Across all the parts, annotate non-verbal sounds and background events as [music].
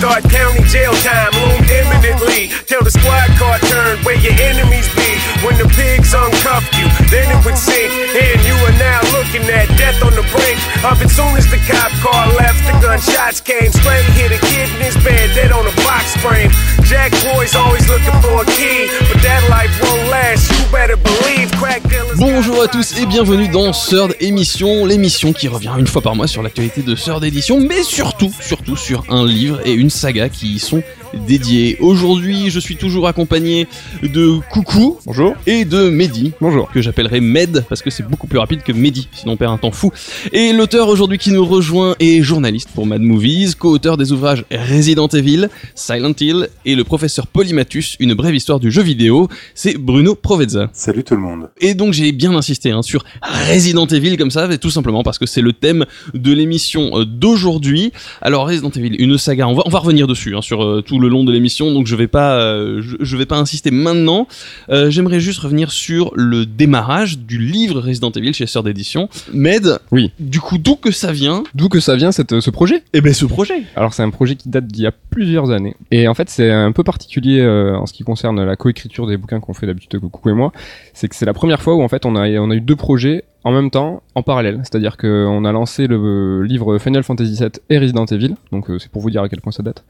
Thought county jail time loomed imminently. Till the squad car turned where your enemies be. When the pigs uncuffed you, then it would sink. And you are now looking at death on the brink of it. Soon as the cop car left, the gunshots came straight. Hit a kid in his bed, dead on a box frame. Jack boys always looking for a key, but that life won't last. You better believe crack dealers. Bonjour à tous et bienvenue dans Third Émission, l'émission qui revient une fois par mois sur l'actualité de Third Édition, mais surtout, surtout sur un livre et une saga qui y sont dédiés. Aujourd'hui, je suis toujours accompagné de Coucou Bonjour. et de Mehdi, Bonjour. que j'appellerai Med parce que c'est beaucoup plus rapide que Mehdi, sinon on perd un temps fou. Et l'auteur aujourd'hui qui nous rejoint est journaliste pour Mad Movies, co-auteur des ouvrages Resident Evil, Silent Hill et le professeur Polymathus, une brève histoire du jeu vidéo, c'est Bruno Provezza. Salut tout le monde. Et donc j'ai bien insisté hein, sur Resident Evil comme ça, tout simplement parce que c'est le thème de l'émission euh, d'aujourd'hui. Alors Resident Evil, une saga, on va, on va revenir dessus hein, sur euh, tout le long de l'émission, donc je vais pas, euh, je, je vais pas insister maintenant. Euh, J'aimerais juste revenir sur le démarrage du livre Resident Evil chez Sœur d'édition. Med, Oui. du coup d'où que ça vient D'où que ça vient cette, ce projet? Eh ben ce projet. Alors c'est un projet qui date d'il y a plusieurs années. Et en fait c'est un peu particulier euh, en ce qui concerne la coécriture des bouquins qu'on fait d'habitude Coucou et moi. C'est que c'est la première fois où en fait on a, on a eu deux projets en même temps, en parallèle. C'est-à-dire qu'on a lancé le livre Final Fantasy VII et Resident Evil. Donc euh, c'est pour vous dire à quel point ça date.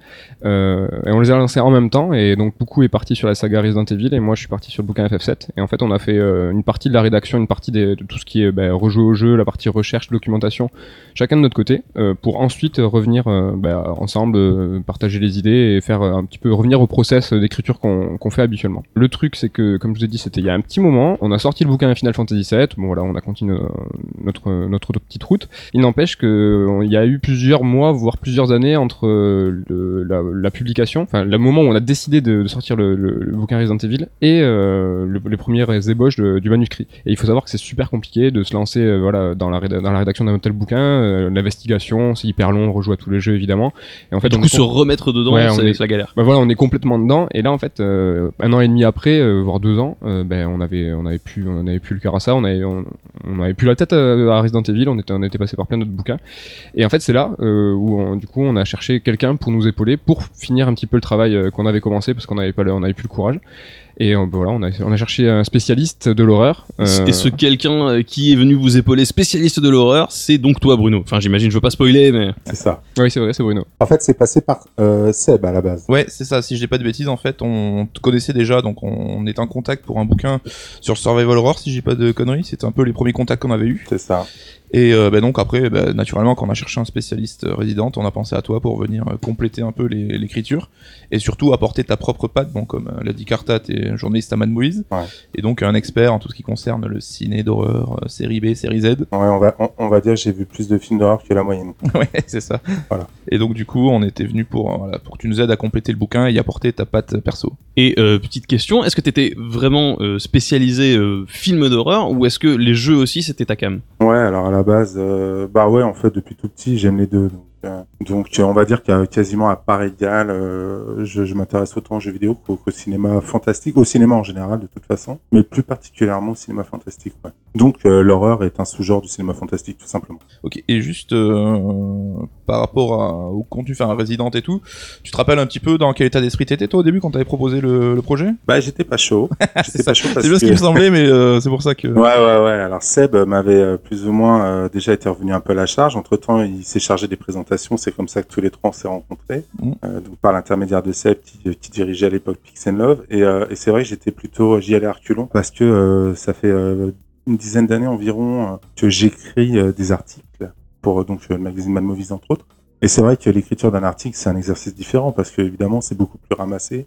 Euh, et on les a lancés en même temps. Et donc beaucoup est parti sur la saga Resident Evil et moi je suis parti sur le bouquin FF7. Et en fait on a fait euh, une partie de la rédaction, une partie de tout ce qui est bah, au jeu, la partie recherche, documentation, chacun de notre côté, pour ensuite revenir bah, ensemble, partager les idées et faire un petit peu revenir au process d'écriture qu'on qu'on fait habituellement. Le truc c'est que, comme je vous ai dit, c'était il y a un petit moment, on a sorti le bouquin Final Fantasy VII, bon voilà, on a continué notre, notre petite route. Il n'empêche que euh, il y a eu plusieurs mois, voire plusieurs années entre le- la, la publication, enfin le moment où on a décidé de, de sortir le, le- le bouquin Resident Evil et euh, le- les premières ébauches de- du manuscrit. Et il faut savoir que c'est super compliqué de se lancer euh, voilà dans la, réda- dans la rédaction d'un tel bouquin, euh, l'investigation, c'est hyper long, on rejoue à tous les jeux évidemment. Et en fait, Du coup se remettre dedans, Ouais, c'est est- la galère. bah voilà, on est complètement dedans. Et là, en fait, un an et demi après, voire deux ans, ben on avait, on avait plus, on avait plus le cœur à ça. On avait, on, on avait plus la tête à, à Resident Evil. On était, passé par plein d'autres bouquins. Et en fait, c'est là euh, où, du coup, on a cherché quelqu'un pour nous épauler, pour finir un petit peu le travail euh, qu'on avait commencé, parce qu'on n'avait plus le courage. Et euh, voilà, on a, on a cherché un spécialiste de l'horreur. euh, Et ce quelqu'un euh, qui est venu vous épauler, spécialiste de l'horreur, c'est donc toi Bruno. Enfin j'imagine, je veux pas spoiler, mais... C'est ça. Oui, c'est vrai, c'est Bruno. En fait, c'est passé par euh, Seb à la base. Ouais, c'est ça. Si je dis pas de bêtises, en fait, on te connaissait déjà, donc on est en contact pour un bouquin sur Survival Horror. Si j'ai pas de conneries, c'était un peu les premiers contacts qu'on avait eu. C'est ça. Et euh, bah, donc après, bah, naturellement, quand on a cherché un spécialiste euh, résident, on a pensé à toi pour venir euh, compléter un peu l'écriture et surtout apporter ta propre patte. Bon, comme euh, l'a dit Carta, t'es journaliste à Mad Movies Ouais. et donc un expert en tout ce qui concerne le ciné d'horreur, euh, série B, série Z. Ouais, on va, on, on va dire que j'ai vu plus de films d'horreur que la moyenne. [laughs] ouais, c'est ça. Voilà. Et donc du coup, on était venu pour voilà, pour que tu nous aides à compléter le bouquin et y apporter ta patte perso. Et euh, petite question, est-ce que t'étais vraiment euh, spécialisé euh, film d'horreur ou est-ce que les jeux aussi c'était ta cam? Ouais, alors à la base, euh, bah ouais, en fait, depuis tout petit, j'aime les deux. Donc, donc, euh, on va dire qu'à quasiment à part égale, euh, je, je m'intéresse autant aux jeux vidéo qu'au cinéma fantastique, au cinéma en général de toute façon, mais plus particulièrement au cinéma fantastique. Ouais. Donc euh, l'horreur est un sous-genre du cinéma fantastique tout simplement. Ok, et juste euh, par rapport à, au contenu, enfin Resident et tout, tu te rappelles un petit peu dans quel état d'esprit t'étais toi au début quand t'avais proposé le, le projet? Bah j'étais pas chaud. [laughs] J'étais pas chaud C'est bien ce qui que- me semblait, mais euh, c'est pour ça que. [laughs] Ouais, ouais, ouais. Alors Seb m'avait euh, plus ou moins euh, déjà été revenu un peu à la charge. Entre temps, il s'est chargé des présentations. C'est comme ça que tous les trois on s'est rencontrés. Mhm. Euh, donc par l'intermédiaire de Seb qui, qui dirigeait à l'époque Pix and Love. Et, euh, et c'est vrai que j'étais plutôt, j'y allais à reculons parce que euh, ça fait euh, une dizaine d'années environ euh, que j'écris euh, des articles pour euh, donc euh, le magazine Mad Movies entre autres. Et c'est vrai que l'écriture d'un article c'est un exercice différent parce que évidemment c'est beaucoup plus ramassé.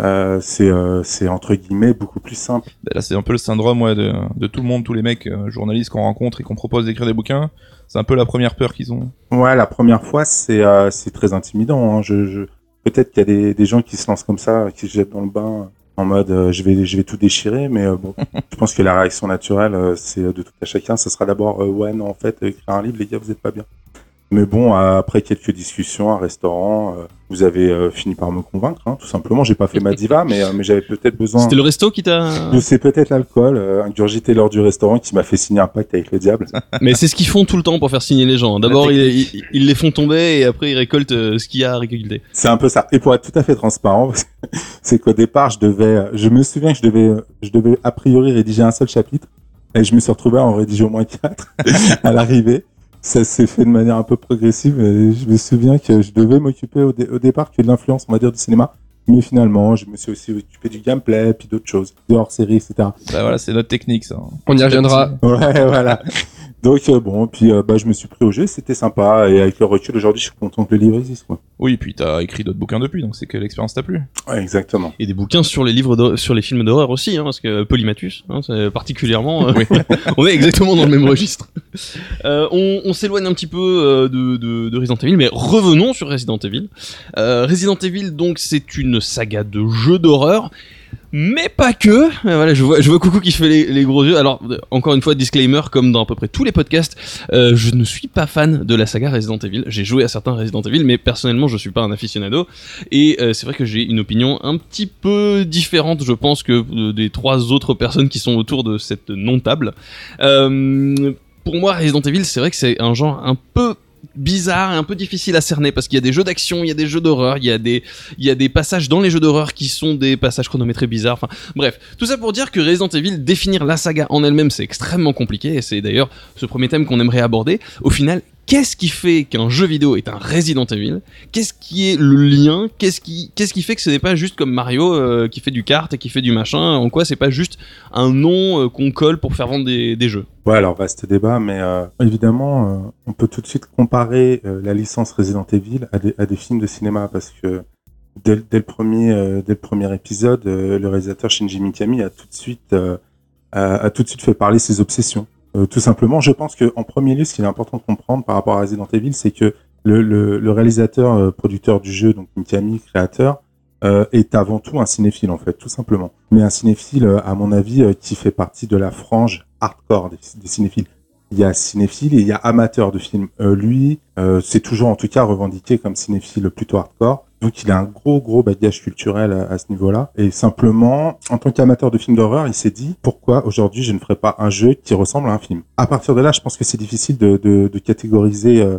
Euh, c'est euh, c'est entre guillemets beaucoup plus simple. Bah, Là, c'est un peu le syndrome ouais, de, de tout le monde, tous les mecs euh, journalistes qu'on rencontre et qu'on propose d'écrire des bouquins. C'est un peu la première peur qu'ils ont. Ouais, la première fois, c'est c'est très intimidant. hein. Je, je... Peut-être qu'il y a des, des gens qui se lancent comme ça, qui se jettent dans le bain en mode je vais je vais tout déchirer, mais bon, [laughs] je pense que la réaction naturelle, c'est de tout à chacun. Ça sera d'abord ouais non en fait écrire un livre, les gars vous êtes pas bien. Mais bon, après quelques discussions, un restaurant, Vous avez euh, fini par me convaincre, hein, tout simplement. J'ai pas fait ma diva, mais, euh, mais j'avais peut-être besoin. C'était le resto qui t'a. C'est peut-être l'alcool euh, ingurgité lors du restaurant qui m'a fait signer un pacte avec le diable. [laughs] Mais c'est ce qu'ils font tout le temps pour faire signer les gens. D'abord, ils, ils- ils les font tomber et après ils récoltent euh, ce qu'il y a à récolter. C'est un peu ça. Et pour être tout à fait transparent, [laughs] c'est qu'au départ, je devais, je me souviens que je devais, je devais a priori rédiger un seul chapitre, et je me suis retrouvé à en rédiger au moins quatre [laughs] à l'arrivée. Ça s'est fait de manière un peu progressive. Et je me souviens que je devais m'occuper au, dé- au départ que de l'influence, on va dire, du cinéma. Mais finalement, je me suis aussi occupé du gameplay, puis d'autres choses, de hors-série, etc. Bah voilà, c'est notre technique ça. On y reviendra. Ouais, voilà. Donc euh, bon, puis euh, bah, je me suis pris au jeu, c'était sympa, et avec le recul aujourd'hui, je suis content que le livre existe. Quoi. Oui, puis t'as écrit d'autres bouquins depuis, donc c'est que l'expérience t'a plu. Ouais, exactement. Et des bouquins sur les livres, sur les films d'horreur aussi, hein, parce que Polymathus, hein, c'est particulièrement, euh, [laughs] on est exactement dans le même registre. Euh, on on s'éloigne un petit peu euh, de, de, de Resident Evil, mais revenons sur Resident Evil. Euh, Resident Evil, donc, c'est une saga de jeux d'horreur. Mais pas que. Euh, Voilà, je vois, je vois Coucou qui fait les, gros yeux. Alors, euh, encore une fois, disclaimer, comme dans à peu près tous les podcasts, euh, je ne suis pas fan de la saga Resident Evil. J'ai joué à certains Resident Evil, mais personnellement, je suis pas un aficionado. Et c'est vrai que j'ai une opinion un petit peu différente, je pense, que des trois autres personnes qui sont autour de cette non-table. Pour moi, Resident Evil, c'est vrai que c'est un genre un peu bizarre et un peu difficile à cerner parce qu'il y a des jeux d'action, il y a des jeux d'horreur, il y a des il y a des passages dans les jeux d'horreur qui sont des passages chronométrés bizarres. Enfin, bref, tout ça pour dire que Resident Evil définir la saga en elle-même, c'est extrêmement compliqué et c'est d'ailleurs ce premier thème qu'on aimerait aborder. Au final, qu'est-ce qui fait qu'un jeu vidéo est un Resident Evil? Qu'est-ce qui est le lien? Qu'est-ce qui fait que ce n'est pas juste comme Mario euh, qui fait du kart et qui fait du machin? En quoi c'est pas juste un nom euh, qu'on colle pour faire vendre des, jeux? Ouais, alors vaste débat, mais euh, évidemment, on peut tout de suite comparer la licence Resident Evil à des, films de cinéma parce que dès, le- premier le épisode, le réalisateur Shinji Mikami a tout de suite fait parler ses obsessions. Euh, tout simplement, je pense que en premier lieu, ce qu'il est important de comprendre par rapport à Resident Evil, c'est que le, réalisateur euh, producteur du jeu, donc Mikami, créateur, euh, est avant tout un cinéphile en fait, tout simplement. Mais un cinéphile, à mon avis, qui fait partie de la frange hardcore des, cinéphiles. Il y a cinéphile et il y a amateur de films. Lui, c'est toujours en tout cas revendiqué comme cinéphile plutôt hardcore. Donc il a un gros gros bagage culturel à, ce niveau-là. Et simplement, en tant qu'amateur de films d'horreur, il s'est dit pourquoi aujourd'hui je ne ferais pas un jeu qui ressemble à un film? À partir de là, je pense que c'est difficile de, de, catégoriser euh,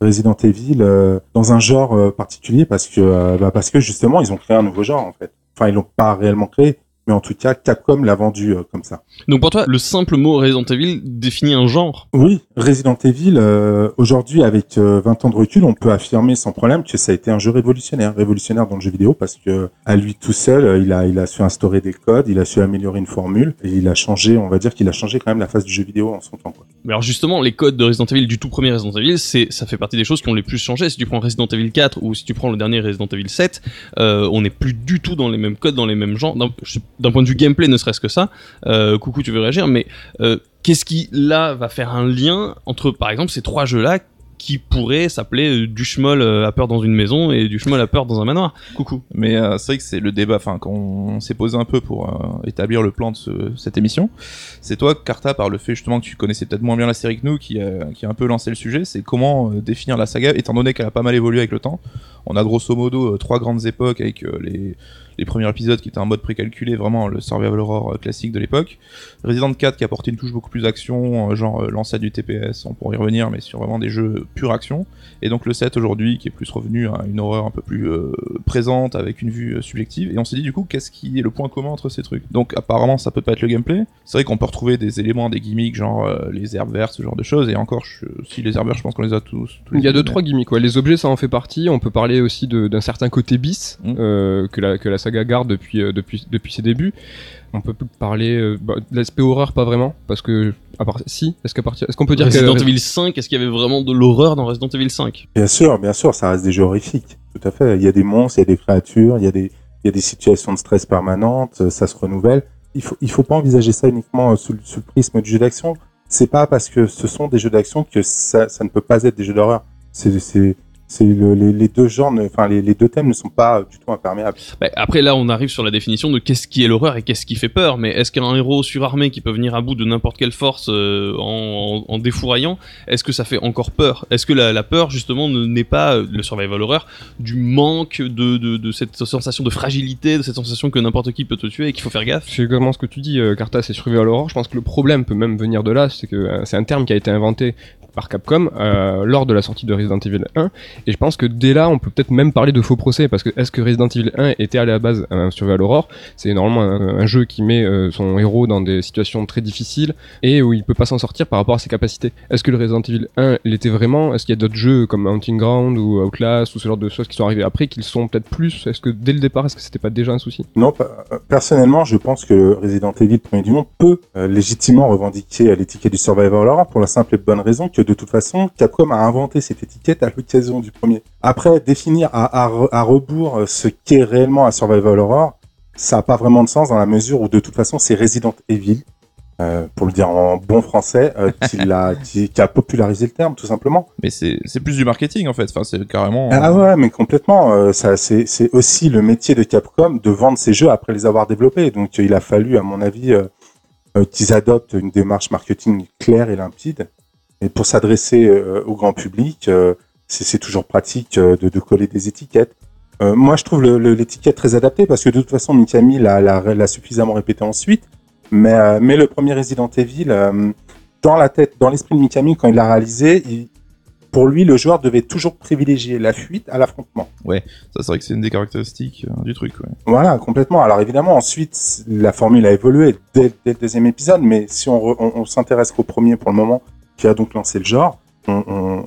Resident Evil euh, dans un genre euh, particulier parce que bah, parce que justement ils ont créé un nouveau genre en fait. Enfin ils l'ont pas réellement créé, mais en tout cas Capcom l'a vendu euh, comme ça. Donc pour toi, le simple mot Resident Evil définit un genre. Oui, Resident Evil, euh, aujourd'hui, avec euh, 20 ans de recul, on peut affirmer sans problème que ça a été un jeu révolutionnaire, révolutionnaire dans le jeu vidéo, parce que à lui tout seul, euh, il a, il a su instaurer des codes, il a su améliorer une formule, et il a changé, on va dire qu'il a changé quand même la face du jeu vidéo en son temps. Quoi. Mais alors justement, les codes de Resident Evil, du tout premier Resident Evil, c'est, ça fait partie des choses qui ont les plus changé. Si tu prends Resident Evil 4 ou si tu prends le dernier Resident Evil 7, euh, on n'est plus du tout dans les mêmes codes, dans les mêmes genres. Je- d'un point de vue gameplay, ne serait-ce que ça. Euh, coucou, tu veux réagir, mais euh, qu'est-ce qui là va faire un lien entre, par exemple, ces trois jeux-là qui pourraient s'appeler euh, du schmoll euh, à peur dans une maison et du schmoll à peur dans un manoir? Coucou. Mais euh, c'est vrai que c'est le débat, enfin, quand on s'est posé un peu pour euh, établir le plan de ce- cette émission, c'est toi, Carta, par le fait justement que tu connaissais peut-être moins bien la série que nous, qui a, qui a un peu lancé le sujet, c'est comment euh, définir la saga, étant donné qu'elle a pas mal évolué avec le temps. On a grosso modo euh, trois grandes époques avec euh, les, les premiers épisodes qui étaient en mode précalculé, vraiment le survival horror euh, classique de l'époque. Resident 4 qui apportait une touche beaucoup plus action, euh, genre euh, l'ancêtre du TPS, on pourrait y revenir, mais sur vraiment des jeux pure action. Et donc le 7 aujourd'hui qui est plus revenu à une horreur un peu plus euh, présente avec une vue subjective. Et on s'est dit du coup qu'est-ce qui est le point commun entre ces trucs? Donc apparemment ça peut pas être le gameplay. C'est vrai qu'on peut retrouver des éléments, des gimmicks genre euh, les herbes vertes, ce genre de choses. Et encore, je- si les herbes vertes, je pense qu'on les a tous. tous Il y a deux trois gimmicks. Ouais. Les objets, ça en fait partie. On peut parler aussi d'un certain côté bis Mm. euh, que la que la saga garde depuis euh, depuis depuis ses débuts. On peut plus parler euh, bah, de l'aspect horreur, pas vraiment, parce que à part si, est-ce qu'à partir, est-ce qu'on peut dire Resident que Evil 5, est-ce qu'il y avait vraiment de l'horreur dans Resident Evil 5 Bien sûr, bien sûr, ça reste des jeux horrifiques. Tout à fait. Il y a des monstres, il y a des créatures, il y a des, il y a des situations de stress permanentes, euh, ça se renouvelle. Il faut, il faut pas envisager ça uniquement sous, le- sous le prisme du jeu d'action. C'est pas parce que ce sont des jeux d'action que ça, ça ne peut pas être des jeux d'horreur. C'est, c'est, C'est le- les, les deux genres, enfin les, les deux thèmes ne sont pas du tout imperméables. Bah, après là, on arrive sur la définition de qu'est-ce qui est l'horreur et qu'est-ce qui fait peur. Mais est-ce qu'un héros surarmé qui peut venir à bout de n'importe quelle force euh, en, en, en défouraillant, est-ce que ça fait encore peur? Est-ce que la, la peur justement ne- n'est pas euh, le survival horror du manque de, de, de cette sensation de fragilité, de cette sensation que n'importe qui peut te tuer et qu'il faut faire gaffe? C'est exactement ce que tu dis, euh, Carta, c'est survival horror. Je pense que le problème peut même venir de là, c'est que euh, c'est un terme qui a été inventé par Capcom euh, lors de la sortie de Resident Evil 1 et je pense que dès là on peut peut-être même parler de faux procès parce que est-ce que Resident Evil 1 était à la base un survival horror c'est normalement un, jeu qui met euh, son héros dans des situations très difficiles et où il peut pas s'en sortir par rapport à ses capacités. Est-ce que le Resident Evil 1 l'était vraiment? Est-ce qu'il y a d'autres jeux comme Hunting Ground ou Outlast ou ce genre de choses qui sont arrivés après qu'ils sont peut-être plus? Est-ce que dès le départ est-ce que c'était pas déjà un souci? Non, euh, personnellement, je pense que Resident Evil Premier du nom peut euh, légitimement revendiquer euh, l'étiquette du survival horror pour la simple et bonne raison que de toute façon, Capcom a inventé cette étiquette à l'occasion du premier. Après, définir à, à, re- à rebours euh, ce qu'est réellement un survival horror, ça n'a pas vraiment de sens dans la mesure où de toute façon, c'est Resident Evil, euh, pour le dire en bon français, euh, [laughs] qui, l'a- qui, qui a popularisé le terme, tout simplement. Mais c'est plus du marketing en fait. Enfin, c'est carrément. Ah ouais, mais complètement. ça, c'est, aussi le métier de Capcom de vendre ses jeux après les avoir développés. Donc, il a fallu, à mon avis, qu'ils adoptent une démarche marketing claire et limpide. Et pour s'adresser euh, au grand public, euh, c'est, toujours pratique euh, de, de coller des étiquettes. Moi, je trouve l'étiquette très adaptée parce que de toute façon, Mikami l'a, suffisamment répété ensuite. Mais, mais le premier Resident Evil, dans la tête, dans l'esprit de Mikami, quand il l'a réalisé, il- pour lui, le joueur devait toujours privilégier la fuite à l'affrontement. Ça, c'est vrai que c'est une des caractéristiques euh, du truc. Ouais. Voilà, complètement. Alors évidemment, ensuite, la formule a évolué dès, dès le deuxième épisode, mais si on, on s'intéresse qu'au premier pour le moment, qui a donc lancé le genre,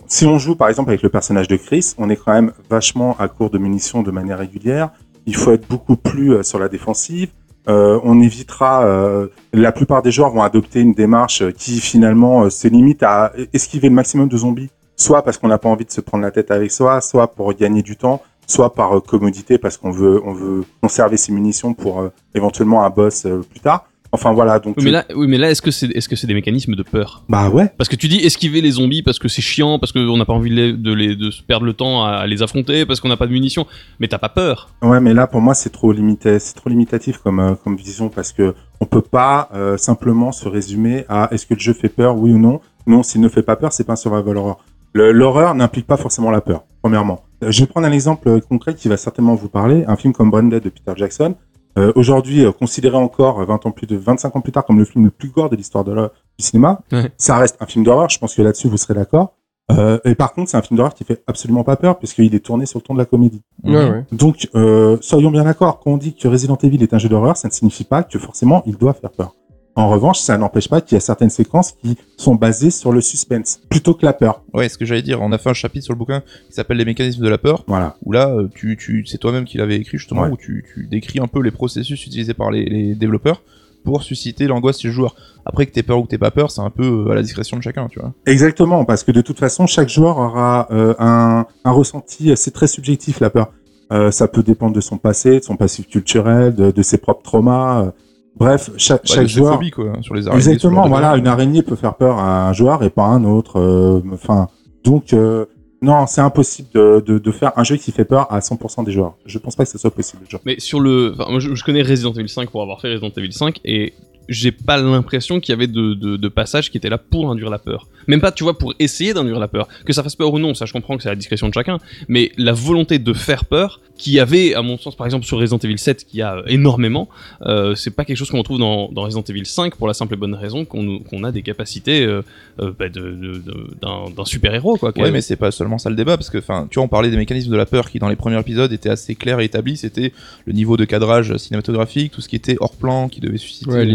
si on joue par exemple avec le personnage de Chris, on est quand même vachement à court de munitions de manière régulière. Il faut être beaucoup plus euh, sur la défensive. Euh, on évitera. euh, la plupart des joueurs vont adopter une démarche euh, qui finalement euh, se limite à esquiver le maximum de zombies, soit parce qu'on n'a pas envie de se prendre la tête avec soi, soit pour gagner du temps, soit par commodité parce qu'on veut on veut conserver ses munitions pour éventuellement un boss plus tard. Enfin voilà donc. Oui, mais là, oui, mais là, est-ce que c'est est-ce que c'est des mécanismes de peur? Bah ouais. Parce que tu dis esquiver les zombies parce que c'est chiant, parce qu'on n'a pas envie de, les, de, les, de perdre le temps à, les affronter, parce qu'on n'a pas de munitions. Mais t'as pas peur. Ouais, mais là pour moi c'est trop limité, c'est trop limitatif comme euh, comme vision parce que on peut pas euh, simplement se résumer à est-ce que le jeu fait peur, oui ou non. Non, s'il ne fait pas peur, c'est pas un survival horror. L'horreur n'implique pas forcément la peur. Premièrement, Euh, je vais prendre un exemple euh, concret qui va certainement vous parler. Un film comme Branded de Peter Jackson, euh, aujourd'hui euh, considéré encore euh, 20 ans plus de 25 ans plus tard comme le film le plus gore de l'histoire de la- du cinéma. Ouais. Ça reste un film d'horreur. Je pense que là-dessus vous serez d'accord. Euh, et par contre, c'est un film d'horreur qui fait absolument pas peur puisqu'il est tourné sur le ton de la comédie. Ouais, ouais. Donc, euh, soyons bien d'accord, quand on dit que Resident Evil est un jeu d'horreur, ça ne signifie pas que forcément il doit faire peur. En revanche, ça n'empêche pas qu'il y a certaines séquences qui sont basées sur le suspense, plutôt que la peur. Ouais, ce que j'allais dire, on a fait un chapitre sur le bouquin qui s'appelle Les mécanismes de la peur, Voilà. où là, euh, tu, tu, c'est toi-même qui l'avais écrit justement, Ouais. où tu, tu décris un peu les processus utilisés par les, les développeurs pour susciter l'angoisse le joueur. Après que t'aies peur ou que t'aies pas peur, c'est un peu euh, à la discrétion de chacun, tu vois. Exactement, parce que de toute façon, chaque joueur aura euh, un, un ressenti, euh, c'est très subjectif la peur. Euh, ça peut dépendre de son passé, de son passif culturel, de, de ses propres traumas. Bref, chaque, Bah, joueur... phobies, quoi, sur les araignées. Exactement, voilà, une araignée peut faire peur à un joueur et pas à un autre. euh, Enfin, donc euh, non, c'est impossible de, de, de faire un jeu qui fait peur à 100% des joueurs. Je pense pas que ce soit possible. Genre. Mais sur le. Enfin, moi, je, je connais Resident Evil 5 pour avoir fait Resident Evil 5 et j'ai pas l'impression qu'il y avait de, de, de passages qui étaient là pour induire la peur. Même pas, tu vois, pour essayer d'induire la peur. Que ça fasse peur ou non, ça je comprends que c'est à la discrétion de chacun. Mais la volonté de faire peur, qui y avait, à mon sens, par exemple sur Resident Evil 7, qui a énormément, euh, c'est pas quelque chose qu'on retrouve dans, dans Resident Evil 5 pour la simple et bonne raison qu'on qu'on a des capacités euh, euh, bah, de, de- de- d'un d'un super-héros, quoi. Ouais, mais c'est pas seulement ça le débat, parce que, enfin, tu vois, on parlait des mécanismes de la peur qui, dans les premiers épisodes, étaient assez clairs et établis. C'était le niveau de cadrage cinématographique, tout ce qui était hors plan, qui devait susciter Ouais,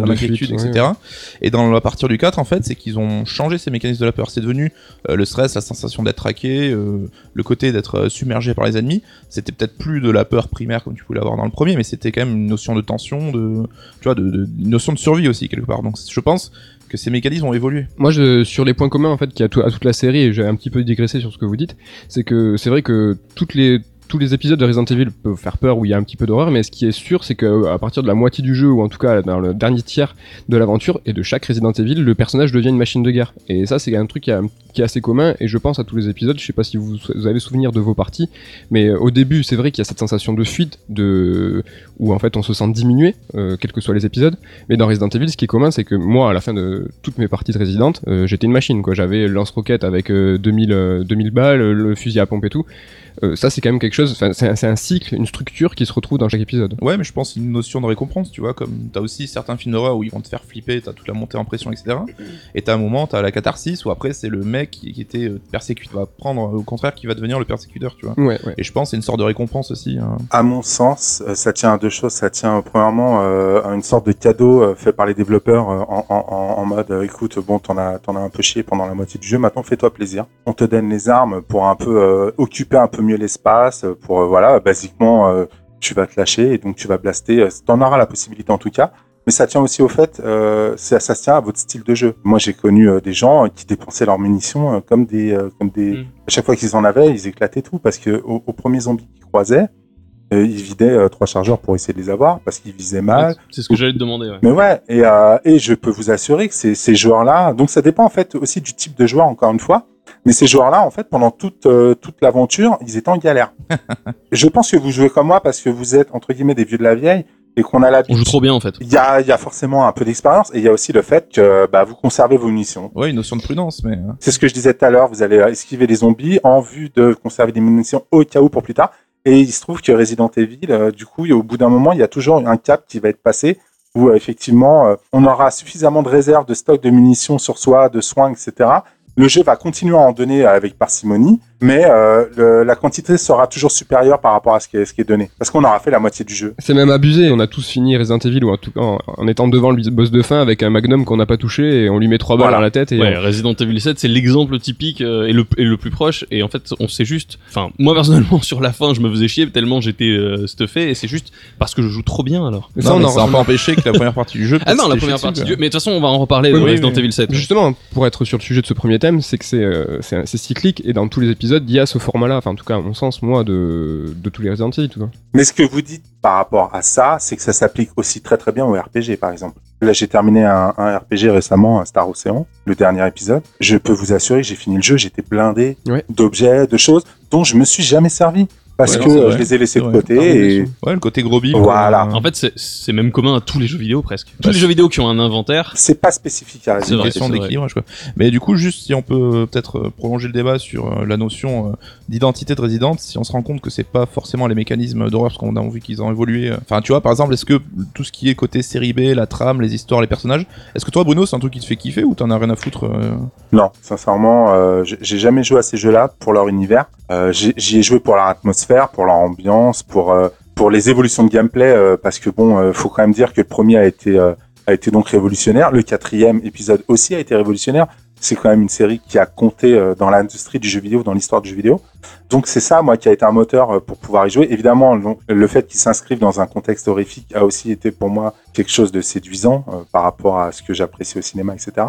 Et dans la partir du 4, en fait, c'est qu'ils ont changé ces mécanismes de la peur. C'est devenu euh, le stress, la sensation d'être traqué, euh, le côté d'être euh, submergé par les ennemis. C'était peut-être plus de la peur primaire comme tu pouvais l'avoir dans le premier, mais c'était quand même une notion de tension, de, tu vois, de, de- une notion de survie aussi quelque part. Donc, je pense que ces mécanismes ont évolué. Moi, je, sur les points communs en fait qu'il y a tout- à toute la série, et j'ai un petit peu digressé sur ce que vous dites, c'est que c'est vrai que toutes les tous les épisodes de Resident Evil peuvent faire peur où il y a un petit peu d'horreur, mais ce qui est sûr, c'est que à partir de la moitié du jeu, ou en tout cas dans le dernier tiers de l'aventure et de chaque Resident Evil, le personnage devient une machine de guerre. Et ça, c'est un truc qui, est assez commun, et je pense à tous les épisodes. Je sais pas si vous, avez souvenir de vos parties, mais euh, au début, c'est vrai qu'il y a cette sensation de fuite, de où en fait on se sent diminué, euh, quels que soient les épisodes. Mais dans Resident Evil, ce qui est commun, c'est que moi, à la fin de toutes mes parties de Resident, euh, j'étais une machine. quoi. J'avais lance-roquette avec euh, 2000, euh, 2000 balles, le fusil à pompe et tout. Euh, ça, c'est quand même quelque chose. enfin, C'est un, cycle, une structure qui se retrouve dans chaque épisode. Ouais, mais je pense une notion de récompense, tu vois, comme t'as aussi certains films d'horreur où ils vont te faire flipper, t'as toute la montée en pression, etc. Et t'as un moment, t'as la catharsis où après c'est le mec qui, qui était euh, persécuteur, va prendre au contraire qui va devenir le persécuteur, tu vois. Ouais, ouais. Et je pense que c'est une sorte de récompense aussi. hein. À mon sens, euh, ça tient à deux choses. Ça tient premièrement euh, à une sorte de cadeau euh, fait par les développeurs euh, en, en, en- en mode euh, écoute, bon, t'en as, t'en as un peu chié pendant la moitié du jeu, maintenant fais-toi plaisir. On te donne les armes pour un peu euh, occuper un peu mieux l'espace, euh, pour euh, voilà, basiquement, euh, tu vas te lâcher et donc tu vas blaster. Euh, T'en auras la possibilité en tout cas. Mais ça tient aussi au fait, euh, ça, ça tient à votre style de jeu. Moi, j'ai connu euh, des gens qui dépensaient leurs munitions euh, comme des, comme des. Mm. À chaque fois qu'ils en avaient, ils éclataient tout parce que au, au premier zombie qu'ils croisaient, ils vidaient trois chargeurs pour essayer de les avoir parce qu'ils visaient mal. C'est ce que j'allais te demander. Ouais. Mais ouais, et, et je peux vous assurer que ces, ces joueurs-là, donc ça dépend en fait aussi du type de joueur encore une fois, mais ces joueurs-là, en fait, pendant toute, euh, toute l'aventure, ils étaient en galère. [laughs] je pense que vous jouez comme moi parce que vous êtes, entre guillemets, des vieux de la vieille et qu'on a On l'habitude. joue trop bien en fait. Il y a, y a forcément un peu d'expérience et il y a aussi le fait que bah, vous conservez vos munitions. Ouais, une notion de prudence, mais. euh, C'est ce que je disais tout à l'heure, vous allez euh, esquiver les zombies en vue de conserver des munitions au cas où pour plus tard. Et il se trouve que Resident Evil, euh, du coup, au bout d'un moment, il y a toujours un cap qui va être passé où euh, effectivement, on aura suffisamment de réserves, de stock de munitions sur soi, de soins, etc. Le jeu va continuer à en donner avec parcimonie, mais euh, le- la quantité sera toujours supérieure par rapport à ce qui est, ce qui est donné. Parce qu'on aura fait la moitié du jeu. C'est même abusé. On a tous fini Resident Evil ou en, tout, en, en étant devant le boss de fin avec un magnum qu'on n'a pas touché et on lui met trois balles Voilà. à la tête et Ouais, Resident Evil 7, c'est l'exemple typique euh, et, le, et le plus proche. Et en fait, on sait juste. Enfin, moi personnellement, [laughs] sur la fin, je me faisais chier tellement j'étais euh, stuffé. Et c'est juste parce que je joue trop bien alors. Mais non, ça, on mais ça pas empêché que la première partie du jeu. [laughs] Ah non, la première partie du. Mais de toute façon, on va en reparler Oui, de oui, Resident oui. Evil 7. Justement, pour être sur le sujet de ce premier thème, c'est que c'est euh, c'est cyclique et dans tous les épisodes, il y a ce format-là. Enfin, en tout cas, à mon sens, moi, de, de tous les Resident Evil, vois. Mais ce que vous dites par rapport à ça, c'est que ça s'applique aussi très très bien au RPG, par exemple. Là, j'ai terminé un, un RPG récemment, un Star Ocean, le dernier épisode. Je peux vous assurer que j'ai fini le jeu, j'étais blindé Ouais. d'objets, de choses dont je me suis jamais servi. Parce Ouais, que non, je les ai laissés de côté Ah, et. Ouais, le côté gros bille. Voilà. En fait, c'est- c'est même commun à tous les jeux vidéo presque. Tous Bah, les jeux vidéo qui ont un inventaire. c'est pas spécifique à C'est C'est une question d'équilibrage quoi. Mais du coup, juste si on peut euh, peut-être euh, prolonger le débat sur euh, la notion d'identité de résidente, si on se rend compte que c'est pas forcément les mécanismes d'horreur parce qu'on a vu qu'ils ont évolué. Enfin, tu vois, par exemple, est-ce que tout ce qui est côté série B, la trame, les histoires, les personnages, est-ce que toi, Bruno, c'est un truc qui te fait kiffer ou t'en as rien à foutre euh? Non, sincèrement, euh, j'ai jamais joué à ces jeux-là pour leur univers. Euh, J'y ai, joué pour leur atmosphère, pour leur ambiance, pour euh, pour les évolutions de gameplay, euh, parce que bon, euh, faut quand même dire que le premier a été a été donc révolutionnaire. Le quatrième épisode aussi a été révolutionnaire. C'est quand même une série qui a compté dans l'industrie du jeu vidéo, dans l'histoire du jeu vidéo. Donc c'est ça, moi, qui a été un moteur pour pouvoir y jouer. Évidemment, le, fait qu'il s'inscrive dans un contexte horrifique a aussi été pour moi quelque chose de séduisant par rapport à ce que j'apprécie au cinéma, etc.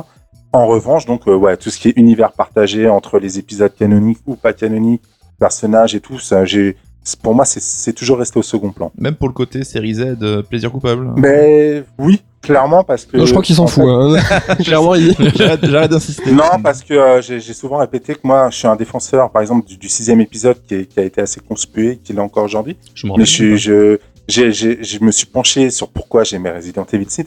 En revanche, donc, tout ce qui est univers partagé entre les épisodes canoniques ou pas canoniques, personnages et tout, ça, j'ai, pour moi, c'est- c'est toujours resté au second plan. Même pour le côté série Z, euh, plaisir coupable. Mais oui, clairement, parce que. Non, je crois qu'il s'en en fout. fait- Hein. [laughs] [laughs] Clairement, il... J'arrête j'arrête d'insister. Non, parce que euh, j'ai souvent répété que moi, je suis un défenseur, par exemple, du, du sixième épisode qui, est- qui a été assez conspué, qui l'est encore aujourd'hui. Je Mais je, suis- je, j'ai- j'ai- je me suis penché sur pourquoi j'aimais Resident Evil 6.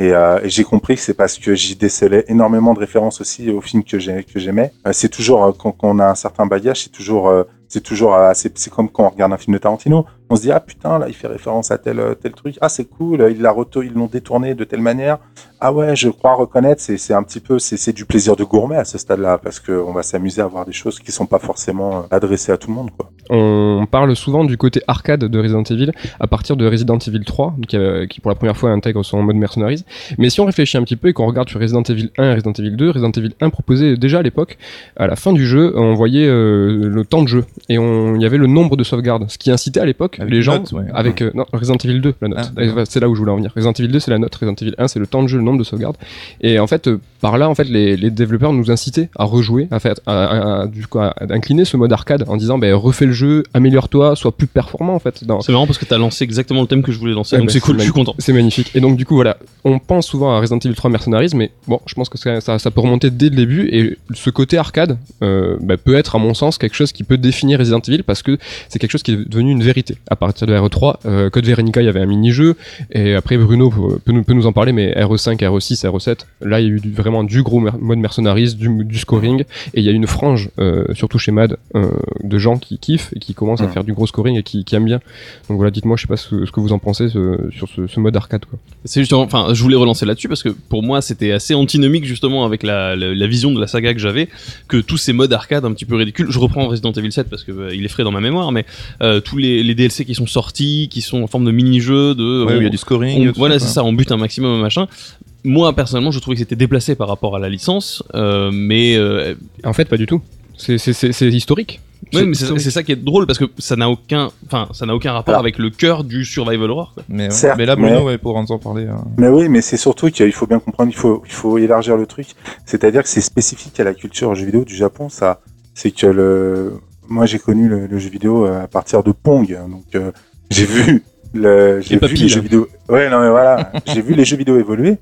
Et, euh, et j'ai compris que c'est parce que j'y décelais énormément de références aussi aux films que j'ai- que j'aimais. Euh, c'est toujours, euh, quand, on a un certain bagage, c'est toujours, c'est toujours c'est comme quand on regarde un film de Tarantino. On se dit, ah putain, là, il fait référence à tel, tel truc. Ah, c'est cool, il l'a ils l'ont détourné de telle manière. Ah ouais, je crois reconnaître, c'est, c'est un petit peu, c'est, c'est du plaisir de gourmet à ce stade-là, parce que on va s'amuser à voir des choses qui sont pas forcément euh, adressées à tout le monde, quoi. On parle souvent du côté arcade de Resident Evil à partir de Resident Evil 3, qui, euh, qui pour la première fois intègre son mode mercenaries. Mais si on réfléchit un petit peu et qu'on regarde sur Resident Evil 1 et Resident Evil 2, Resident Evil 1 proposait déjà à l'époque, à la fin du jeu, on voyait euh, le temps de jeu et on, il y avait le nombre de sauvegardes, ce qui incitait à l'époque Avec les gens note, ouais. avec euh, non Resident Evil 2 la note. Ah. Et c'est là où je voulais en venir. Resident Evil 2 c'est la note, Resident Evil 1 c'est le temps de jeu, le nombre de sauvegardes. Et en fait, euh, par là, en fait, les, les développeurs nous incitaient à rejouer, à faire, à, à- à- du coup, à, incliner ce mode arcade en disant, ben, refais le jeu améliore-toi, sois plus performant en fait. Dans... C'est marrant parce que t'as lancé exactement le thème que je voulais lancer, Ouais, donc bah, c'est cool, c'est je suis content. C'est magnifique. Et donc du coup voilà, on pense souvent à Resident Evil 3 Mercenaries, mais bon, je pense que ça, ça, ça peut remonter dès le début. Et ce côté arcade euh, bah, peut être à mon sens quelque chose qui peut définir Resident Evil parce que c'est quelque chose qui est devenu une vérité. À partir de RE3, euh, Code Veronica, il y avait un mini-jeu, et après Bruno peut, peut nous, peut nous en parler, mais RE5, RE6, RE7, là il y a eu du- vraiment du gros mer- mode Mercenaries, du, du scoring, et il y a une frange, euh, surtout chez Mad, euh, de gens qui kiffent et qui commencent à Mm. faire du gros scoring et qui, qui aiment bien. Donc voilà, dites-moi, je sais pas ce, ce que vous en pensez ce- sur ce, ce mode arcade. Quoi. C'est justement, enfin, je voulais relancer là-dessus parce que pour moi c'était assez antinomique justement avec la, la, la vision de la saga que j'avais, que tous ces modes arcade un petit peu ridicules. Je reprends Resident Evil 7 parce que euh, il est frais dans ma mémoire, mais euh, tous les, les DLC qui sont sortis, qui sont en forme de mini-jeux, de Ouais, on- il y a du scoring. on- voilà, c'est ça, on bute un maximum machin. Moi personnellement, je trouvais que c'était déplacé par rapport à la licence, euh, mais euh, En fait, pas du tout. C'est- C'est c'est- c'est historique. ouais, mais c'est historique. c'est ça qui est drôle parce que ça n'a aucun, enfin, ça n'a aucun rapport Alors. avec le cœur du survival horror. quoi. Mais, ouais. Certes, mais là, Bruno, mais- ouais, pour en parler. euh, Mais oui, mais c'est surtout qu'il faut bien comprendre, il faut, il faut élargir le truc. C'est-à-dire que c'est spécifique à la culture jeu vidéo du Japon, ça. C'est que le, moi j'ai connu le, le jeu vidéo euh, à partir de Pong, donc euh, j'ai vu le, j'ai vu papilles, les là. jeux vidéo. Ouais, non mais voilà, j'ai vu les jeux vidéo évoluer.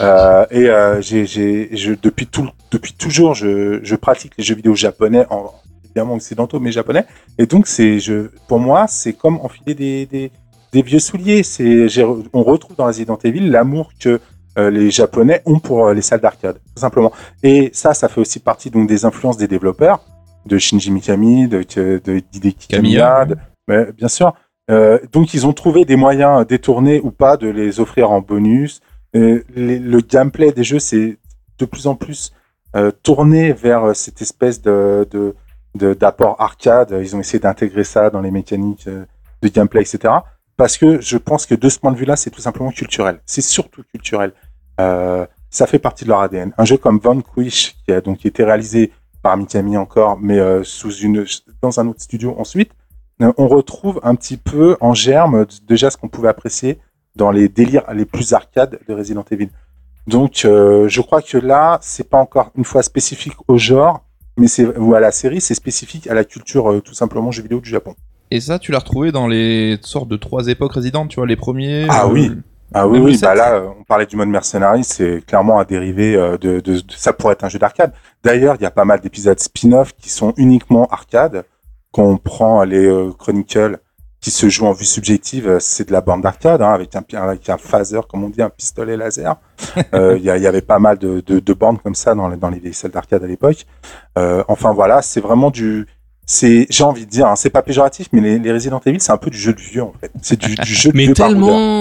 Euh, et euh, j'ai, j'ai, je, depuis tout, depuis toujours, je, je pratique les jeux vidéo japonais, en, évidemment occidentaux, mais japonais. Et donc c'est, je, pour moi, c'est comme enfiler des, des, des vieux souliers. C'est, j'ai- on retrouve dans Resident Evil l'amour que euh, les Japonais ont pour euh, les salles d'arcade, tout simplement. Et ça, ça fait aussi partie donc des influences des développeurs, de Shinji Mikami, de, de, de Hideki Kamiya, Kamiya, de- mais bien sûr. Euh, donc ils ont trouvé des moyens détournés ou pas de les offrir en bonus. Euh, le gameplay des jeux, c'est de plus en plus euh, tourné vers euh, cette espèce d'apport arcade. Ils ont essayé d'intégrer ça dans les mécaniques de gameplay, etc. Parce que je pense que de ce point de vue-là, c'est tout simplement culturel. C'est surtout culturel. Ça fait partie de leur ADN. Un jeu comme Vanquish, qui a donc été réalisé par Mikami encore, mais sous une, dans un autre studio ensuite, on retrouve un petit peu en germe déjà ce qu'on pouvait apprécier dans les délires les plus arcades de Resident Evil. Donc, euh, je crois que là, c'est pas encore une fois spécifique au genre, mais c'est ou à la série, c'est spécifique à la culture euh, tout simplement jeux vidéo du Japon. Et ça, tu l'as retrouvé dans les sortes de trois époques résidentes, tu vois, les premiers. Ah euh, oui. Ah oui, bah là, on parlait du mode mercenary, c'est clairement un dérivé de, de, de- ça pourrait être un jeu d'arcade. D'ailleurs, il y a pas mal d'épisodes spin-off qui sont uniquement arcade. Quand on prend les Chronicles qui se jouent en vue subjective, euh, c'est de la bande d'arcade, hein, avec un avec un phaser, comme on dit, un pistolet laser. [laughs] Euh, Il y, a- il y avait pas mal de, de, de bandes comme ça dans, les- dans les vieilles salles d'arcade à l'époque. Euh, enfin voilà, c'est vraiment du, c'est, j'ai envie de dire, hein, c'est pas péjoratif, mais les, les Resident Evil, c'est un peu du jeu de vieux en fait. C'est du, du jeu de Mais vieux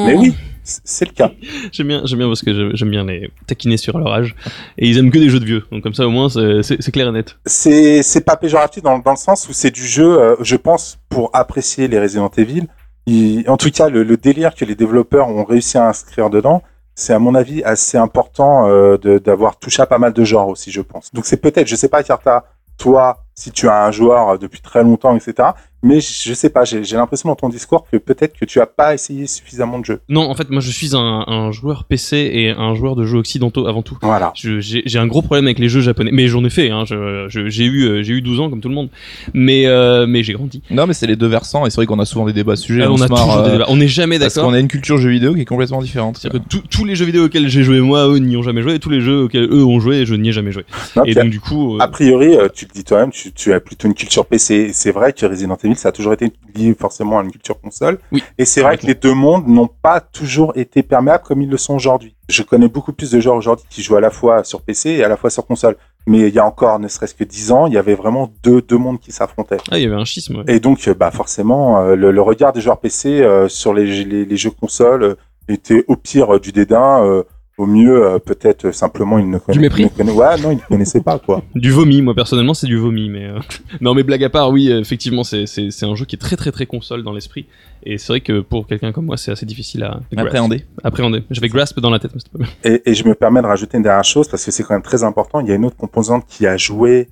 Mais oui, c'est le cas. [laughs] J'aime bien, j'aime bien parce que j'aime bien les taquiner sur leur âge et ils aiment que des jeux de vieux. Donc comme ça au moins c'est clair et net. c'est c'est pas péjoratif dans, dans le sens où c'est du jeu, euh, je pense, pour apprécier les Resident Evil. Il- en tout cas, le, le délire que les développeurs ont réussi à inscrire dedans, c'est à mon avis assez important euh, d'avoir touché à pas mal de genres aussi, je pense. Donc c'est peut-être, je sais pas, Carta, toi, si tu as un joueur euh, depuis très longtemps, etc. Mais je je sais pas, j'ai l'impression dans ton discours que peut-être que tu as pas essayé suffisamment de jeux. Non, en fait moi je suis un, un joueur PC et un joueur de jeux occidentaux avant tout. Voilà. J'ai un gros problème avec les jeux japonais, mais j'en ai fait. Hein, j'ai eu euh, j'ai eu 12 ans comme tout le monde, mais euh, mais j'ai grandi. Non, mais c'est les deux versants, et c'est vrai qu'on a souvent des débats à ce sujet. Euh, on, se a marre, toujours des euh, débats. On n'est jamais Parce d'accord. qu'on a une culture jeu vidéo qui est complètement différente. C'est-à-dire que tous- tous les jeux vidéo auxquels j'ai joué moi, eux n'y ont jamais joué, et tous les jeux auxquels eux ont joué, je n'y ai jamais joué. Et donc du coup, euh, A priori, euh, tu le dis toi-même, tu, tu as plutôt une culture PC. C'est vrai que Resident Evil, ça a toujours été lié forcément à une culture console. Oui, Et c'est vrai que les deux mondes n'ont pas toujours été perméables comme ils le sont aujourd'hui. Je connais beaucoup plus de joueurs aujourd'hui qui jouent à la fois sur PC et à la fois sur console. Mais il y a encore ne serait-ce que dix ans, il y avait vraiment deux, deux mondes qui s'affrontaient. ah, il y avait un schisme. ouais. Et donc, bah, forcément, euh, le, le regard des joueurs PC euh, sur les, les, les jeux consoles euh, était au pire du dédain, euh, au mieux euh, peut-être simplement ils ne connaissaient mépris ne conna- Ouais, non, ils ne connaissaient pas quoi. [laughs] Du vomi, moi personnellement, c'est du vomi, mais euh, [laughs] non, mais blague à part, oui, effectivement, c'est c'est c'est un jeu qui est très très très console dans l'esprit, et c'est vrai que pour quelqu'un comme moi, c'est assez difficile à. Appréhender. Appréhender. J'avais grasp dans la tête, mais c'était pas bien. Et, et je me permets de rajouter une dernière chose parce que c'est quand même très important. Il y a une autre composante qui a joué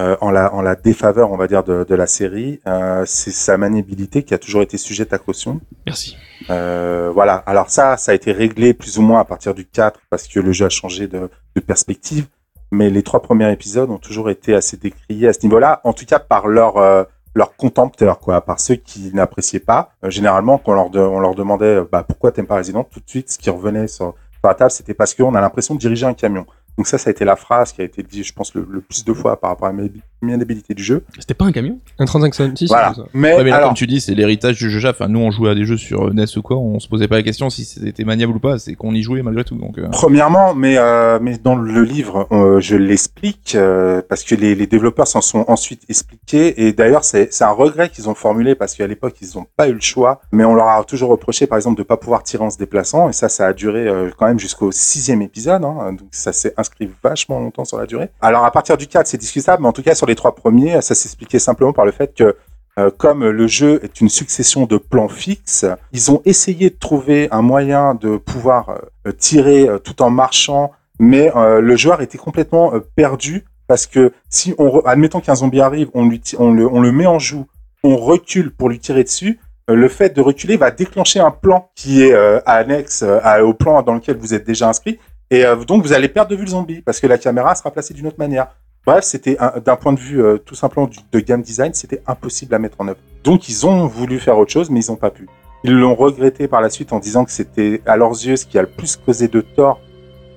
euh, en, la, en la défaveur, on va dire, de, de la série. Euh, c'est sa maniabilité qui a toujours été sujette à caution. Merci. Euh, voilà. Alors ça, ça a été réglé plus ou moins à partir du 4 parce que le jeu a changé de, de perspective. Mais les trois premiers épisodes ont toujours été assez décriés à ce niveau-là, en tout cas par leur, euh, leurs contempteurs, quoi, par ceux qui n'appréciaient pas. Euh, généralement, quand on leur, de- on leur demandait bah, pourquoi t'aimes pas Resident, tout de suite, ce qui revenait sur, sur la table, c'était parce qu'on a l'impression de diriger un camion. Donc ça, ça a été la phrase qui a été dit, je pense, le, le plus de fois par rapport à la mé- maniabilité du jeu. C'était pas un camion? Un 35 Voilà. ça. Mais, Ouais, mais là, alors, comme tu dis, c'est l'héritage du jeu Jaf. Enfin, nous, on jouait à des jeux sur NES ou quoi, on se posait pas la question si c'était maniable ou pas, c'est qu'on y jouait malgré tout. Donc, euh, Premièrement, mais euh, mais dans le livre, euh, je l'explique euh, parce que les, les développeurs s'en sont ensuite expliqués et d'ailleurs c'est c'est un regret qu'ils ont formulé parce qu'à l'époque ils n'ont pas eu le choix, mais on leur a toujours reproché par exemple de pas pouvoir tirer en se déplaçant et ça ça a duré euh, quand même jusqu'au sixième épisode, hein, donc ça s'est inscrit vachement longtemps sur la durée. Alors à partir du 4 c'est discutable, mais en tout cas sur les trois premiers ça s'expliquait simplement par le fait que euh, comme le jeu est une succession de plans fixes, ils ont essayé de trouver un moyen de pouvoir euh, tirer euh, tout en marchant, mais le joueur était complètement perdu parce que si on, admettons qu'un zombie arrive, on, le, met en joue, on recule pour lui tirer dessus. Le fait de reculer va déclencher un plan qui est annexe au plan dans lequel vous êtes déjà inscrit. Et euh, donc vous allez perdre de vue le zombie parce que la caméra sera placée d'une autre manière. Bref, c'était un- d'un point de vue euh, tout simplement de game design, c'était impossible à mettre en œuvre. Donc ils ont voulu faire autre chose, mais ils n'ont pas pu. Ils l'ont regretté par la suite en disant que c'était à leurs yeux ce qui a le plus causé de tort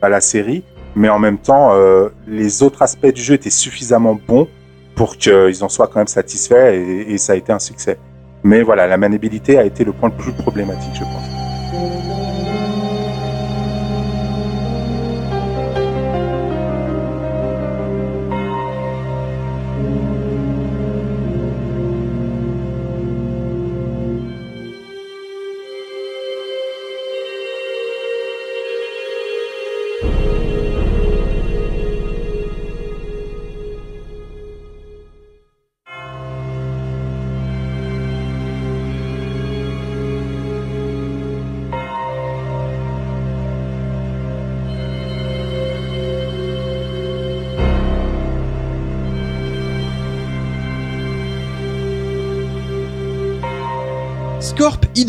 à la série, mais en même temps, euh, les autres aspects du jeu étaient suffisamment bons pour qu'ils en soient quand même satisfaits et, et ça a été un succès. Mais voilà, la maniabilité a été le point le plus problématique, je pense.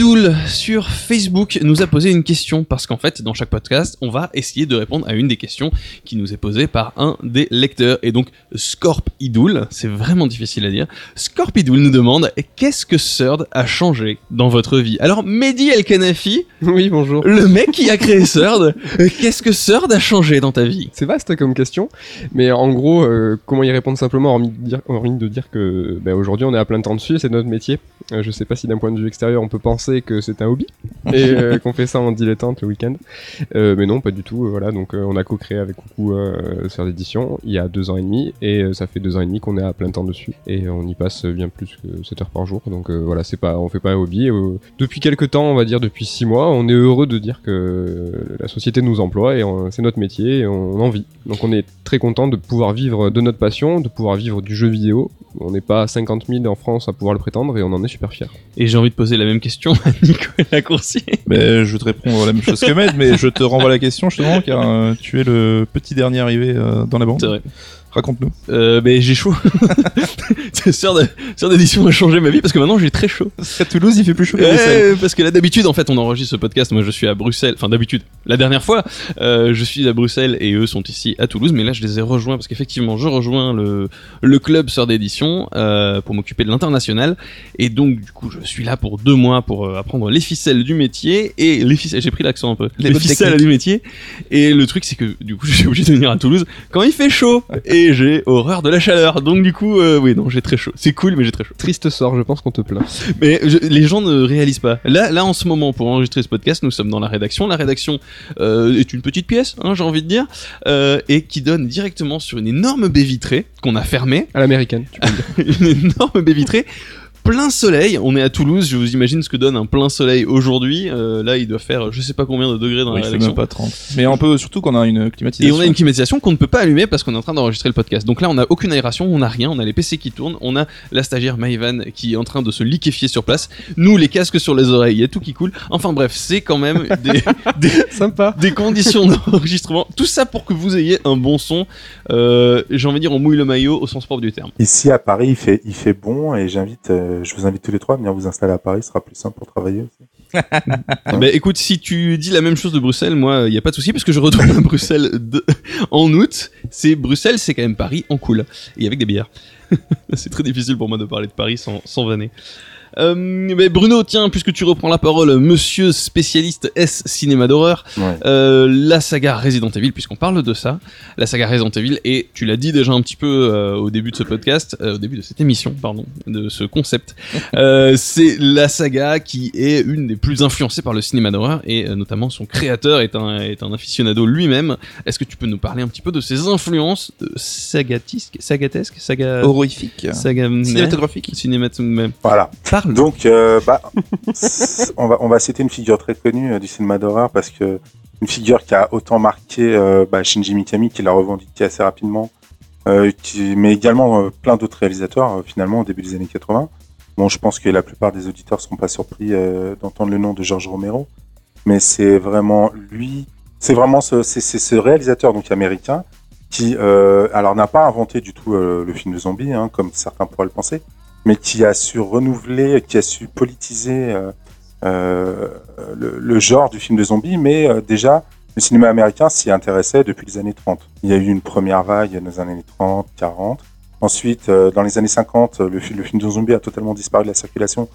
Idoul sur Facebook nous a posé une question parce qu'en fait dans chaque podcast on va essayer de répondre à une des questions qui nous est posée par un des lecteurs et donc Scorp Idoul c'est vraiment difficile à dire Scorp Idoul nous demande qu'est-ce que Third a changé dans votre vie? Alors Mehdi El Kanafi Oui, bonjour. le mec qui a créé euh, qu'est-ce que Third a changé dans ta vie? C'est vaste comme question, mais en gros, euh, comment y répondre simplement, hormis de dire, hormis de dire que ben, aujourd'hui on est à plein temps dessus, c'est notre métier. Euh, je sais pas si d'un point de vue extérieur on peut penser que c'est un hobby et euh, [laughs] qu'on fait ça en dilettante le week-end, Euh, mais non, pas du tout. euh, voilà, donc euh, on a co-créé avec Coucou euh, sur l'édition il y a deux ans et demi, et euh, ça fait deux ans et demi qu'on est à plein temps dessus, et on y passe bien plus que 7 heures par jour. Donc euh, voilà, c'est pas, on fait pas un hobby. Euh, depuis quelques temps, on va dire depuis six mois, on est heureux de dire que la société nous emploie et c'est notre métier et on en vit. Donc on est très content de pouvoir vivre de notre passion, de pouvoir vivre du jeu vidéo. On n'est pas 50 000 en France à pouvoir le prétendre et on en est super fiers. et j'ai envie de poser la même question à Nicolas [laughs] Coursier ben, je vais te répondre la même chose que Med, mais je te renvoie la question justement, car euh, tu es le petit dernier arrivé euh, dans la bande. c'est vrai Raconte-nous. euh, mais j'ai chaud. [laughs] Sœur d'édition a changé ma vie parce que maintenant j'ai très chaud. À Toulouse, il fait plus chaud que Bruxelles. Ouais, parce que là d'habitude en fait on enregistre ce podcast. Moi je suis à Bruxelles. Enfin d'habitude. La dernière fois euh, je suis à Bruxelles et eux sont ici à Toulouse. Mais là je les ai rejoints parce qu'effectivement je rejoins le, le club sœur d'édition euh, pour m'occuper de l'international. Et donc du coup je suis là pour deux mois pour apprendre les ficelles du métier et les ficelles. J'ai pris l'accent un peu. Les ficelles techniques. du métier. Et le truc c'est que du coup [laughs] je suis obligé de venir à Toulouse quand il fait chaud. Et j'ai horreur de la chaleur donc du coup euh, oui non j'ai très chaud c'est cool mais j'ai très chaud Triste sort, je pense qu'on te plaint. mais je- les gens ne réalisent pas. Là, là, en ce moment, pour enregistrer ce podcast, nous sommes dans la rédaction. La rédaction euh, est une petite pièce, hein, j'ai envie de dire, euh, et qui donne directement sur une énorme baie vitrée qu'on a fermée, À l'américaine, tu peux le dire. [laughs] une énorme baie vitrée. Plein soleil, on est à Toulouse, je vous imagine ce que donne un plein soleil aujourd'hui. Euh, là, il doit faire je sais pas combien de degrés dans Oui, la rédaction. même pas 30. Mais on peut surtout qu'on a une Et climatisation. on a une climatisation qu'on ne peut pas allumer parce qu'on est en train d'enregistrer le podcast. Donc là, on n'a aucune aération, on n'a rien, on a les PC qui tournent, on a la stagiaire Maïvan qui est en train de se liquéfier sur place. Nous, les casques sur les oreilles, il y a tout qui coule. Enfin bref, c'est quand même [laughs] des, des, Sympa. des conditions d'enregistrement. Tout ça pour que vous ayez un bon son. Euh, J'ai envie de dire, on mouille le maillot au sens propre du terme. Ici à Paris, il fait, il fait bon et j'invite, euh, je vous invite tous les trois à venir vous installer à Paris, ce sera plus simple pour travailler aussi. [laughs] Bah écoute, si tu dis la même chose de Bruxelles, moi, il y a pas de souci parce que je retourne à Bruxelles en août. C'est Bruxelles, c'est quand même Paris en cool et avec des bières. [laughs] C'est très difficile pour moi de parler de Paris sans, sans vanner. Euh, mais Bruno, tiens, puisque tu reprends la parole, monsieur spécialiste S cinéma d'horreur, Ouais. euh, la saga Resident Evil, puisqu'on parle de ça, la saga Resident Evil, et tu l'as dit déjà un petit peu euh, au début de ce podcast, au début de cette émission, pardon, de ce concept, [laughs] c'est la saga qui est une des plus influencées par le cinéma d'horreur, et notamment son créateur est un, est un aficionado lui-même. Est-ce que tu peux nous parler un petit peu de ses influences sagatisques, sagatesques, saga... Horrifique. saga Cinématographique. cinématographique. Voilà. Donc, euh, bah, [laughs] on va citer une figure très connue euh, du cinéma d'horreur parce que une figure qui a autant marqué euh, bah, Shinji Mikami, qui l'a revendiqué assez rapidement, qui, mais également plein d'autres réalisateurs finalement au début des années 80. Bon, je pense que la plupart des auditeurs seront pas surpris d'entendre le nom de George Romero, mais c'est vraiment lui, c'est vraiment ce, réalisateur donc américain qui, alors n'a pas inventé du tout le film de zombie, hein, comme certains pourraient le penser, mais qui a su renouveler, qui a su politiser euh, euh, le, genre du film de zombie, mais euh, déjà le cinéma américain s'y intéressait depuis les années 30. Il y a eu une première vague dans les années 30, 40. Ensuite, dans les années 50, le, le film de zombie a totalement disparu de la circulation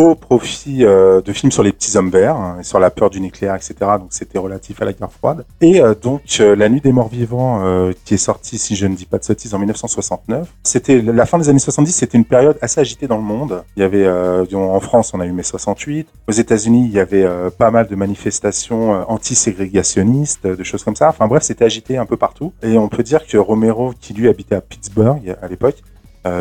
au profit euh, de films sur les petits hommes verts, hein, et sur la peur du nucléaire, etc. Donc c'était relatif à la guerre froide. Et euh, donc euh, La Nuit des Morts Vivants, qui est sorti, si je ne dis pas de sottises, en 1969. C'était la fin des années 70, c'était une période assez agitée dans le monde. Il y avait, en France, on a eu mai 68. Aux États-Unis, il y avait pas mal de manifestations anti-ségrégationnistes, de choses comme ça. Enfin bref, c'était agité un peu partout. Et on peut dire que Romero, qui lui habitait à Pittsburgh à l'époque,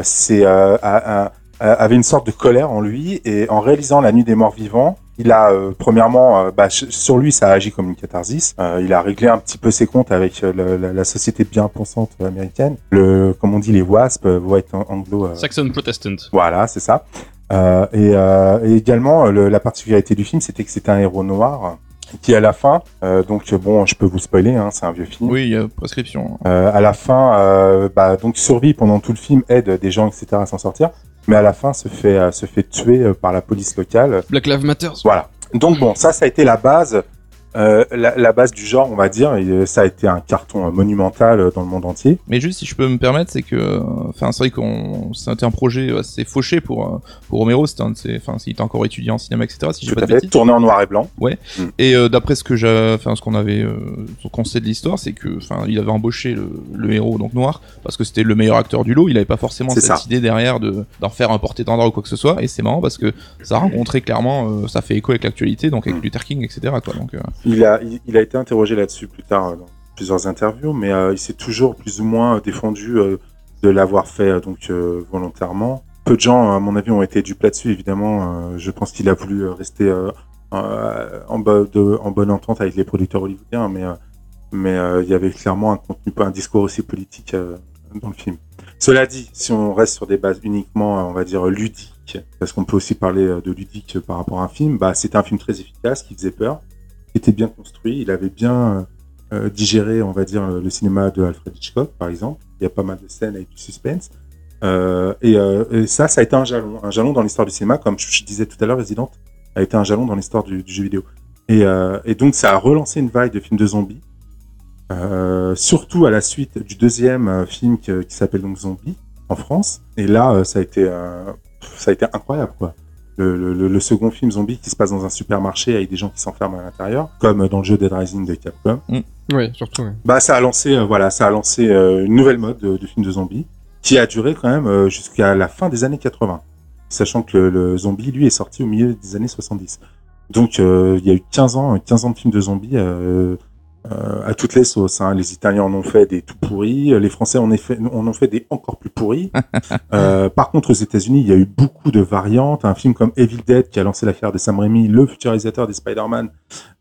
c'est a- a- avait une sorte de colère en lui et en réalisant La Nuit des Morts Vivants, il a euh, premièrement, euh, bah, sur lui, ça a agi comme une catharsis. Euh, il a réglé un petit peu ses comptes avec euh, le- la, la société bien pensante américaine, le, comme on dit, les WASP, euh, White Anglo. euh, Saxon Protestant. voilà, c'est ça. Euh, et, euh, et également, euh, le- la particularité du film, c'était que c'était un héros noir qui, à la fin, euh, donc bon, je peux vous spoiler, hein, c'est un vieux film. Oui, il y a prescription. Euh, à la fin, euh, bah, donc survit pendant tout le film, aide des gens, etc. à s'en sortir, mais à la fin se fait euh, se fait tuer euh, par la police locale. Black Lives Matter. Voilà. Donc bon, ça, ça a été la base, euh, la, la base du genre, on va dire, et euh, ça a été un carton euh, monumental dans le monde entier. Mais juste si je peux me permettre, c'est que, enfin, c'est vrai qu'on, c'était un projet assez fauché pour pour Romero. C'était un de ses, enfin, il était encore étudiant en cinéma, etc. Si je pas de. Tourné en noir et blanc. Et euh, d'après ce que j'ai, enfin, ce qu'on avait, euh, ce qu'on sait de l'histoire, c'est que, enfin, il avait embauché le, le héros donc noir parce que c'était le meilleur acteur du lot. Il avait pas forcément cette ça. idée derrière de d'en faire un porte-étendard ou quoi que ce soit. Et c'est marrant parce que ça a rencontré clairement, euh, ça fait écho avec l'actualité, donc avec Mm. Luther King, etc. Quoi. Donc, Il a, il, a été interrogé là-dessus plus tard euh, dans plusieurs interviews, mais euh, il s'est toujours plus ou moins euh, défendu de l'avoir fait donc volontairement. Peu de gens, à mon avis, ont été dupes là-dessus. Évidemment, je pense qu'il a voulu rester en, bonne entente avec les producteurs hollywoodiens, mais il y avait clairement un contenu, un discours aussi politique dans le film. Cela dit, si on reste sur des bases uniquement, on va dire ludiques, parce qu'on peut aussi parler de ludique par rapport à un film, bah c'était un film très efficace qui faisait peur était bien construit. Il avait bien euh, digéré, on va dire, le, cinéma de Alfred Hitchcock, par exemple. Il y a pas mal de scènes avec du suspense. Euh, et, euh, ça, ça a été un jalon, un jalon dans l'histoire du cinéma, comme je, disais tout à l'heure, Resident a été un jalon dans l'histoire du, jeu vidéo. Et, euh, donc, ça a relancé une vague de films de zombies, euh, surtout à la suite du deuxième euh, film qui s'appelle donc Zombie en France. Et là, euh, ça a été, euh, ça a été incroyable, quoi. Le, le- le- le second film zombie qui se passe dans un supermarché avec des gens qui s'enferment à l'intérieur, comme dans le jeu Dead Rising de Capcom. Oui, surtout. Bah, ça a lancé, euh, voilà, ça a lancé euh, une nouvelle mode de, de film de zombies qui a duré quand même euh, jusqu'à la fin des années 80. Sachant que le, le zombie, lui, est sorti au milieu des années 70. Donc, euh, il y a eu 15 ans, 15 ans de films de zombies euh, euh, à toutes les sauces. Hein. Les Italiens en ont fait des tout pourris, les Français en, effet, en ont fait des encore plus pourris. [laughs] Euh, par contre, aux États-Unis, il y a eu beaucoup de variantes. Un film comme Evil Dead qui a lancé l'affaire de Sam Raimi, le futur réalisateur des Spider-Man,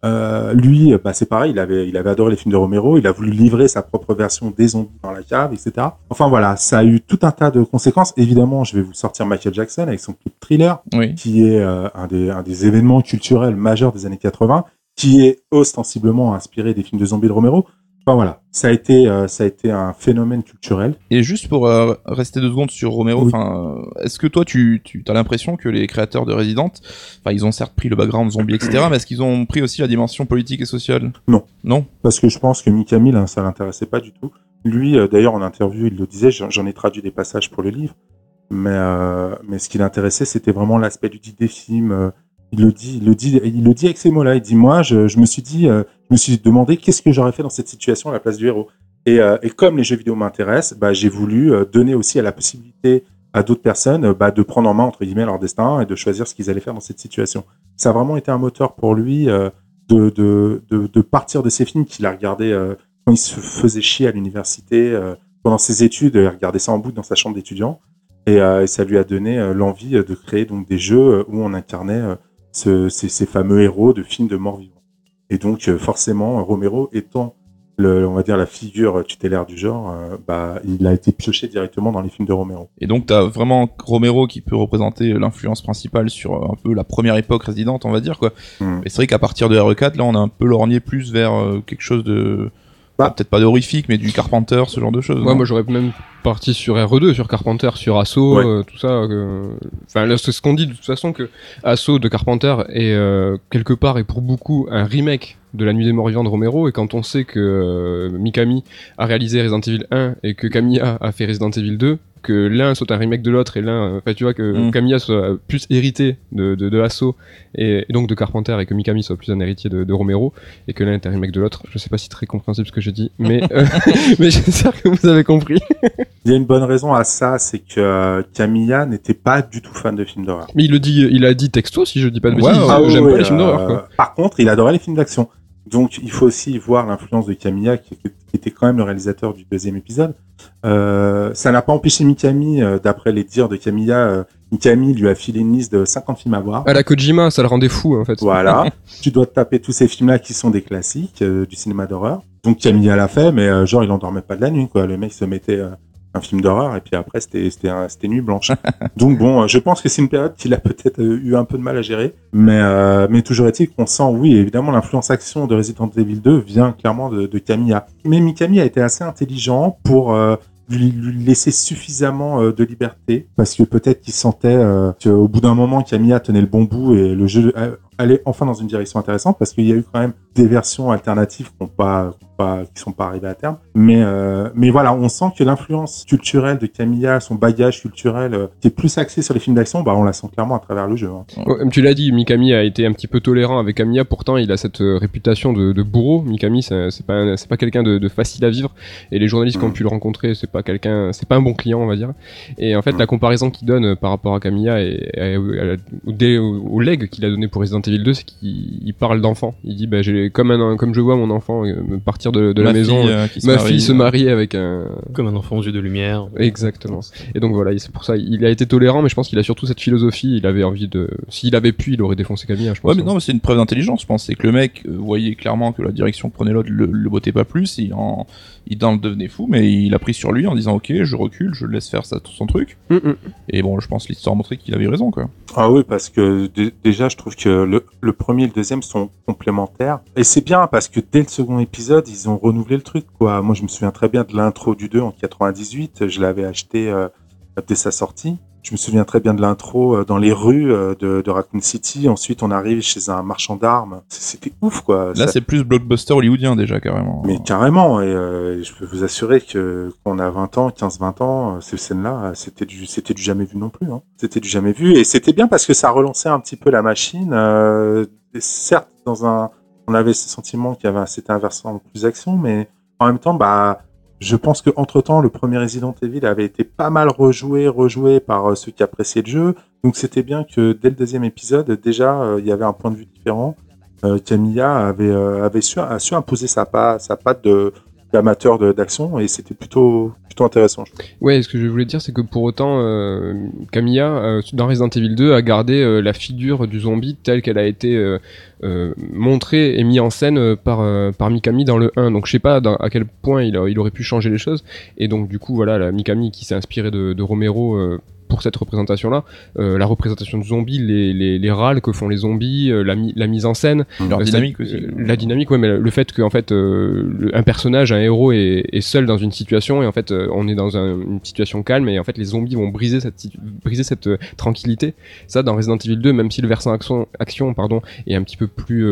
euh, lui, bah, c'est pareil, il avait, il avait adoré les films de Romero, il a voulu livrer sa propre version des zombies dans la cave, etc. Enfin voilà, ça a eu tout un tas de conséquences. Évidemment, je vais vous sortir Michael Jackson avec son clip Thriller, oui. qui est euh, un, des, un des événements culturels majeurs des années 80, qui est ostensiblement inspiré des films de zombies de Romero. Enfin voilà, ça a été, euh, ça a été un phénomène culturel. Et juste pour euh, rester deux secondes sur Romero, Oui. euh, est-ce que toi tu, tu as l'impression que les créateurs de Resident, enfin, ils ont certes pris le background zombie, etc., mais est-ce qu'ils ont pris aussi la dimension politique et sociale? Non. Non? Parce que je pense que Mikami, là, ça l'intéressait pas du tout. lui, d'ailleurs, en interview, il le disait, j'en ai traduit des passages pour le livre, mais, mais ce qui l'intéressait, c'était vraiment l'aspect ludique des films. Il le dit, il le dit, il le dit avec ces mots-là. Il dit, moi, je, je me suis dit, euh, je me suis demandé qu'est-ce que j'aurais fait dans cette situation à la place du héros. Et, euh, et comme les jeux vidéo m'intéressent, bah, j'ai voulu euh, donner aussi à la possibilité à d'autres personnes euh, bah, de prendre en main entre guillemets leur destin et de choisir ce qu'ils allaient faire dans cette situation. Ça a vraiment été un moteur pour lui euh, de, de, de, partir de ces films qu'il a regardé euh, quand il se faisait chier à l'université pendant ses études. Il regardait ça en boucle dans sa chambre d'étudiant et, et ça lui a donné l'envie de créer donc des jeux où on incarnait ce- ces, ces fameux héros de films de morts vivants. Et donc euh, forcément Romero étant le, on va dire la figure tutélaire du genre, euh, bah, il a été pioché directement dans les films de Romero. Et donc t'as vraiment Romero qui peut représenter l'influence principale sur euh, un peu la première époque résidente, on va dire quoi. Hmm. Et c'est vrai qu'à partir de RE4, là on a un peu lorgné plus vers euh, quelque chose de... Bah. Peut-être pas d'horrifique, mais du Carpenter, ce genre de choses. Ouais, moi j'aurais même parti sur RE2, sur Carpenter, sur Assaut, Ouais. euh, tout ça. euh, Enfin, là, c'est ce qu'on dit de toute façon que Assaut de Carpenter est euh, quelque part et pour beaucoup un remake de La Nuit des Morts Vivants de Romero. Et quand on sait que euh, Mikami a réalisé Resident Evil 1 et que Kamiya a fait Resident Evil 2, que l'un soit un remake de l'autre et l'un, euh, enfin tu vois que Mm. Kamiya soit plus hérité de, de, de Assaut et, et donc de Carpenter et que Mikami soit plus un héritier de, de Romero et que l'un est un remake de l'autre. Je sais pas si c'est très compréhensible ce que j'ai dit, mais [laughs] euh, [laughs] mais j'espère que vous avez compris. [laughs] Il y a une bonne raison à ça, c'est que euh, Camilla n'était pas du tout fan de films d'horreur. Mais il le dit, il a dit texto si je dis pas de bêtises. ouais, euh, ouais, J'aime oui, pas les films euh, d'horreur quoi. Par contre, il adorait les films d'action. Donc, il faut aussi voir l'influence de Camilla, qui était quand même le réalisateur du deuxième épisode. Euh, ça n'a pas empêché Mikami, euh, d'après les dires de Camilla, euh, Mikami lui a filé une liste de 50 films à voir. À la Kojima, ça le rendait fou en fait. Voilà. [laughs] tu dois te taper tous ces films-là qui sont des classiques du cinéma d'horreur. Donc Camilla l'a fait, mais genre il en dormait pas de la nuit, quoi. Le mec se mettait un film d'horreur et puis après c'était nuit blanche. [laughs] Donc bon, je pense que c'est une période qu'il a peut-être euh, eu un peu de mal à gérer, mais euh, mais toujours est-il qu'on sent, oui, évidemment l'influence action de Resident Evil 2 vient clairement de, Camilla. Mais Mikami a été assez intelligent pour euh, lui, laisser suffisamment de liberté parce que peut-être qu'il sentait qu'au bout d'un moment Camilla tenait le bon bout et le jeu allait enfin dans une direction intéressante parce qu'il y a eu quand même des versions alternatives qui pas, pas qui sont pas arrivées à terme mais euh, mais voilà on sent que l'influence culturelle de Camilla son bagage culturel euh, qui est plus axé sur les films d'action bah on la sent clairement à travers le jeu hein. Ouais, comme tu l'as dit, Mikami a été un petit peu tolérant avec Kamiya, pourtant il a cette euh, réputation de, de bourreau. Mikami, c'est pas, c'est pas quelqu'un de, de facile à vivre, et les journalistes qui ont Mm. pu le rencontrer, c'est pas quelqu'un, c'est pas un bon client, on va dire. Et en fait, Mm. la comparaison qu'il donne euh, par rapport à Kamiya et, au leg qu'il a donné pour Resident Evil 2, c'est qu'il il parle d'enfant. Il dit, bah, j'ai comme un, comme je vois mon enfant euh, me partir de, de la Ma maison, fille, euh, qui se ma marie, fille se euh, marier avec un, Comme un enfant aux yeux de lumière. Exactement. Et donc voilà, c'est pour ça, il a été tolérant, mais je pense qu'il a surtout cette philosophie. Il avait envie de, s'il avait pu, il aurait défoncé Camille, je pense. Ouais, mais non, mais c'est une preuve d'intelligence, je pense. C'est que le mec voyait clairement que la direction que prenait l'autre le, le bottait pas plus. Il en, il en devenait fou, mais il a pris sur lui en disant ok, je recule, je laisse faire ça son truc. Mm, mm. Et bon, je pense l'histoire a montré qu'il avait raison, quoi. Ah oui, parce que dé- déjà, je trouve que le, le premier et le deuxième sont complémentaires. Et c'est bien parce que dès le second épisode, ils ont renouvelé le truc, quoi. Moi, je me souviens très bien de l'intro du 2 en 98. Je l'avais acheté euh, dès sa sortie. Je me souviens très bien de l'intro euh, dans les rues euh, de, de Raccoon City. Ensuite, on arrive chez un marchand d'armes. C'était ouf, quoi. Là, Ça- c'est plus blockbuster hollywoodien déjà, carrément. mais carrément, et euh, je peux vous assurer que quand on a 20 ans, 15-20 ans, euh, ces scènes-là, c'était du, c'était du jamais vu non plus. Hein. C'était du jamais vu, et c'était bien parce que ça relançait un petit peu la machine. Euh, certes, dans un, on avait ce sentiment qu'il y avait, c'était un versant plus action, mais en même temps, bah, je pense que entre temps, le premier Resident Evil avait été pas mal rejoué, rejoué par euh, ceux qui appréciaient le jeu. Donc c'était bien que dès le deuxième épisode, déjà, euh, il y avait un point de vue différent euh, Camilla avait, euh, avait su, imposer sa, pa- sa patte de d'amateur de- d'action et c'était plutôt plutôt intéressant. Je. Ouais, ce que je voulais dire, c'est que pour autant, euh, Camilla, euh, dans Resident Evil 2, a gardé euh, la figure du zombie telle qu'elle a été euh, euh, montrée et mise en scène euh, par, par Mikami dans le 1. Donc je sais pas à quel point il, aurait pu changer les choses. Et donc du coup, voilà, la Mikami qui s'est inspirée de, de Romero pour cette représentation-là, euh, la représentation du zombie, les, les, les râles que font les zombies, euh, la, mi- la mise en scène, Leur euh, dynamique aussi. la dynamique, ouais, mais le fait que en fait le- un personnage, un héros est, est seul dans une situation et en fait on est dans un- une situation calme et en fait les zombies vont briser cette briser cette tranquillité. Ça dans Resident Evil 2, même si le versant action, action pardon est un petit peu plus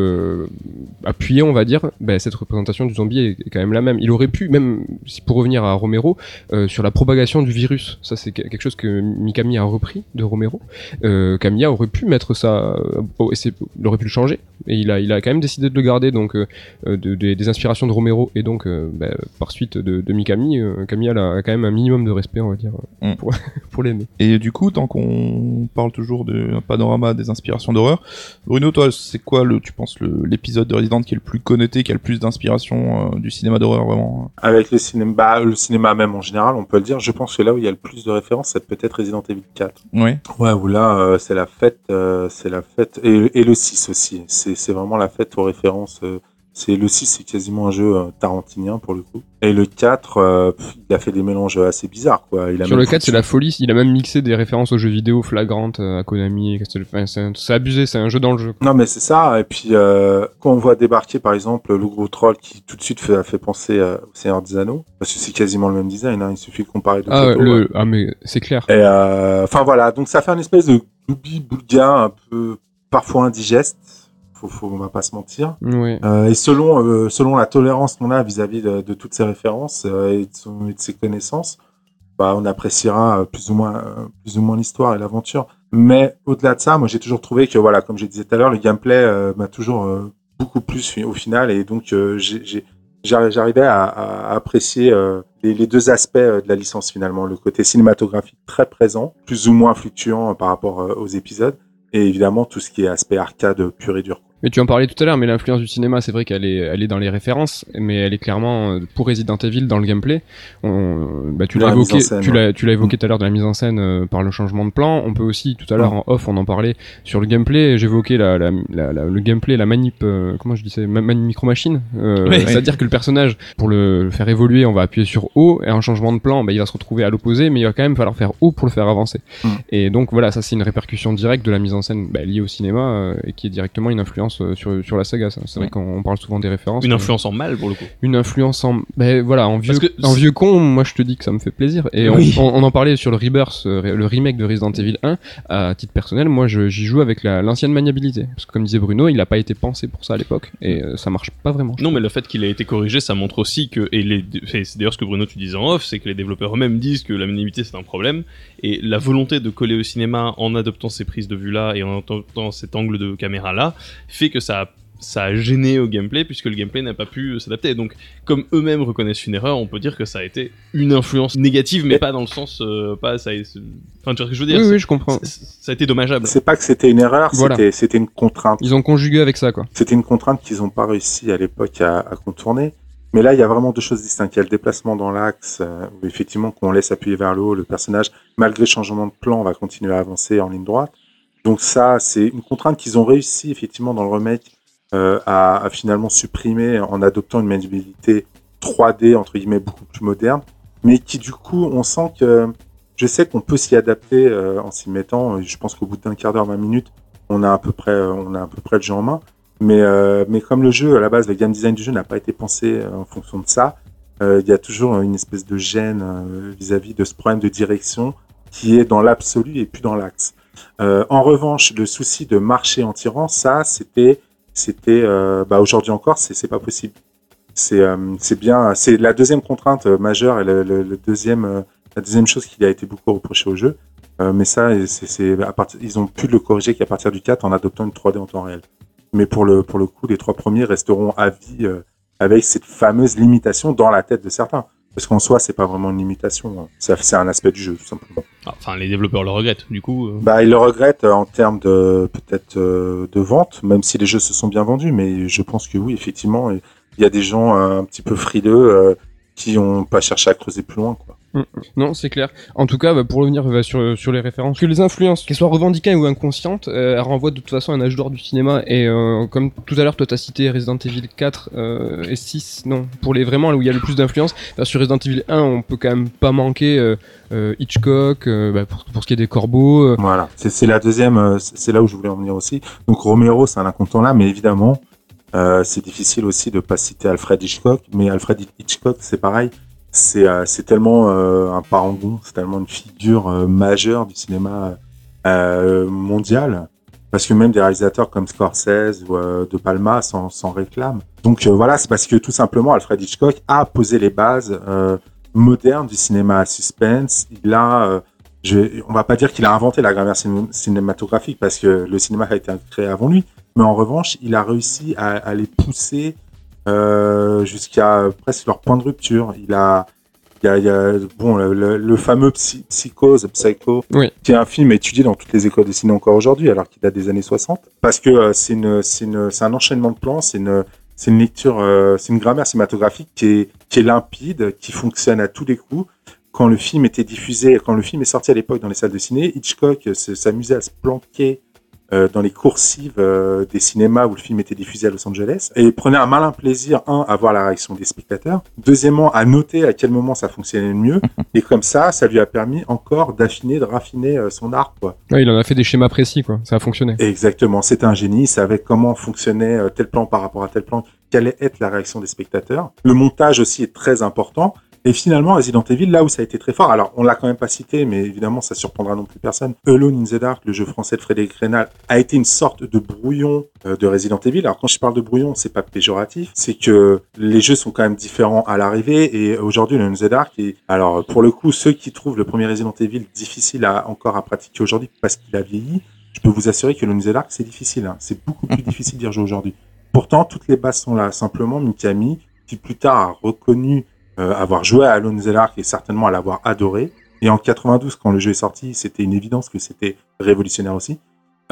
appuyé, on va dire, ben, cette représentation du zombie est, est quand même la même. Il aurait pu, même pour revenir à Romero, euh, sur la propagation du virus, ça c'est que- quelque chose que Mikami a repris de Romero. Euh, Camilla aurait pu mettre ça, euh, oh, et il aurait pu le changer, et il a, il a quand même décidé de le garder, donc euh, euh, de- de- des inspirations de Romero et donc euh, ben, par suite de, de Mikami, euh, Camilla a quand même un minimum de respect, on va dire, Mm. pour, [laughs] pour l'aimer. Et du coup, tant qu'on parle toujours de panorama des inspirations d'horreur, Bruno, toi, c'est quoi le, tu penses, l'épisode de Resident qui est le plus connoté, qui a le plus d'inspiration euh, du cinéma d'horreur vraiment? Avec le cinéma, bah, le cinéma même en général, on peut le dire. Je pense que là où il y a le plus de références, c'est peut-être Resident Evil 4. Ouais. Ouais, où là, euh, c'est la fête, euh, c'est la fête, et, et le 6 aussi. C'est, c'est vraiment la fête aux références. Euh, c'est le 6, c'est quasiment un jeu euh, tarantinien pour le coup. Et le 4, euh, pff, il a fait des mélanges assez bizarres, quoi. Il a Sur le 4, foutu- c'est la folie, il a même mixé des références aux jeux vidéo flagrantes euh, à Konami, enfin, c'est abusé, c'est un jeu dans le jeu. Non, mais c'est ça. Et puis, euh, quand on voit débarquer, par exemple, le gros troll qui tout de suite fait, a fait penser euh, au Seigneur des Anneaux, parce que c'est quasiment le même design, hein, il suffit de comparer deux Ah, photos, le, ah mais c'est clair. Et euh, enfin voilà, donc ça fait un espèce de gloubi boulga un peu parfois indigeste. Faut, faut, on va pas se mentir. Euh, et selon euh, selon la tolérance qu'on a vis-à-vis de, de toutes ces références euh, et, de son- et de ses connaissances, bah on appréciera plus ou moins plus ou moins l'histoire et l'aventure. Mais au-delà de ça, moi j'ai toujours trouvé que voilà, comme je disais tout à l'heure, le gameplay m'a toujours beaucoup plus au final et donc j'arrivais à, à apprécier les, les deux aspects de la licence finalement, le côté cinématographique très présent, plus ou moins fluctuant par rapport aux épisodes, et évidemment tout ce qui est aspect arcade pur et dur. Mais tu en parlais tout à l'heure, mais l'influence du cinéma, c'est vrai qu'elle est, elle est dans les références, mais elle est clairement euh, pour Resident Evil dans le gameplay. On, bah, tu l'as évoqué, scène, tu l'as, tu l'as évoqué tout à l'heure de la mise en scène euh, par le changement de plan. On peut aussi tout à l'heure en off, on en parlait sur le gameplay. J'évoquais la, la, la, la- le gameplay, la manip, euh, comment je disais, ma- manip micro machine. Euh, Ouais. C'est-à-dire que le personnage, pour le, le faire évoluer, on va appuyer sur O et en changement de plan, bah, il va se retrouver à l'opposé, mais il va quand même falloir faire O pour le faire avancer. Mm. Et donc voilà, ça c'est une répercussion directe de la mise en scène bah, liée au cinéma euh, et qui est directement une influence euh, sur, sur la saga. ça. C'est vrai qu'on on parle souvent des références. Une influence en mal pour le coup. une influence en ben voilà en vieux en vieux con moi je te dis que ça me fait plaisir et on- Oui. on, on en parlait sur le Rebirth euh, le remake de Resident Evil 1 à titre personnel moi je- j'y joue avec la- l'ancienne maniabilité parce que comme disait Bruno il a pas été pensé pour ça à l'époque et euh, ça marche pas vraiment Non, mais le fait qu'il ait été corrigé, ça montre aussi que, et les, c'est d'ailleurs ce que Bruno tu disais en off, c'est que les développeurs eux-mêmes disent que la maniabilité c'est un problème, et la volonté de coller au cinéma en adoptant ces prises de vue là et en adoptant cet angle de caméra là, fait que ça a ça a gêné au gameplay puisque le gameplay n'a pas pu s'adapter. Donc, comme eux-mêmes reconnaissent une erreur, on peut dire que ça a été une influence négative, mais pas dans le sens, euh, pas ça. Enfin, tu vois ce que je veux dire? Oui je comprends Ça a été dommageable. C'est pas que c'était une erreur, Voilà. c'était c'était une contrainte. ils ont conjugué avec ça quoi C'était une contrainte qu'ils n'ont pas réussi à l'époque à, à contourner. Mais là, il y a vraiment deux choses distinctes. Il y a le déplacement dans l'axe, euh, où effectivement, qu'on laisse appuyer vers le haut, le personnage, malgré le changement de plan, va continuer à avancer en ligne droite. Donc ça, c'est une contrainte qu'ils ont réussi effectivement dans le remake euh, à, finalement supprimer en adoptant une maniabilité 3D entre guillemets beaucoup plus moderne, mais qui du coup, on sent que je sais qu'on peut s'y adapter euh, en s'y mettant. Je pense qu'au bout d'un quart d'heure, 20 minutes, on a à peu près, euh, on a à peu près le jeu en main. Mais, mais comme le jeu, à la base, le game design du jeu n'a pas été pensé en fonction de ça, il y a toujours une espèce de gêne vis-à-vis de ce problème de direction qui est dans l'absolu et plus dans l'axe. Euh, en revanche, le souci de marcher en tirant, ça, c'était, c'était, euh, bah, aujourd'hui encore, c'est, c'est pas possible. C'est, euh, c'est bien, c'est la deuxième contrainte majeure et le, deuxième, la deuxième chose qui a été beaucoup reprochée au jeu. Mais ça, c'est, c'est à partir, ils ont pu le corriger qu'à partir du 4 en adoptant une 3D en temps réel. Mais pour le, pour le coup, les trois premiers resteront à vie avec cette fameuse limitation dans la tête de certains. Parce qu'en soi, c'est pas vraiment une limitation. hein. C'est, un aspect du jeu, tout simplement. Ah, Enfin, les développeurs le regrettent, du coup. euh. Bah, ils le regrettent euh, en termes de peut-être euh, de vente, même si les jeux se sont bien vendus. Mais je pense que oui, effectivement, il y a des gens un petit peu frileux euh, qui ont pas cherché à creuser plus loin. Quoi. Non, c'est clair. En tout cas, bah, pour revenir bah, sur, les références, que les influences, qu'elles soient revendiquées ou inconscientes, euh, elles renvoient de toute façon à un âge d'or du cinéma. Et euh, comme tout à l'heure, toi, t'as cité Resident Evil 4 euh, et 6, non, pour les vraiment là où il y a le plus d'influence. bah, sur Resident Evil 1, on peut quand même pas manquer Hitchcock, pour, pour ce qui est des corbeaux. Voilà, c'est la deuxième, c'est là où je voulais en venir aussi. Donc Romero, c'est un incontournable, mais évidemment, c'est difficile aussi de pas citer Alfred Hitchcock. Mais Alfred Hitchcock, c'est pareil, c'est euh, c'est tellement euh, un parangon, c'est tellement une figure euh, majeure du cinéma mondial, parce que même des réalisateurs comme Scorsese ou De Palma s'en réclament. Donc voilà, c'est parce que tout simplement Alfred Hitchcock a posé les bases modernes du cinéma à suspense. Il a on va pas dire qu'il a inventé la grammaire ciné- cinématographique parce que le cinéma a été créé avant lui, mais en revanche, il a réussi à, les pousser jusqu'à presque leur point de rupture. Il a, il y a, il y a bon, le, fameux psy- Psychose, Psycho, Oui. qui est un film étudié dans toutes les écoles de cinéma encore aujourd'hui, alors qu'il date des années 60, parce que euh, c'est une, un enchaînement de plans, c'est une, c'est une lecture, euh, c'est une grammaire cinématographique qui est, qui est limpide, qui fonctionne à tous les coups quand le film était diffusé, quand le film est sorti à l'époque dans les salles de ciné, Hitchcock euh, s'amusait à se planquer euh, dans les coursives euh, des cinémas où le film était diffusé à Los Angeles et prenait un malin plaisir, un, à voir la réaction des spectateurs, deuxièmement, à noter à quel moment ça fonctionnait le mieux, [laughs] et comme ça, ça lui a permis encore d'affiner, de raffiner euh, son art, quoi. Ouais, il en a fait des schémas précis, quoi. Ça a fonctionné. Exactement, c'est un génie, il savait comment fonctionnait tel plan par rapport à tel plan, quelle allait être la réaction des spectateurs. Le montage aussi est très important. Et finalement, Resident Evil, là où ça a été très fort, alors on l'a quand même pas cité, mais évidemment ça surprendra non plus personne. Alone in the Dark, le jeu français de Frédéric Rénal, a été une sorte de brouillon euh, de Resident Evil. Alors quand je parle de brouillon, c'est pas péjoratif, c'est que les jeux sont quand même différents à l'arrivée. Et aujourd'hui, Alone in the Dark, est... alors pour le coup, ceux qui trouvent le premier Resident Evil difficile à, encore à pratiquer aujourd'hui parce qu'il a vieilli, je peux vous assurer que le New Ark, c'est difficile. hein. C'est beaucoup plus [laughs] difficile d'y rejouer aujourd'hui. Pourtant, toutes les bases sont là. Simplement, Mikami, qui plus tard a reconnu euh, avoir joué à Alone in the Dark et certainement à l'avoir adoré. Et en 92, quand le jeu est sorti, c'était une évidence que c'était révolutionnaire aussi.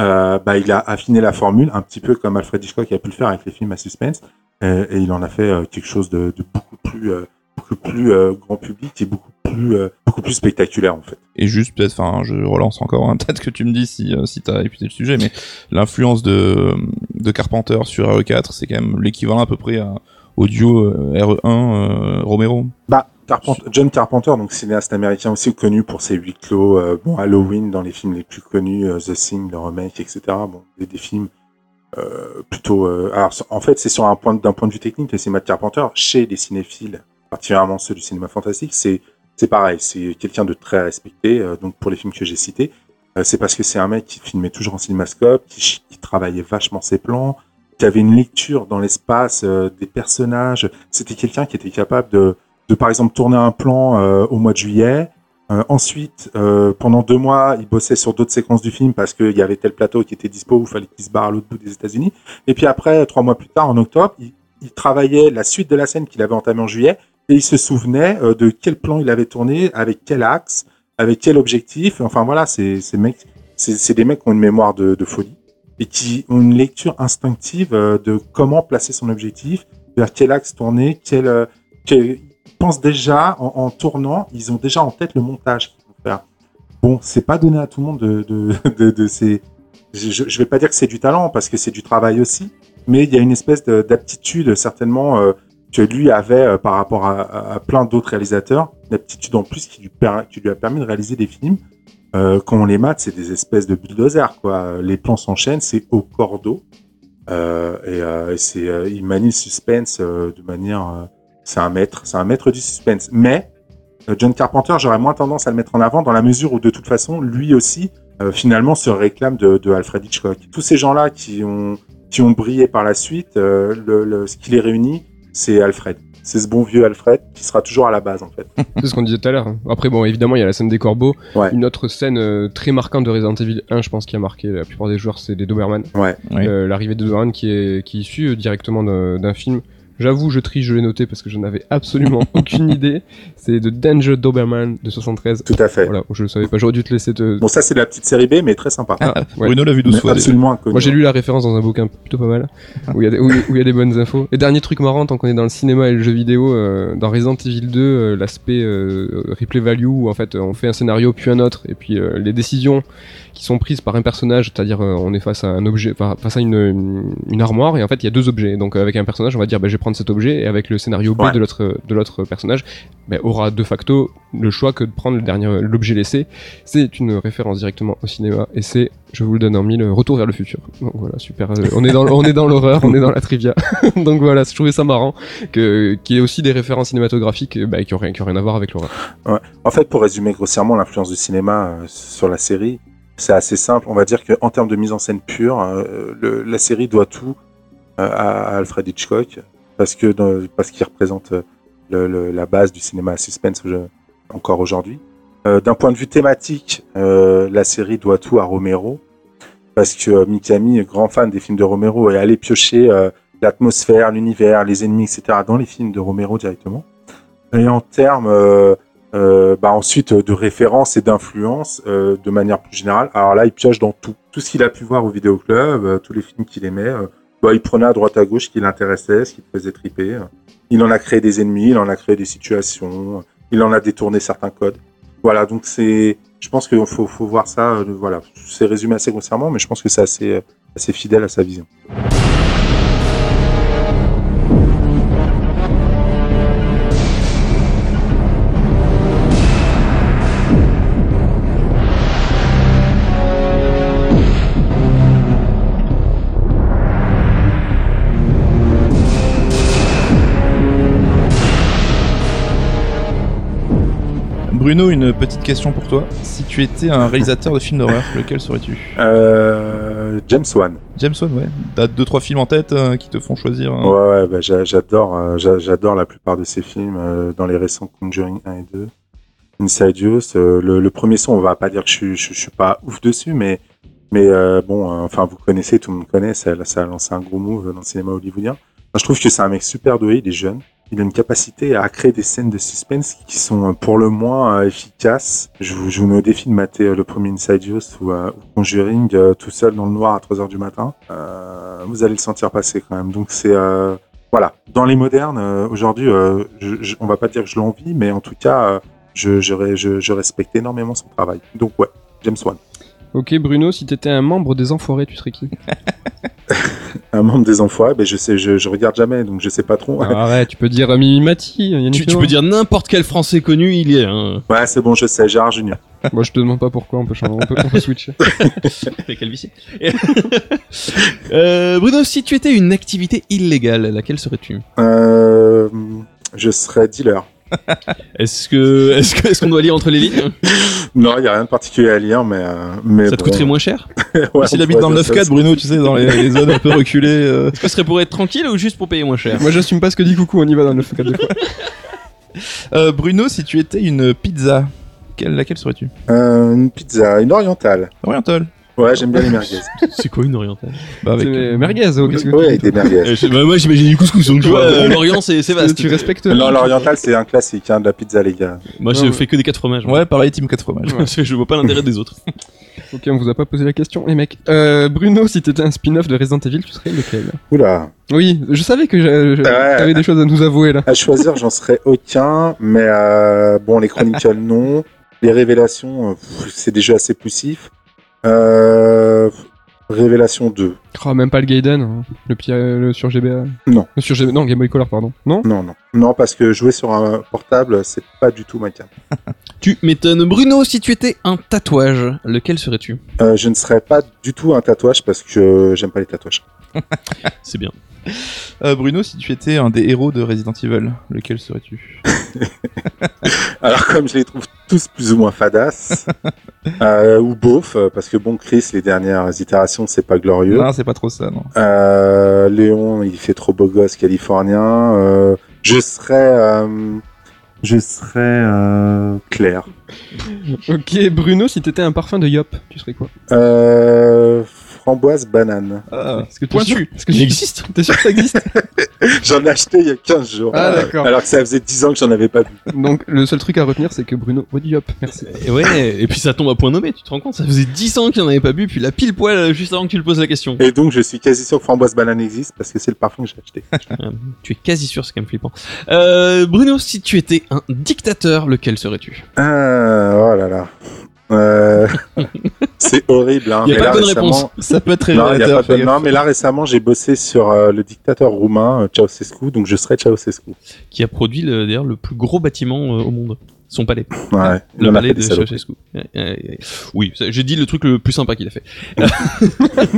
Euh, bah, il a affiné la formule, un petit peu comme Alfred Hitchcock a pu le faire avec les films à suspense. Euh, et il en a fait quelque chose de, beaucoup plus, grand public et beaucoup plus, spectaculaire en fait. Et juste peut-être, enfin, je relance encore, hein, [laughs] peut-être que tu me dis si si t'as épuisé le sujet, mais l'influence de de Carpenter sur RE4, c'est quand même l'équivalent à peu près à, au duo euh, RE1 euh, Romero. Bah, Carpent- John Carpenter, donc cinéaste américain aussi connu pour ses huis clos, euh, bon Halloween dans les films les plus connus, The Thing, le remake, etc. Bon, des, films plutôt. alors, en fait, c'est sur un point d'un point de vue technique, le cinéma de Carpenter chez les cinéphiles, particulièrement ceux du cinéma fantastique, c'est c'est pareil, c'est quelqu'un de très respecté. donc pour les films que j'ai cités, c'est parce que c'est un mec qui filmait toujours en cinémascope, qui, qui travaillait vachement ses plans, qui avait une lecture dans l'espace euh, des personnages. C'était quelqu'un qui était capable de de par exemple tourner un plan euh, au mois de juillet. Euh, ensuite, pendant deux mois, il bossait sur d'autres séquences du film parce qu'il y avait tel plateau qui était dispo où il fallait qu'il se barre à l'autre bout des États-Unis. Et puis après, trois mois plus tard, en octobre, il, il travaillait la suite de la scène qu'il avait entamée en juillet et il se souvenait de quel plan il avait tourné, avec quel axe, avec quel objectif. Enfin voilà, c'est mecs, c'est des mecs qui ont une mémoire de, de folie et qui ont une lecture instinctive euh, de comment placer son objectif, vers quel axe tourner, quel, euh, quel pensent déjà en, tournant, ils ont déjà en tête le montage qu'ils vont faire. Bon, c'est pas donné à tout le monde de, de, [laughs] de, de ces. Je, je vais pas dire que c'est du talent parce que c'est du travail aussi, mais il y a une espèce de- d'aptitude certainement euh, que lui avait par rapport à, plein d'autres réalisateurs, une aptitude en plus qui lui a permis de réaliser des films. Euh, quand on les mate, c'est des espèces de bulldozers quoi. Les plans s'enchaînent, c'est au cordeau. Euh, et euh, c'est, euh, il manie le suspense de manière, c'est un maître, c'est un maître du suspense. Mais John Carpenter, j'aurais moins tendance à le mettre en avant dans la mesure où de toute façon, lui aussi, finalement, se réclame de, Alfred Hitchcock. Tous ces gens-là qui ont qui ont brillé par la suite, ce qui les réunit, c'est Alfred. C'est ce bon vieux Alfred qui sera toujours à la base en fait. [laughs] C'est ce qu'on disait tout à l'heure. Après, bon, évidemment, il y a la scène des corbeaux. Ouais. Une autre scène euh, très marquante de Resident Evil 1, je pense, qui a marqué la plupart des joueurs, c'est les Doberman. Ouais. Oui. Euh, L'arrivée de Doberman qui est, qui est issue euh, directement d'un film J'avoue, je triche, je l'ai noté parce que je n'avais absolument [laughs] aucune idée. C'est The Danger Doberman de 73. Tout à fait. Voilà, je le savais pas. J'aurais dû te laisser te. Bon, ça, c'est de la petite série B, mais très sympa. Ah, ouais. Bruno l'a vu 12 Mais fois. absolument inconnu. Moi j'ai lu la référence dans un bouquin plutôt pas mal, où il y, a des- où- où il y a des bonnes infos. Et dernier truc marrant, tant qu'on est dans le cinéma et le jeu vidéo, euh, dans Resident Evil 2, euh, l'aspect euh, replay value, où en fait on fait un scénario puis un autre, et puis euh, les décisions qui sont prises par un personnage, c'est-à-dire euh, on est face à un objet, face à une, armoire, et en fait il y a deux objets. Donc avec un personnage, on va dire bah, je vais prendre cet objet, et avec le scénario B Ouais. de l'autre de l'autre personnage, bah, aura de facto le choix que de prendre le dernier l'objet laissé. C'est une référence directement au cinéma, et c'est, je vous le donne en mille, Retour vers le futur. Donc voilà, super. euh, on est dans on est dans l'horreur, on est dans la trivia. [laughs] Donc voilà, je trouvais ça marrant que qu'il y ait aussi des références cinématographiques bah, qui ont rien rien à voir avec l'horreur. En fait, pour résumer grossièrement l'influence du cinéma euh, sur la série, c'est assez simple. On va dire qu'en termes de mise en scène pure, le- la série doit tout euh, à, Alfred Hitchcock parce que parce qu'il représente euh, la base du cinéma à suspense encore aujourd'hui. Euh, D'un point de vue thématique, la série doit tout à Romero parce que Mikami, grand fan des films de Romero, est allé piocher l'atmosphère, l'univers, les ennemis, etc. dans les films de Romero directement. Et en termes euh, bah ensuite euh, de référence et d'influence euh, de manière plus générale. Alors là, il pioche dans tout, tout ce qu'il a pu voir au vidéoclub, euh, tous les films qu'il aimait. bah, il prenait à droite à gauche ce qui l'intéressait, ce qui le faisait triper. Il en a créé des ennemis, il en a créé des situations, il en a détourné certains codes. Voilà, donc c'est, je pense qu'il faut, voir ça. voilà, c'est résumé assez grossièrement, mais je pense que c'est assez fidèle à sa vision. Bruno, une petite question pour toi. Si tu étais un réalisateur de films d'horreur, lequel serais-tu Euh, James Wan. James Wan, ouais. T'as deux trois films en tête euh, qui te font choisir. hein. Ouais, ouais, bah, j'a- j'adore, euh, j'a- j'adore la plupart de ces films dans les récents Conjuring 1 et 2. Insidious, euh, le, le premier son, on va pas dire que je, je, je suis pas ouf dessus, mais mais bon, enfin vous connaissez, tout le monde connaît, ça, ça a lancé un gros move dans le cinéma hollywoodien. Je trouve que c'est un mec super doué, il est jeune, il a une capacité à créer des scènes de suspense qui sont euh, pour le moins euh, efficaces. Je vous, je vous mets au défi de mater euh, le premier Insidious ou, euh, ou Conjuring euh, tout seul dans le noir à 3 heures du matin. Euh, vous allez le sentir passer quand même. Donc c'est euh, voilà, dans les modernes, euh, aujourd'hui, euh, on va pas dire que je l'envie, mais en tout cas, euh, je, je, ré- je, je respecte énormément son travail. Donc ouais, James Wan. Ok Bruno, si t'étais un membre des Enfoirés, tu serais qui? [laughs] [laughs] Un membre des Enfoirés, ben je sais, je, je regarde jamais, donc je sais pas trop. [laughs] Arrête, tu peux dire Mimi Mati, Tu, tu peux dire n'importe quel français connu, il y est. Hein. Ouais, c'est bon, je sais, Gérard Junior. Moi je te demande pas pourquoi, on peut changer, on peut, on peut switcher. [laughs] Avec calvitie. Euh, Bruno, si tu étais une activité illégale, laquelle serais-tu? Euh, je serais dealer. [laughs] Est-ce que, est-ce que, est-ce qu'on doit lire entre les lignes? Non, il y a rien de particulier à lire, mais euh, mais Ça te bon. coûterait moins cher? [laughs] Ouais, S'il habite dans le pourrait dire 9-4, ça Bruno, tu sais, dans les, les zones un peu reculées. euh. Est-ce que ce serait pour être tranquille ou juste pour payer moins cher? Moi j'assume pas ce que dit Coucou, on y va dans le 4 deux fois. [laughs] Euh, Bruno, si tu étais une pizza, quelle, laquelle serais-tu? Euh, une pizza, une orientale. Orientale. Ouais, j'aime bien les merguez. [laughs] C'est quoi une orientale Bah, avec, C'est merguez, oh, qu'est-ce que Ouais, avec des merguez. Je- bah, Moi j'imagine du couscous, donc tu vois, euh, l'Orient c'est c'est vaste. tu respectes Non, l'oriental, c'est un classique, hein, de la pizza, les gars. Moi je fais que des 4 fromages. Ouais, pareil, Team 4 fromages. [laughs] je vois pas l'intérêt des autres. [laughs] Ok, on vous a pas posé la question, les mecs. Euh, Bruno, si t'étais un spin-off de Resident Evil, tu serais lequel Oula. Oui, je savais que Ouais. t'avais des choses à nous avouer là. À choisir, j'en serais aucun, mais euh, bon, les Chronicles, non. Les révélations, euh, pff, c'est des jeux assez poussifs. Euh, Révélation 2. Oh, même pas le Gaiden, hein. le, petit, euh, le sur GBA. Non. Le sur GBA, non, Game Boy Color, pardon. Non? Non, non. Non, parce que jouer sur un portable, c'est pas du tout ma cam. [laughs] Tu m'étonnes. Bruno, si tu étais un tatouage, lequel serais-tu? Euh, je ne serais pas du tout un tatouage parce que j'aime pas les tatouages. [laughs] C'est bien. Euh, Bruno, si tu étais un des héros de Resident Evil, lequel serais-tu [laughs] Alors comme je les trouve tous plus ou moins fadas, [laughs] euh, ou beauf, euh, parce que bon, Chris, les dernières itérations, c'est pas glorieux. Non, c'est pas trop ça, non. Euh, Léon, il fait trop beau gosse californien. Euh, je serais, euh, je serais euh, Claire. Ok, Bruno, si t'étais un parfum de Yop, tu serais quoi? Euh, framboise banane. Ah, Est-ce que tu es sûr pointu. Est-ce que tu existe [laughs] T'es sûr que ça existe [laughs] J'en ai acheté il y a 15 jours. Ah, d'accord. Alors que ça faisait 10 ans que j'en avais pas bu. Donc le seul truc à retenir, c'est que Bruno, body up, merci. Et ouais, et puis ça tombe à point nommé, tu te rends compte? Ça faisait 10 ans qu'il en avait pas bu, puis la pile poil euh, juste avant que tu le poses la question. Et donc, je suis quasi sûr que framboise banane existe parce que c'est le parfum que j'ai acheté. Euh, [laughs] tu es quasi sûr, c'est quand même flippant. Euh, Bruno, si tu étais un dictateur, lequel serais-tu? Ah, oh là là. Euh, c'est horrible. Hein. Il y a Mais pas là, de bonne récemment- réponse. Ça peut être Non, il y a révélateur. pas de- fais gaffe. non, mais là récemment, j'ai bossé sur euh, le dictateur roumain, euh, Ceausescu, donc je serai Ceausescu. Qui a produit le- d'ailleurs le plus gros bâtiment euh, au monde Son palais. Ouais, Le palais de. Ceausescu. Ouais, ouais, ouais. Oui, j'ai dit le truc le plus sympa qu'il a fait. [laughs]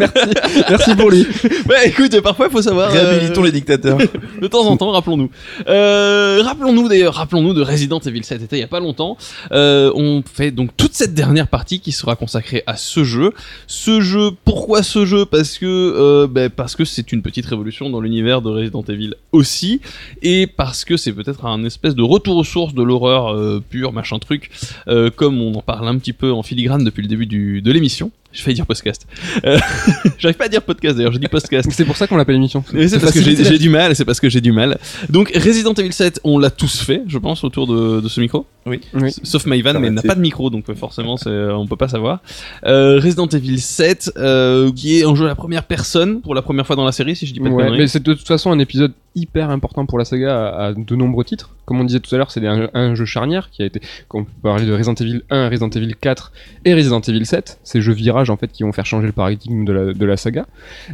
Merci pour lui. [laughs] Bah écoute, parfois il faut savoir. euh, Réhabilitons les dictateurs. [laughs] de temps en temps, rappelons-nous. Euh, rappelons-nous d'ailleurs, rappelons-nous de Resident Evil 7, c'était il y a pas longtemps. Euh, on fait donc toute cette dernière partie qui sera consacrée à ce jeu. Ce jeu, pourquoi ce jeu? Parce que euh, ben, parce que c'est une petite révolution dans l'univers de Resident Evil aussi, et parce que c'est peut-être un espèce de retour aux sources de l'horreur euh, pure, machin truc, euh, comme on en parle un petit peu en filigrane depuis le début de l'émission. Je vais dire podcast. Euh, [laughs] J'arrive pas à dire podcast d'ailleurs, je dis podcast. C'est pour ça qu'on l'appelle émission. C'est parce que j'ai du mal, c'est parce que j'ai du mal. Donc Resident Evil 7, on l'a tous fait, je pense, autour de, de ce micro. Oui. Sauf Maïvan, mais n'a pas de micro, donc euh, forcément, euh, on peut pas savoir. Euh, Resident Evil 7, euh, qui est un jeu à la première personne pour la première fois dans la série, si je dis pas de Ouais, conneries. mais c'est de toute façon un épisode hyper important pour la saga à, de nombreux titres. Comme on disait tout à l'heure, c'est un, un jeu charnière qui a été, quand on peut parler de Resident Evil 1, Resident Evil 4 et Resident Evil 7, ces jeux virages en fait qui vont faire changer le paradigme de la, de la saga.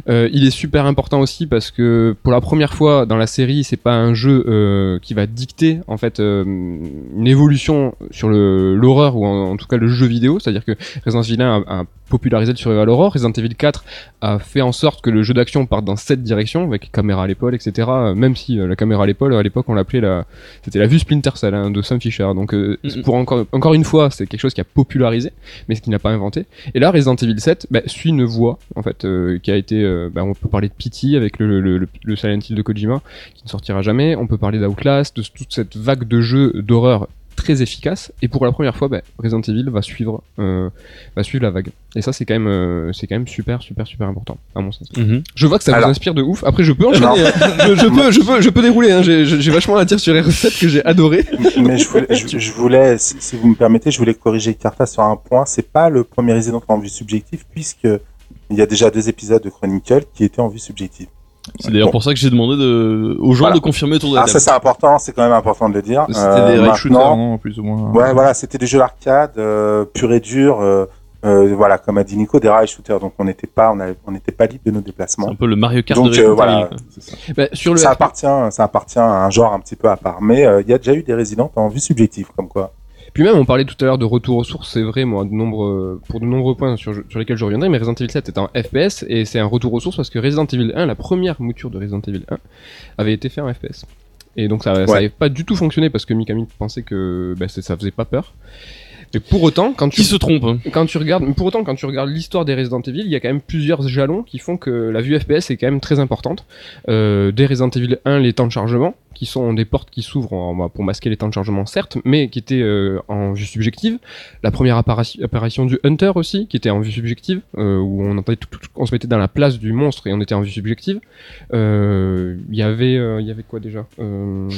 Euh, il est super important aussi parce que pour la première fois dans la série, c'est pas un jeu euh, qui va dicter en fait euh, une évolution sur l'horreur ou en, en tout cas le jeu vidéo, c'est-à-dire que Resident Evil 1 a, a popularisé le survival horror, Resident Evil 4 a fait en sorte que le jeu d'action parte dans cette direction avec caméra à l'épaule, etc. Euh, Même si euh, la caméra à l'épaule, à l'époque, on l'appelait la, c'était la vue Splinter Cell hein, de Sam Fisher. Donc, euh, Mhm. pour encore, encore une fois, c'est quelque chose qui a popularisé, mais ce qui n'a pas inventé. Et là, Resident Evil 7 bah, suit une voie, en fait, euh, qui a été, euh, bah, on peut parler de Pity avec le, le, le, le Silent Hill de Kojima, qui ne sortira jamais. On peut parler d'Outlast, de toute cette vague de jeux d'horreur très efficace et pour la première fois bah, Resident Evil va suivre euh, va suivre la vague et ça c'est quand même euh, c'est quand même super super super important à mon sens Mhm. je vois que ça Alors. vous inspire de ouf après je peux enchaîner hein. je, je peux je peux je peux dérouler hein. j'ai j'ai vachement à dire sur les recettes que j'ai adoré [laughs] Mais je voulais, je, je voulais, si si vous me permettez, je voulais corriger Carta sur un point. C'est pas le premier Resident en vue subjective, puisque il y a déjà deux épisodes de Chronicle qui étaient en vue subjective. C'est d'ailleurs pour ça que j'ai demandé de, aux gens Voilà. de confirmer autour de la Ah, table. ça c'est important, c'est quand même important de le dire. C'était Euh, des rail shooters, non, plus ou moins. Ouais, voilà, c'était des jeux d'arcade euh, pur et dur. euh, euh, voilà, comme a dit Nico, des rail shooters. Donc on n'était pas, on avait- on n'était pas libre de nos C'est déplacements. un peu le Mario Kart Donc, de euh, voilà. Quoi. Bah, sur le Ça appartient, ça appartient à un genre un petit peu à part. Mais euh, il y a déjà eu des Resident en vue subjective, comme quoi. Puis même, on parlait tout à l'heure de retour aux sources, c'est vrai, moi, de nombreux, pour de nombreux points sur, sur lesquels je reviendrai, mais Resident Evil 7 est un FPS, et c'est un retour aux sources parce que Resident Evil 1, la première mouture de Resident Evil 1, avait été fait en FPS. Et donc ça, ça Ouais. avait pas du tout fonctionné parce que Mikami pensait que bah, ça faisait pas peur. Mais pour autant, quand tu, se trompe hein. quand tu regardes, pour autant, quand tu regardes l'histoire des Resident Evil, il y a quand même plusieurs jalons qui font que la vue FPS est quand même très importante. Euh, dès Resident Evil 1, les temps de chargement, qui sont des portes qui s'ouvrent en- bah, pour masquer les temps de chargement, certes, mais qui étaient euh, en vue subjective. La première apparition, apparition du Hunter aussi, qui était en vue subjective, euh, où on, entendait tout- on se mettait dans la place du monstre et on était en vue subjective. Euh, Il y avait, euh, il y avait quoi déjà euh...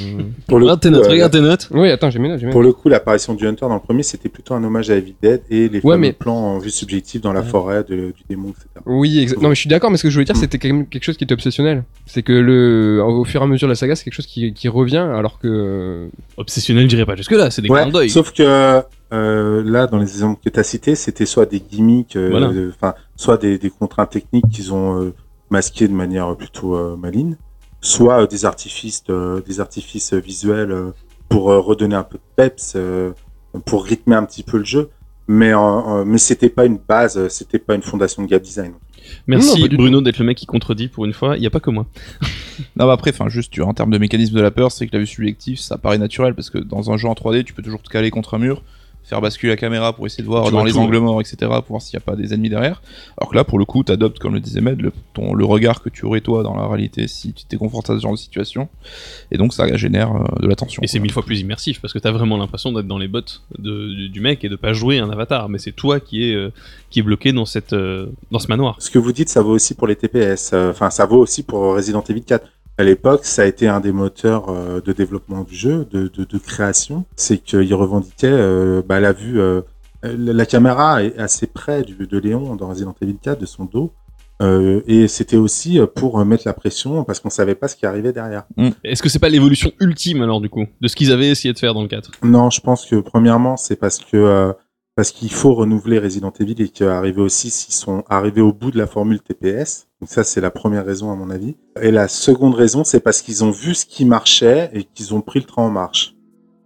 Pour le tes coup, notes, regarde tes notes. Oui, attends, j'ai mes notes. Pour le coup, l'apparition du Hunter dans le premier, c'était plutôt un hommage à Evil Dead et les Ouais, fameux mais- plans en vue subjective dans la Ouais. forêt de- du démon, etc. Oui, exact. Non, mais je suis d'accord, mais ce que je voulais dire, Mm. c'était quand même quelque chose qui était obsessionnel. C'est que le, au fur et à mesure de la saga, c'est quelque chose qui, qui revient, alors que. Obsessionnel, je dirais pas jusque là, c'est des Ouais, d'œil. sauf que euh, là, dans les exemples que tu as cités, c'était soit des gimmicks, euh, Voilà. euh, soit des, des contraintes techniques qu'ils ont euh, masquées de manière plutôt euh, maligne, soit euh, des artifices, de- des artifices visuels euh, pour euh, redonner un peu de peps, euh, pour rythmer un petit peu le jeu. Mais, mais c'était pas une base, c'était pas une fondation de game design. Merci Non, Bruno d'être le mec qui contredit pour une fois, il y a pas que moi. [laughs] Non, bah après, enfin, juste, en termes de mécanisme de la peur, c'est que la vue subjective, ça paraît naturel parce que dans un jeu en 3D, tu peux toujours te caler contre un mur. Faire basculer la caméra pour essayer de voir Tu dans les tout, angles morts, etc., pour voir s'il n'y a pas des ennemis derrière. Alors que là, pour le coup, t'adoptes, comme le disait Med, le, ton, le regard que tu aurais toi dans la réalité si tu t'es confronté à ce genre de situation. Et donc, ça génère euh, de la tension. Et c'est mille fois plus immersif parce que t'as vraiment l'impression d'être dans les bottes de- du, du mec et de pas jouer un avatar, mais c'est toi qui est euh, qui est bloqué dans cette euh, dans ce manoir. Ce que vous dites, ça vaut aussi pour les TPS. euh, Enfin, ça vaut aussi pour Resident Evil 4. À l'époque, ça a été un des moteurs euh, de développement du jeu, de, de, de création. C'est qu'il revendiquait euh, bah, la vue. euh, la caméra est assez près du, de Léon dans Resident Evil 4, de son dos. Et c'était aussi pour mettre la pression parce qu'on savait pas ce qui arrivait derrière. Est-ce que c'est pas l'évolution ultime alors du coup de ce qu'ils avaient essayé de faire dans le 4 Non, je pense que premièrement, c'est parce que parce qu'il faut renouveler Resident Evil et qu'arriver aussi s'ils sont arrivés au bout de la formule TPS. Donc ça, c'est la première raison à mon avis. Et la seconde raison, c'est parce qu'ils ont vu ce qui marchait et qu'ils ont pris le train en marche.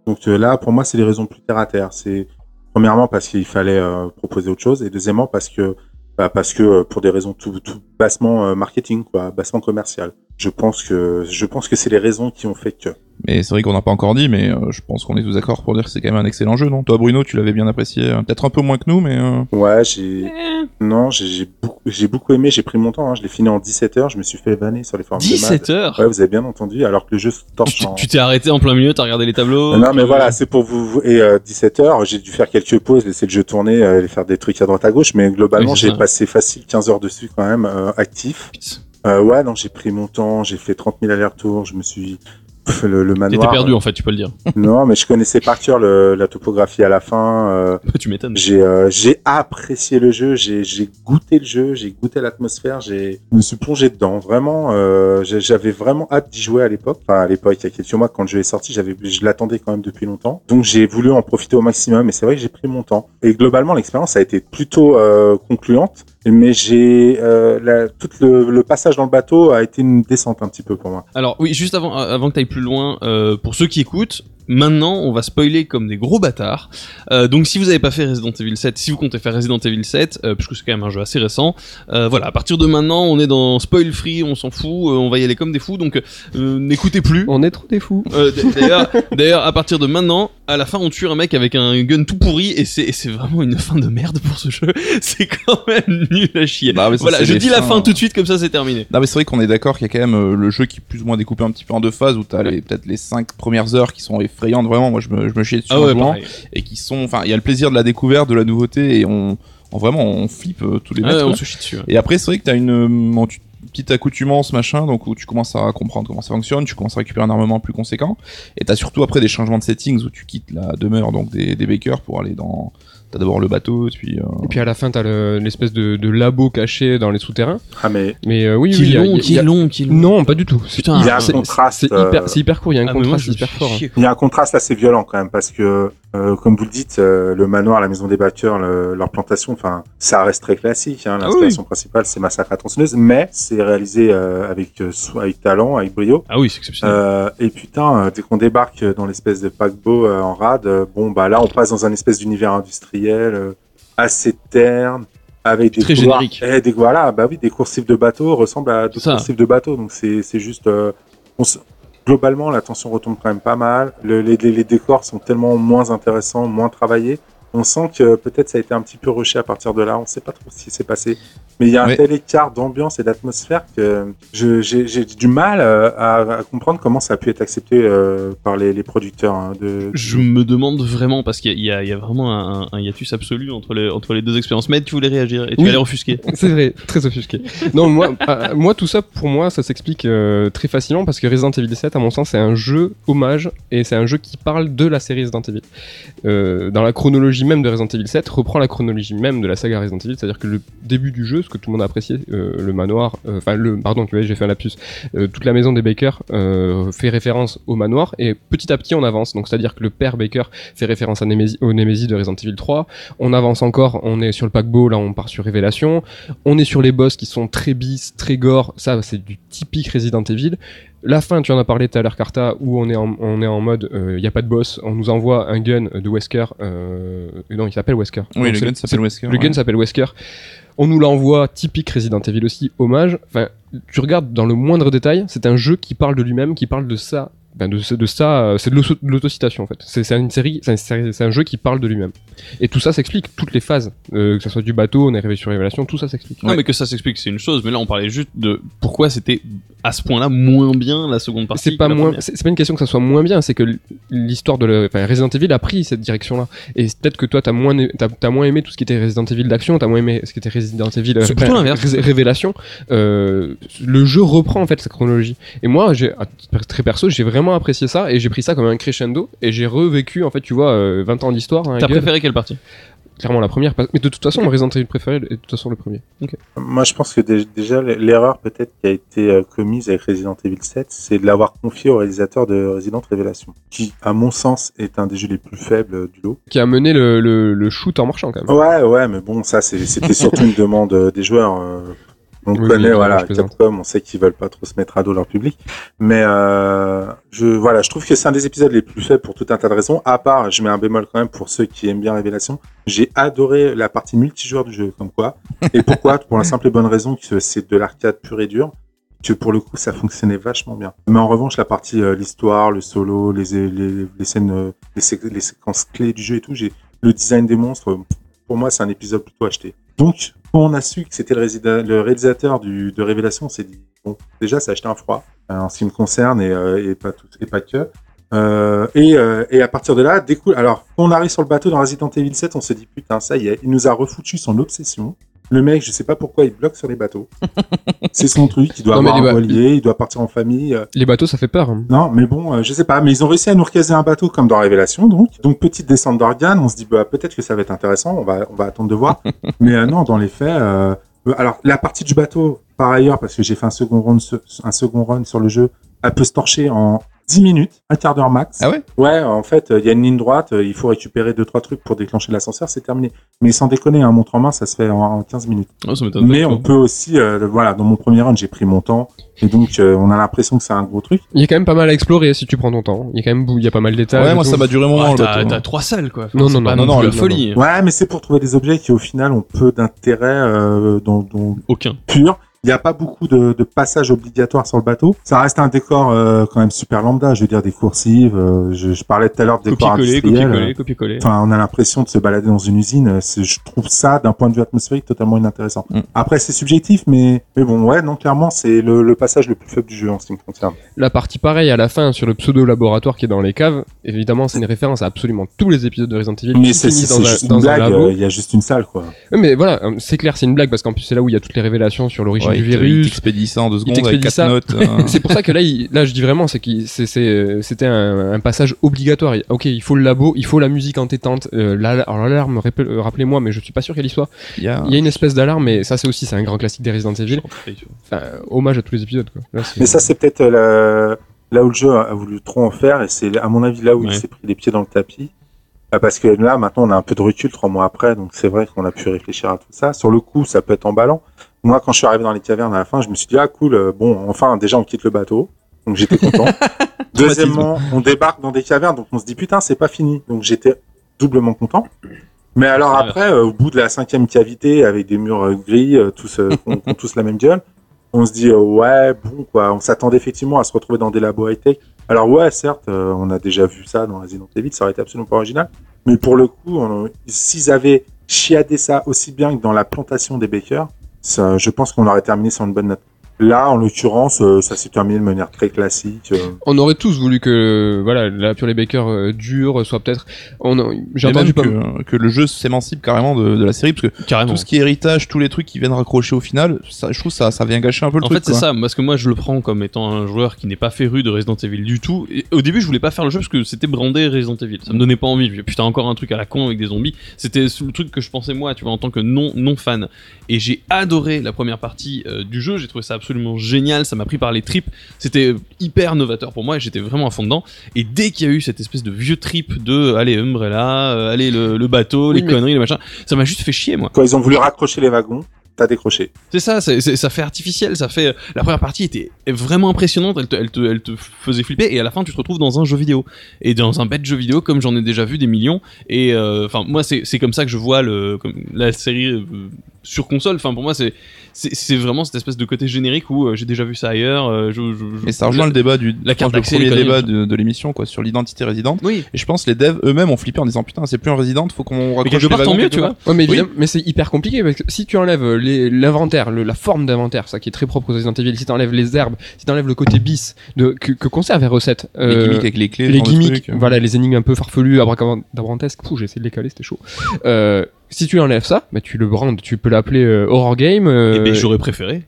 Donc euh, là, pour moi, c'est les raisons plus terre à terre. C'est premièrement parce qu'il fallait euh, proposer autre chose et deuxièmement parce que bah, euh, pour des raisons tout, bassement marketing, quoi, bassement commercial. Je pense que je pense que c'est les raisons qui ont fait que. Mais c'est vrai qu'on n'a pas encore dit, mais euh, je pense qu'on est tous d'accord pour dire que c'est quand même un excellent jeu, non? Toi, Bruno, tu l'avais bien apprécié, euh, peut-être un peu moins que nous, mais euh, Ouais, j'ai non, j'ai j'ai beaucoup, j'ai beaucoup aimé. J'ai pris mon temps. Hein. Je l'ai fini en 17 heures. Je me suis fait vanner sur les forums. de 17 Mad. heures? Ouais, vous avez bien entendu. Alors que le jeu se Tu torche. t'es- en- Tu t'es arrêté en plein milieu, t'as regardé les tableaux Non, mais voilà, c'est pour vous. Et euh, 17 heures, j'ai dû faire quelques pauses, laisser le jeu tourner, euh, faire des trucs à droite à gauche. Mais globalement, Oui, j'ai passé facile 15 heures dessus quand même, euh, actif. Euh, ouais, non, j'ai pris mon temps. J'ai fait 30 000 allers-retours. Je me suis [laughs] le, le manoir. T'étais perdu en fait, tu peux le dire. [laughs] Non, mais je connaissais par cœur le, la topographie à la fin. euh, [laughs] tu m'étonnes. j'ai euh, j'ai apprécié le jeu, j'ai j'ai goûté le jeu, j'ai goûté l'atmosphère, j'ai je me suis plongé dedans. Vraiment, euh, j'avais vraiment hâte d'y jouer à l'époque. Enfin, à l'époque, il y a quelques mois, quand le jeu est sorti, j'avais je l'attendais quand même depuis longtemps. Donc j'ai voulu en profiter au maximum. Et c'est vrai que j'ai pris mon temps. Et globalement, l'expérience a été plutôt concluante. Mais j'ai euh, tout le, le passage dans le bateau a été une descente un petit peu pour moi. Alors oui, juste avant, avant que tu ailles plus loin, euh, pour ceux qui écoutent, maintenant on va spoiler comme des gros bâtards. Euh, donc si vous n'avez pas fait Resident Evil 7, si vous comptez faire Resident Evil 7, euh, puisque c'est quand même un jeu assez récent, euh, voilà, à partir de maintenant on est dans spoil free, on s'en fout, euh, on va y aller comme des fous, donc euh, n'écoutez plus. On est trop des fous. Euh, D'ailleurs, d'ailleurs, à partir de maintenant, à la fin, on tue un mec avec un gun tout pourri et c'est vraiment une fin de merde pour ce jeu. [laughs] C'est quand même nul à chier. Bah, mais ça, voilà, je les dis la fin tout de suite comme ça, c'est terminé. Non mais c'est vrai qu'on est d'accord qu'il y a quand même euh, le jeu qui est plus ou moins découpé un petit peu en deux phases où t'as les peut-être les cinq premières heures qui sont effrayantes vraiment moi je me, je me chiais dessus Ah en jouant et qui sont enfin il y a le plaisir de la découverte de la nouveauté et on, on vraiment on flippe euh, tous les Ah mètres ouais, on quoi. se chie dessus. ouais. et après c'est vrai que t'as une, euh, tu- petite accoutumance machin donc où tu commences à comprendre comment ça fonctionne tu commences à récupérer un armement plus conséquent et t'as surtout après des changements de settings où tu quittes la demeure donc des, des bakers pour aller dans t'as d'abord le bateau puis euh, Et puis à la fin, t'as le- l'espèce de, de labo caché dans les souterrains. Ah mais Mais euh, oui, Qui oui, il y est a- long, a- qui est long, qui long. Non, pas du tout. Putain, il y a un contraste. C'est hyper, euh, c'est hyper court. Il y a un Ah, moi, contraste hyper fort. hein. chier. Il y a un contraste assez violent quand même parce que, euh, comme vous le dites, euh, le manoir, la maison des batteurs, le- leur plantation, enfin, ça reste très classique. Hein, Ah L'inspiration principale, c'est Massacre à tronçonneuse, mais c'est réalisé euh, avec euh, avec talent, avec brio. Ah oui, c'est exceptionnel. Euh, et putain, euh, dès qu'on débarque dans l'espèce de paquebot euh, en rade, euh, bon bah là, on passe dans un espèce d'univers industriel euh, assez terne. Avec des Très couloirs- générique. Eh, des, voilà, bah oui, des coursives de bateaux ressemblent à d'autres coursives de bateaux. Donc c'est c'est juste. euh, on globalement, la tension retombe quand même pas mal. Le- les, les- les décors sont tellement moins intéressants, moins travaillés. On sent que peut-être ça a été un petit peu rushé à partir de là. On sait pas trop ce qui s'est passé. Mais il y a un tel écart d'ambiance et d'atmosphère que je- j'ai j'ai du mal euh, à, à comprendre comment ça a pu être accepté euh, par les, les producteurs hein, de. Je me demande vraiment, parce qu'il y, a- il y y a vraiment un, un hiatus absolu entre les, entre les deux expériences. Mais tu voulais réagir et tu Oui. allais offusquer. [laughs] C'est vrai, très offusqué. Non, moi, euh, moi, tout ça, pour moi, ça s'explique euh, très facilement parce que Resident Evil 7, à mon sens, c'est un jeu hommage et c'est un jeu qui parle de la série Resident Evil. Euh, dans la chronologie même de Resident Evil 7, reprend la chronologie même de la saga Resident Evil, c'est-à-dire que le début du jeu, que tout le monde a apprécié, euh, le manoir, euh, enfin, le, pardon, tu vois, j'ai fait un lapsus, euh, toute la maison des Baker euh, fait référence au manoir et petit à petit on avance. Donc, c'est-à-dire que le père Baker fait référence à Nemesis, au Nemesis de Resident Evil 3. On avance encore, on est sur le paquebot, là on part sur Révélation. On est sur les boss qui sont très bis, très gore. Ça, c'est du typique Resident Evil. La fin, tu en as parlé tout à l'heure, Carta, où on est en, on est en mode, il n'y a pas de boss. On nous envoie un gun de Wesker. Euh, non, il s'appelle Wesker. oui Donc, le gun s'appelle Wesker le gun s'appelle Wesker. On nous l'envoie, typique Resident Evil aussi, hommage. Enfin, tu regardes dans le moindre détail, c'est un jeu qui parle de lui-même, qui parle de sa ben, de, ça, euh, c'est de l'auto- de l'autocitation en fait. C'est une série, c'est un, jeu qui parle de lui-même. Et tout ça s'explique, toutes les phases, euh, que ce soit du bateau, on est arrivé sur Révélation, tout ça s'explique. Non, mais que ça s'explique, c'est une chose. Mais là, on parlait juste de pourquoi c'était à ce point-là moins bien la seconde partie. C'est pas moins, c'est pas une question que ça soit moins bien, c'est que l'histoire de le, enfin, Resident Evil a pris cette direction-là. Et peut-être que toi t'as moins, t'as, t'as moins aimé tout ce qui était Resident Evil d'action, t'as moins aimé ce qui était Resident Evil euh, C'est plutôt enfin, l'inverse. Ré- Révélation. Euh, le jeu reprend en fait sa chronologie. Et moi, j'ai, très perso, j'ai vraiment apprécié ça et j'ai pris ça comme un crescendo et j'ai revécu en fait, tu vois, euh, 20 ans d'histoire. hein, T'as préféré quelle partie? Clairement la première, parce- mais de toute façon, mon Resident Evil préféré est de toute façon le premier. Moi, je pense que dé- déjà, l'erreur peut-être qui a été euh, commise avec Resident Evil 7, c'est de l'avoir confié au réalisateur de Resident Révélation, qui, à mon sens, est un des jeux les plus faibles euh, du lot. Qui a mené le, le, le shoot en marchant quand même. Ouais, ouais, mais bon, ça, c'est- c'était surtout une demande euh, des joueurs. euh, On Oui, connaît, voilà. Capcom, on sait qu'ils veulent pas trop se mettre à dos leur public. Mais euh, je, voilà, je trouve que c'est un des épisodes les plus faibles pour tout un tas de raisons. À part, je mets un bémol quand même pour ceux qui aiment bien Révélation. J'ai adoré la partie multijoueur du jeu, comme quoi. Et pourquoi? Pour la simple et bonne raison que c'est de l'arcade pur et dur. Que pour le coup, ça fonctionnait vachement bien. Mais en revanche, la partie euh, l'histoire, le solo, les, les, les scènes, euh, les, sé- les séquences clés du jeu et tout, j'ai le design des monstres. Pour moi, c'est un épisode plutôt acheté. Donc, on a su que c'était le, réalisateur de Révélation, on s'est dit, bon, déjà, ça a acheté un froid, euh, en ce qui me concerne, et, euh, pas, tout, et pas que. Euh, et, euh, et à partir de là. Alors, on arrive sur le bateau dans Resident Evil 7, on se dit, putain, ça y est, il nous a refoutu son obsession. Le mec, je sais pas pourquoi, il bloque sur les bateaux. [laughs] c'est son truc, il doit Non, avoir un voilier, il doit partir en famille. euh, Les bateaux, ça fait peur. hein. non, mais bon, euh, je sais pas, mais ils ont réussi à nous recaser un bateau comme dans Révélation, donc. Donc petite descente d'organes, on se dit bah peut-être que ça va être intéressant, on va on va attendre de voir. [laughs] mais euh, non, dans les faits, euh, alors la partie du bateau, par ailleurs, parce que j'ai fait un second run, sur- un second run sur le jeu, elle peut se torcher en 10 minutes, un quart d'heure max. Ah ouais? Ouais, en fait, euh, il y a une ligne droite, euh, il faut récupérer deux trois trucs pour déclencher l'ascenseur, c'est terminé. Mais sans déconner, un montre en main, ça se fait en, en 15 minutes. Oh, ça m'étonne Mais on peut aussi, euh, voilà, dans mon premier run, j'ai pris mon temps, et donc euh, on a l'impression que c'est un gros truc. Il y a quand même pas mal à explorer si tu prends ton temps. Il y a quand même, bou- il y a pas mal d'étages. Ouais, moi tout. ça m'a duré un moment Ah, t'as, trois salles quoi. Non, non, non, non, non, la non, folie. Ouais, mais c'est pour trouver des objets qui au final ont peu d'intérêt euh, dans, dans Aucun. pur. Il n'y a pas beaucoup de, de passages obligatoires sur le bateau. Ça reste un décor euh, quand même super lambda. Je veux dire des coursives. euh, je, je parlais tout à l'heure de décor industriel. copier-coller, copier-coller. Enfin, on a l'impression de se balader dans une usine. euh, Je trouve ça, d'un point de vue atmosphérique, totalement inintéressant. Mm. Après, c'est subjectif, mais mais bon, ouais, non, clairement, c'est le, le passage le plus faible du jeu en ce qui me concerne. La partie pareille à la fin sur le pseudo laboratoire qui est dans les caves, évidemment, c'est une référence à absolument tous les épisodes de Resident Evil Mais c'est un, juste dans une un blague. euh, Il y a juste une salle, quoi. Mais voilà, c'est clair, c'est une blague parce qu'en plus c'est là où il y a toutes les révélations sur l'origine Ouais, du il t'expédie ça en deux secondes avec quatre ça. notes. euh, [laughs] c'est pour ça que là, il- là, je dis vraiment, c'est qu'il, c'est, c'est, c'était un, un passage obligatoire. Il- Ok, il faut le labo, il faut la musique entêtante. Euh, l'alarme, euh, rappelez-moi, mais je suis pas sûr qu'elle y soit. il y a- Il y a une espèce d'alarme, mais ça c'est aussi, c'est un grand classique des Resident Evil. Enfin, hommage à tous les épisodes. Quoi. Là, Mais ça, c'est peut-être euh, la- là où le jeu a voulu trop en faire, et c'est à mon avis là où Ouais. il s'est pris les pieds dans le tapis. Ah, Parce que là, maintenant, on a un peu de recul trois mois après, donc c'est vrai qu'on a pu réfléchir à tout ça. Sur le coup, ça peut être emballant. Moi, quand je suis arrivé dans les cavernes à la fin, je me suis dit, ah cool, euh, bon, enfin, déjà, on quitte le bateau. Donc j'étais content. [laughs] Deuxièmement, on débarque dans des cavernes, donc on se dit, putain, c'est pas fini. Donc j'étais doublement content. Mais alors après, euh, au bout de la cinquième cavité, avec des murs euh, gris, euh, tous, ont- ont tous la même gueule, on se dit ouais bon quoi on s'attendait effectivement à se retrouver dans des labos high tech alors ouais certes on a déjà vu ça dans Resident Evil ça aurait été absolument pas original mais pour le coup s'ils avaient chiadé ça aussi bien que dans la plantation des Bakers je pense qu'on aurait terminé sur une bonne note là en l'occurrence euh, ça s'est terminé de manière très classique euh. On aurait tous voulu que, voilà, la Pure les Bakers euh, dure soit peut-être. J'ai entendu pas. que, que le jeu s'émancipe carrément de, de la série parce que Carrément. tout ce qui est héritage, tous les trucs qui viennent raccrocher au final, ça, je trouve ça ça vient gâcher un peu le En truc. fait, c'est ça, parce que moi je le prends comme étant un joueur qui n'est pas féru de Resident Evil du tout. Et au début, je voulais pas faire le jeu parce que c'était brandé Resident Evil. Ça me donnait pas envie. Je me disais, Putain, encore un truc à la con avec des zombies. C'était le truc que je pensais moi, tu vois, en tant que non non fan. Et j'ai adoré la première partie euh, du jeu. J'ai trouvé ça absolument génial. Ça m'a pris par les tripes. C'était hyper novateur pour moi et j'étais vraiment à fond dedans. Et dès qu'il y a eu cette espèce de vieux trip de allez Umbrella, euh, allez le, le bateau, Oui, les mais- conneries, les machins, ça m'a juste fait chier moi. quand ils ont voulu raccrocher les wagons t'as décroché C'est ça, c'est- ça fait artificiel, ça fait. La première partie était vraiment impressionnante, elle te, elle, te, elle te faisait flipper, et à la fin tu te retrouves dans un jeu vidéo. Et dans un bête jeu vidéo, comme j'en ai déjà vu des millions. Et euh, enfin, moi c'est c'est comme ça que je vois le, comme la série euh, sur console. Enfin, pour moi, c'est c'est vraiment cette espèce de côté générique où euh, j'ai déjà vu ça ailleurs. euh, je, je- je- Mais ça rejoint le débat du la carte le premier les débat de, de l'émission quoi sur l'identité résidente. Oui. Et je pense que les devs eux-mêmes ont flippé en disant putain c'est plus un résident, faut qu'on Mais raccroche quelque les part, tant mieux, tu vois. Ouais, mais mais c'est hyper compliqué parce que si tu enlèves euh, les- l'inventaire, la forme d'inventaire, ça qui est très propre aux Resident Evil, si tu enlèves les herbes, si tu enlèves le côté bis de, que, que conserve R7, Les euh, gimmicks avec les clés, les gimmicks, trucs. voilà, les énigmes un peu farfelues, abracadabrantesques, Pouh, j'ai essayé de les caler, c'était chaud. Si tu enlèves ça, bah, tu le brandes, tu peux l'appeler euh, Horror Game. euh, Eh ben, j'aurais préféré.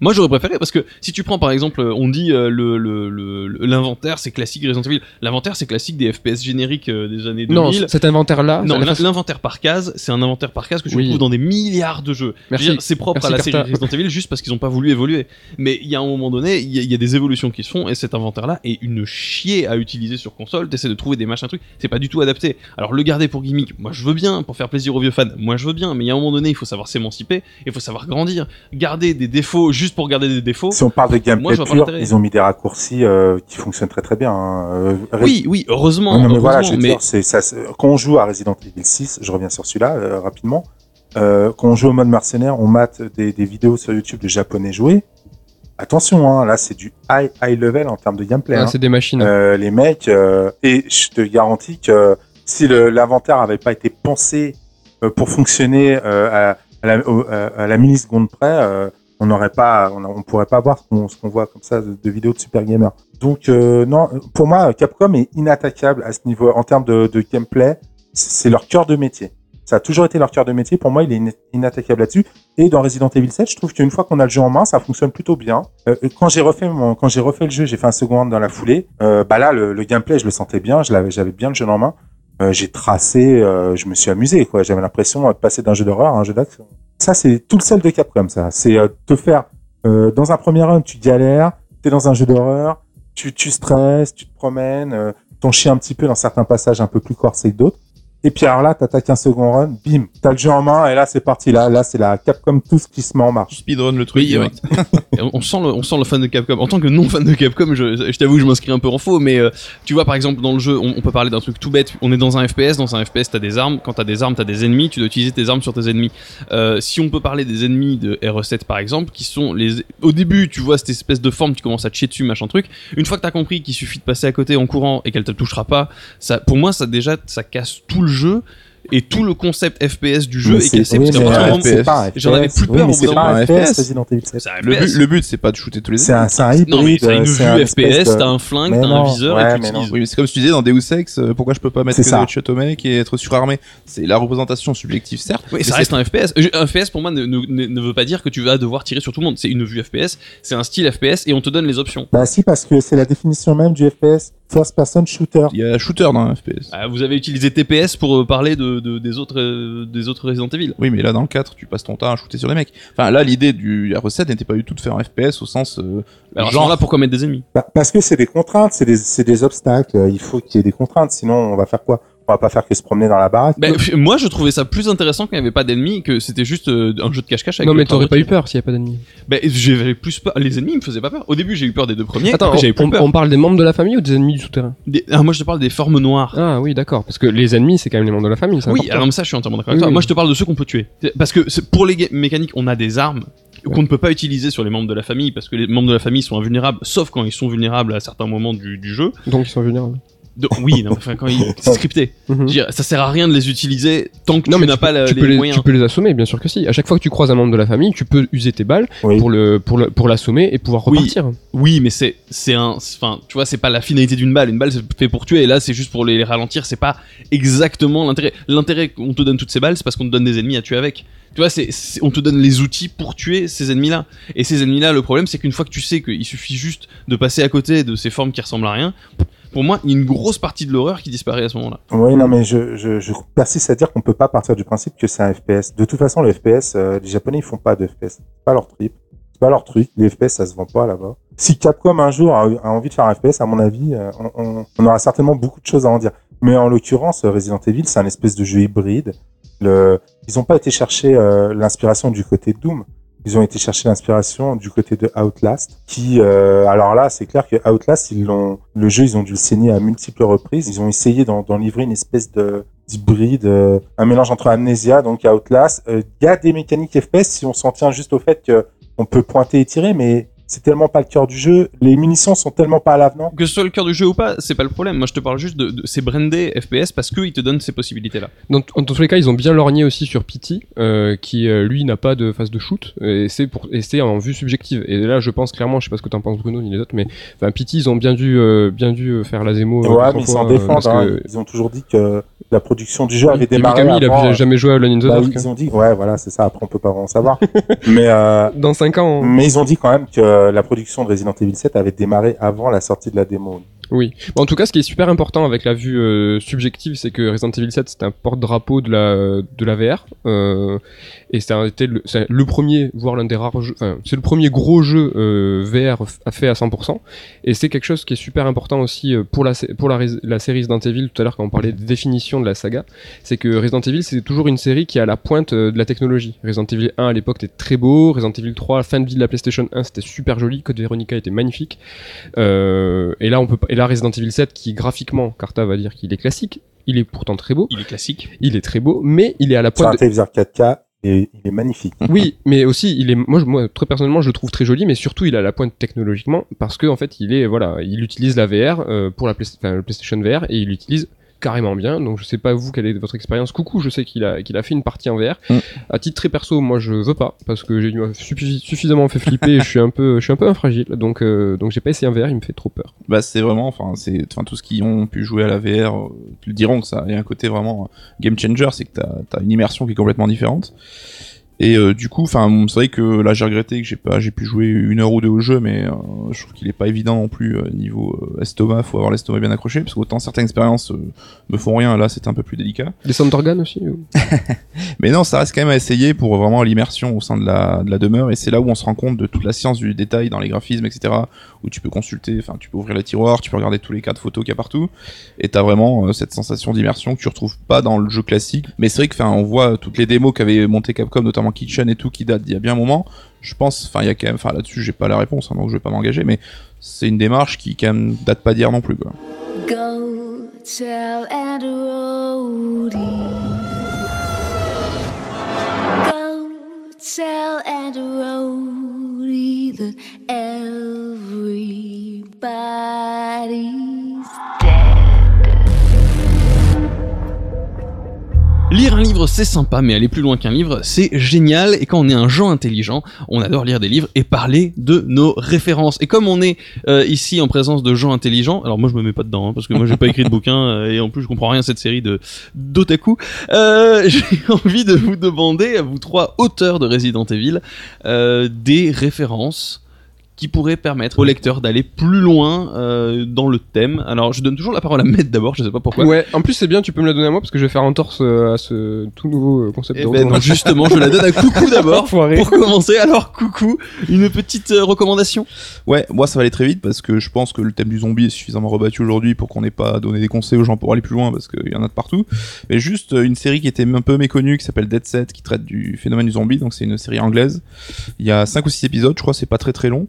Moi, j'aurais préféré parce que si tu prends par exemple, euh, on dit euh, le le- l'inventaire c'est classique Resident Evil. L'inventaire c'est classique des FPS génériques euh, des années 2000. non, cet inventaire-là, Non, ça- la l'in- façon- l'inventaire par case, c'est un inventaire par case que tu Oui. retrouves dans des milliards de jeux. Je veux Merci. dire, C'est propre Merci, à la Carta. série Resident Evil juste parce qu'ils n'ont pas voulu évoluer. Mais il y a un moment donné, il y, a- il y a des évolutions qui se font et cet inventaire-là est une chier à utiliser sur console. T'essaies de trouver des machins trucs, c'est pas du tout adapté. Alors le garder pour gimmick, moi je veux bien, pour faire plaisir aux vieux fans, moi je veux bien. Mais il y a un moment donné, il faut savoir s'émanciper, il faut savoir grandir. Garder des défauts juste pour garder des défauts. Si on parle de gameplay pur, ils ont mis des raccourcis euh, qui fonctionnent très très bien. hein. Euh, Oui, oui, heureusement. Non, mais heureusement, voilà, je veux mais dire, c'est ça. c'est- Quand on joue à Resident Evil 6, je reviens sur celui-là euh, rapidement. Euh, quand on joue au mode mercenaire, on mate des, des vidéos sur YouTube de japonais jouer. Attention, hein, là c'est du high high level en termes de gameplay. Ah, hein. c'est des machines. Euh, les mecs, euh, et je te garantis que si le- l'inventaire avait pas été pensé euh, pour fonctionner euh, à, à la, au- à- à la milliseconde près, euh, on n'aurait pas, on, pourrait pas voir ce qu'on voit comme ça de, de vidéos de super gamer. Donc euh, non, pour moi, Capcom est inattaquable à ce niveau en termes de, gameplay. C'est leur cœur de métier. Ça a toujours été leur cœur de métier. Pour moi, il est ina- inattaquable là-dessus. Et dans Resident Evil 7, je trouve qu'une fois qu'on a le jeu en main, ça fonctionne plutôt bien. Euh, et quand j'ai refait mon, quand j'ai refait le jeu, j'ai fait un second dans la foulée. Euh, bah là, le, le gameplay, je le sentais bien. J'avais bien le jeu en main. Euh, j'ai tracé, euh, je me suis amusé. Quoi, j'avais l'impression de passer d'un jeu d'horreur à un jeu d'action. Ça, c'est tout le sel de Capcom. Ça, c'est euh, te faire euh, dans un premier run, tu galères, t'es dans un jeu d'horreur, tu, tu stresses, tu te promènes, euh, t'en chies un petit peu dans certains passages un peu plus corsés que d'autres. Et puis alors là, t'attaques un second run, bim, t'as le jeu en main, et là c'est parti. Là, là c'est la Capcom tous qui se met en marche. Speedrun le truc Oui, direct. [laughs] Et on sent le, on sent le fan de Capcom. En tant que non fan de Capcom, je, je t'avoue je m'inscris un peu en faux, mais euh, tu vois, par exemple, dans le jeu, on, on peut parler d'un truc tout bête. On est dans un FPS, dans un FPS, t'as des armes. Quand t'as des armes, t'as des ennemis. Tu dois utiliser tes armes sur tes ennemis. Euh, si on peut parler des ennemis de RE7, par exemple, qui sont les, au début, tu vois cette espèce de forme, tu commences à te chier dessus, machin truc. Une fois que t'as compris qu'il suffit de passer à côté en courant et qu'elle te touchera pas, ça, pour moi, ça déjà, ça casse tout le jeu. Et tout le concept FPS du jeu Mais est c'est- cassé oui, euh, J'en avais FPS. plus Oui, peur mais au bout c'est d'un pas un moment. FPS, FPS. Resident Evil 7. c'est un Le but, le but, c'est pas de shooter tous les C'est un, c'est un hybride. Non, mais t'as une euh, vue c'est un espèce FPS, de- t'as un flingue, t'as un viseur ouais, et tu utilises. Oui, c'est comme si tu disais dans Deus Ex, euh, pourquoi je peux pas mettre que des shot au mec et être surarmé C'est la représentation subjective, certes. Oui, mais ça c'est- reste un FPS. Euh, Un FPS pour moi ne, ne, ne- ne veut pas dire que tu vas devoir tirer sur tout le monde. C'est une vue FPS, c'est un style FPS et on te donne les options. Bah si, parce que c'est la définition même du FPS, first person shooter. Il y a shooter dans un FPS. Ah, vous avez utilisé TPS pour euh, parler de, de- des autres euh, des autres Resident Evil. Oui, mais là, dans le 4, tu passes ton temps à shooter sur les mecs. Enfin, là, l'idée du recette n'était pas du tout de faire un FPS au sens euh, Alors genre. là pourquoi mettre des ennemis Bah, parce que c'est des contraintes, c'est des, c'est des obstacles. euh, Il faut qu'il y ait des contraintes, sinon on va faire quoi? On va pas faire que se promener dans la baraque. Ben, Moi je trouvais ça plus intéressant quand il n'y avait pas d'ennemis que c'était juste euh, un jeu de cache-cache. avec Non, mais t'aurais pas eu peur s'il y avait pas d'ennemis. Ben j'avais plus peur. Les ennemis me faisaient pas peur. Au début j'ai eu peur des deux premiers. Attends, après, j'avais plus on, peur. on parle des membres de la famille ou des ennemis du souterrain? Des- ah, moi je te parle des formes noires. Ah oui, d'accord. Parce que les ennemis, c'est quand même les membres de la famille. Oui, important. alors mais ça je suis entièrement d'accord avec Oui, toi. oui. Moi je te parle de ceux qu'on peut tuer. Parce que pour les mécaniques, on a des armes qu'on ne peut pas utiliser sur les membres de la famille parce que les membres de la famille sont invulnérables, sauf quand ils sont vulnérables à certains moments du, du jeu. Donc ils sont vulnérables. De- oui, non, enfin quand ils c'est scripté. Dire, ça sert à rien de les utiliser tant que Non, tu mais n'as tu, pas peux, la- tu les peux les, moyens. tu peux les assommer, bien sûr que si. À chaque fois que tu croises un membre de la famille, tu peux user tes balles Oui. pour le pour le pour l'assommer et pouvoir repartir. Oui, mais c'est c'est un enfin tu vois, c'est pas la finalité d'une balle. Une balle c'est fait pour tuer et là c'est juste pour les ralentir, c'est pas exactement l'intérêt. L'intérêt qu'on te donne toutes ces balles, c'est parce qu'on te donne des ennemis à tuer avec. Tu vois, c'est c'est- on te donne les outils pour tuer ces ennemis-là. Et ces ennemis-là, le problème c'est qu'une fois que tu sais qu'il suffit juste de passer à côté de ces formes qui ressemblent à rien, pour moi, a une grosse partie de l'horreur qui disparaît à ce moment-là. Oui, non, mais je, persiste à dire qu'on peut pas partir du principe que c'est un FPS. De toute façon, le FPS, euh, les Japonais, ils font pas de FPS. C'est pas leur trip. C'est pas leur truc. Les FPS, ça se vend pas là-bas. Si Capcom un jour a, envie de faire un FPS, à mon avis, euh, on, aura certainement beaucoup de choses à en dire. Mais en l'occurrence, euh, Resident Evil, c'est un espèce de jeu hybride. Ils ont pas été chercher l'inspiration du côté Doom. Ils ont été chercher l'inspiration du côté de Outlast, qui, euh, alors là, c'est clair que Outlast, ils l'ont, le jeu, ils ont dû le saigner à multiples reprises. Ils ont essayé d'en, d'en livrer une espèce de hybride, euh, un mélange entre Amnesia donc Outlast. Euh, Il y a des mécaniques FPS si on s'en tient juste au fait que on peut pointer et tirer, mais c'est tellement pas le cœur du jeu. Les munitions sont tellement pas à l'avenant. Que ce soit le cœur du jeu ou pas, c'est pas le problème. Moi, je te parle juste de, de c'est brandé FPS parce qu'ils te donnent ces possibilités-là. Dans, dans tous les cas, ils ont bien lorgné aussi sur Pity, euh, qui euh, lui n'a pas de phase de shoot, et c'est pour et c'est en vue subjective. Et là, je pense clairement, je sais pas ce que t'en penses Bruno ni les autres, mais enfin Pity, ils ont bien dû euh, bien dû faire la Zemo. euh, ouais, mais ils s'en défendent. parce hein. que- Ils ont toujours dit que la production du jeu avait démarré. Mikami, il a euh, jamais joué à Alone in the bah, Dark. ils ont dit, ouais, voilà, c'est ça. Après, on peut pas vraiment savoir. [laughs] mais euh, Dans 5 ans. mais ils ont dit quand même que la production de Resident Evil 7 avait démarré avant la sortie de la démo. Oui. En tout cas, ce qui est super important avec la vue euh, subjective, c'est que Resident Evil 7 c'est un porte-drapeau de la de la VR, euh, et c'était le, premier, voire l'un des rares c'est le premier gros jeu euh, VR fait à 100%, et c'est quelque chose qui est super important aussi euh, pour la pour la, la série Resident Evil. Tout à l'heure, quand on parlait de définition de la saga, c'est que Resident Evil c'est toujours une série qui est à la pointe de la technologie. Resident Evil 1 à l'époque était très beau, Resident Evil 3 fin de vie de la PlayStation 1 c'était super joli, Code Veronica était magnifique. Et là, on peut pas- là, Resident Evil 7, qui graphiquement, Carta va dire qu'il est classique, il est pourtant très beau, Il est classique. il est très beau, mais il est à la un pointe. de- téléviseur 4K, et il est magnifique. Oui, mais aussi, il est, moi, je- moi, très personnellement, je le trouve très joli, mais surtout, il est à la pointe technologiquement, parce que en fait, il est, voilà, il utilise la VR euh, pour la Play- enfin, le PlayStation VR et il l'utilise carrément bien. Donc, je sais pas vous quelle est votre expérience. Coucou, je sais qu'il a, qu'il a fait une partie en VR. Mm. À titre très perso, moi, je veux pas parce que j'ai suffisamment fait flipper. et je suis un peu, je suis un peu infragile. Donc, euh, donc, j'ai pas essayé en VR. Il me fait trop peur. Bah c'est vraiment, enfin c'est, enfin tous qui ont pu jouer à la VR euh, le diront que ça il y a un côté vraiment euh, game changer, c'est que t'as as une immersion qui est complètement différente. Et euh, du coup, enfin c'est vrai que là j'ai regretté que j'ai pas, j'ai pu jouer une heure ou deux au jeu, mais euh, je trouve qu'il est pas évident non plus euh, niveau estomac, faut avoir l'estomac bien accroché, parce qu'autant certaines expériences me font rien, là c'est un peu plus délicat. Des sound organes aussi. ou- [laughs] Mais non, ça reste quand même à essayer pour vraiment l'immersion au sein de la, de la demeure, et c'est là où on se rend compte de toute la science du détail dans les graphismes, etc. Où tu peux consulter, enfin tu peux ouvrir les tiroirs, tu peux regarder tous les cas de photos qu'il y a partout, et t'as vraiment euh, cette sensation d'immersion que tu retrouves pas dans le jeu classique. Mais c'est vrai que, on voit toutes les démos qu'avait monté Capcom, notamment Kitchen et tout, qui datent d'il y a bien un moment. Je pense, enfin, il y a quand même, enfin là-dessus, j'ai pas la réponse, hein, donc je vais pas m'engager, mais c'est une démarche qui quand même date pas d'hier non plus, quoi. Go tell. Go tell everybody's Un livre, c'est sympa, mais aller plus loin qu'un livre, c'est génial. Et quand on est un gens intelligent, on adore lire des livres et parler de nos références. Et comme on est euh, ici en présence de gens intelligents, alors moi je me mets pas dedans, hein, parce que moi j'ai pas écrit de bouquin euh, et en plus je comprends rien à cette série de d'otaku. Euh, [laughs] j'ai envie de vous demander à vous trois auteurs de Resident Evil des références qui pourraient permettre au lecteur d'aller plus loin euh, dans le thème. Alors je donne toujours la parole à Matt d'abord, je sais pas pourquoi. Ouais, en plus c'est bien, tu peux me la donner à moi parce que je vais faire entorse euh, à ce tout nouveau euh, concept Eh de ben non, justement, je la donne à [laughs] Coucou d'abord. Pour commencer, alors Coucou, une petite euh, recommandation? Ouais, moi ça va aller très vite parce que je pense que le thème du zombie est suffisamment rebattu aujourd'hui pour qu'on n'ait pas donné des conseils aux gens pour aller plus loin parce qu'il y en a de partout. Mais juste une série qui était un peu méconnue qui s'appelle Dead Set qui traite du phénomène du zombie, donc c'est une série anglaise. Il y a 5 ou 6 épisodes, je crois, c'est pas très très long.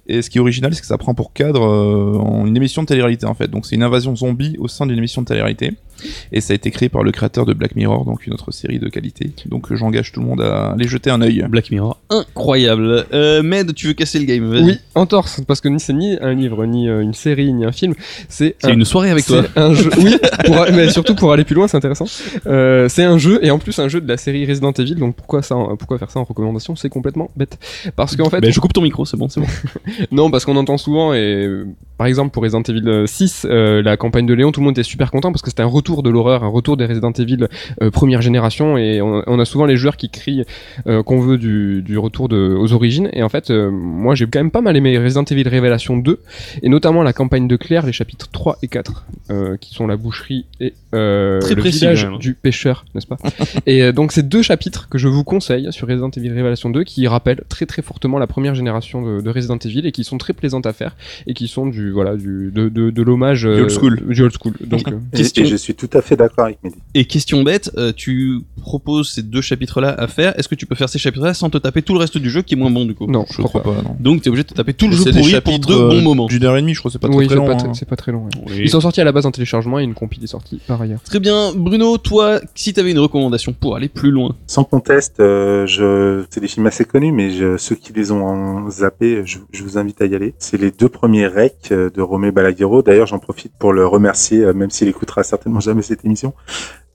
Et ce qui est original, c'est que ça prend pour cadre euh, en une émission de télé-réalité en fait. Donc c'est une invasion zombie au sein d'une émission de télé-réalité. Et ça a été créé par le créateur de Black Mirror, donc une autre série de qualité. Donc euh, j'engage tout le monde à aller jeter un œil. Black Mirror, incroyable. Euh, Med, tu veux casser le game? Oui, entorse, parce que ni c'est ni un livre, ni une série, ni un film. C'est C'est un- une soirée avec toi. c'est un jeu. Oui, [laughs] pour, mais surtout pour aller plus loin, c'est intéressant. Euh, c'est un jeu et en plus un jeu de la série Resident Evil. Donc pourquoi ça, en- pourquoi faire ça en recommandation? C'est complètement bête. Parce qu'en fait, je coupe ton micro, c'est bon, c'est bon. [laughs] non, parce qu'on entend souvent et par exemple pour Resident Evil euh, 6, euh, la campagne de Léon, tout le monde était super content parce que c'était un retour de l'horreur, un retour des Resident Evil euh, première génération. Et on, on a souvent les joueurs qui crient euh, qu'on veut du, du retour de, aux origines. Et en fait euh, moi j'ai quand même pas mal aimé Resident Evil Révélation 2 et notamment la campagne de Claire, les chapitres 3 et 4 euh, qui sont la boucherie et euh, le précis, village hein. du pêcheur, n'est-ce pas? Et euh, donc c'est deux chapitres que je vous conseille sur Resident Evil Révélation 2 qui rappellent très très fortement la première génération de, de Resident Evil et qui sont très plaisantes à faire et qui sont du du voilà du de de, de l'hommage euh, Du old school. du old school. Donc euh, Et, Question. et je suis tout à fait d'accord avec Mehdi. Et question bête, euh, tu proposes ces deux chapitres-là à faire. Est-ce que tu peux faire ces chapitres-là sans te taper tout le reste du jeu qui est moins bon du coup non, Je crois pas, non. Donc t'es obligé de te taper tout le jeu pourri pour chapitres deux euh, bons moments. d'une heure et demie, je crois, c'est pas très, oui, très c'est long. pas, hein. très- c'est pas très long. ouais. Oui. Ils sont sortis à la base en téléchargement et une compile est sortie par ailleurs. Très bien, Bruno, toi, si t'avais une recommandation pour aller plus loin. Sans conteste, euh, je... c'est des films assez connus, mais je... ceux qui les ont en zappé, je... je vous invite à y aller. C'est les deux premiers recs de Romé Balaguerro. D'ailleurs, j'en profite pour le remercier, euh, même s'il écoutera certainement jamais cette émission,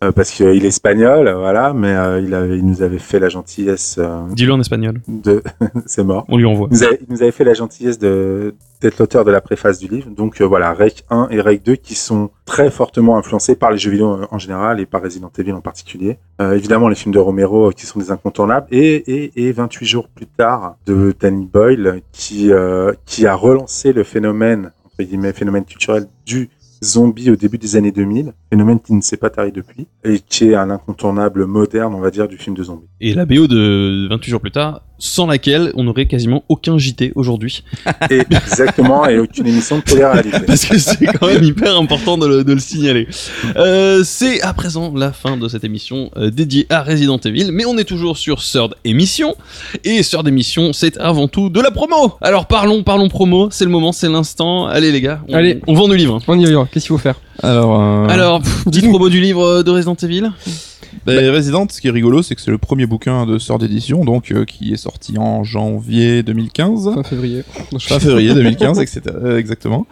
euh, parce qu'il est espagnol, voilà, mais euh, il, avait... il nous avait fait la gentillesse Dis-le en espagnol, de... [laughs] c'est mort. on lui envoie. Il nous avait, il nous avait fait la gentillesse de d'être l'auteur de la préface du livre. Donc voilà, Rec 1 et Rec 2 qui sont très fortement influencés par les jeux vidéo en- général et par Resident Evil en particulier. Évidemment les films de Romero qui sont des incontournables et, et, et 28 jours plus tard de Danny Boyle qui, qui a relancé le phénomène, phénomène culturel du zombie au début des années 2000, phénomène qui ne s'est pas taré depuis et qui est un incontournable moderne, on va dire, du film de zombie. Et la BO de 28 jours plus tard, sans laquelle on n'aurait quasiment aucun JT aujourd'hui. [laughs] Exactement, et aucune émission de télé-réalité. [laughs] Parce que c'est quand même hyper important de le, de le signaler. Euh, c'est à présent la fin de cette émission euh, dédiée à Resident Evil, mais on est toujours sur Third Émission. Et Third Émission, c'est avant tout de la promo. Alors parlons, parlons promo, c'est le moment, c'est l'instant. Allez les gars, on, Allez. on vend du livre. On y va. Qu'est-ce qu'il faut faire? Alors, euh, Alors, pff, [laughs] petite promo du livre euh, de Resident Evil. bah, Resident, ce qui est rigolo, c'est que c'est le premier bouquin de sort d'édition, donc euh, qui est sorti en janvier 2015, Fin février. Fin février 2015, [laughs] etc. euh, exactement.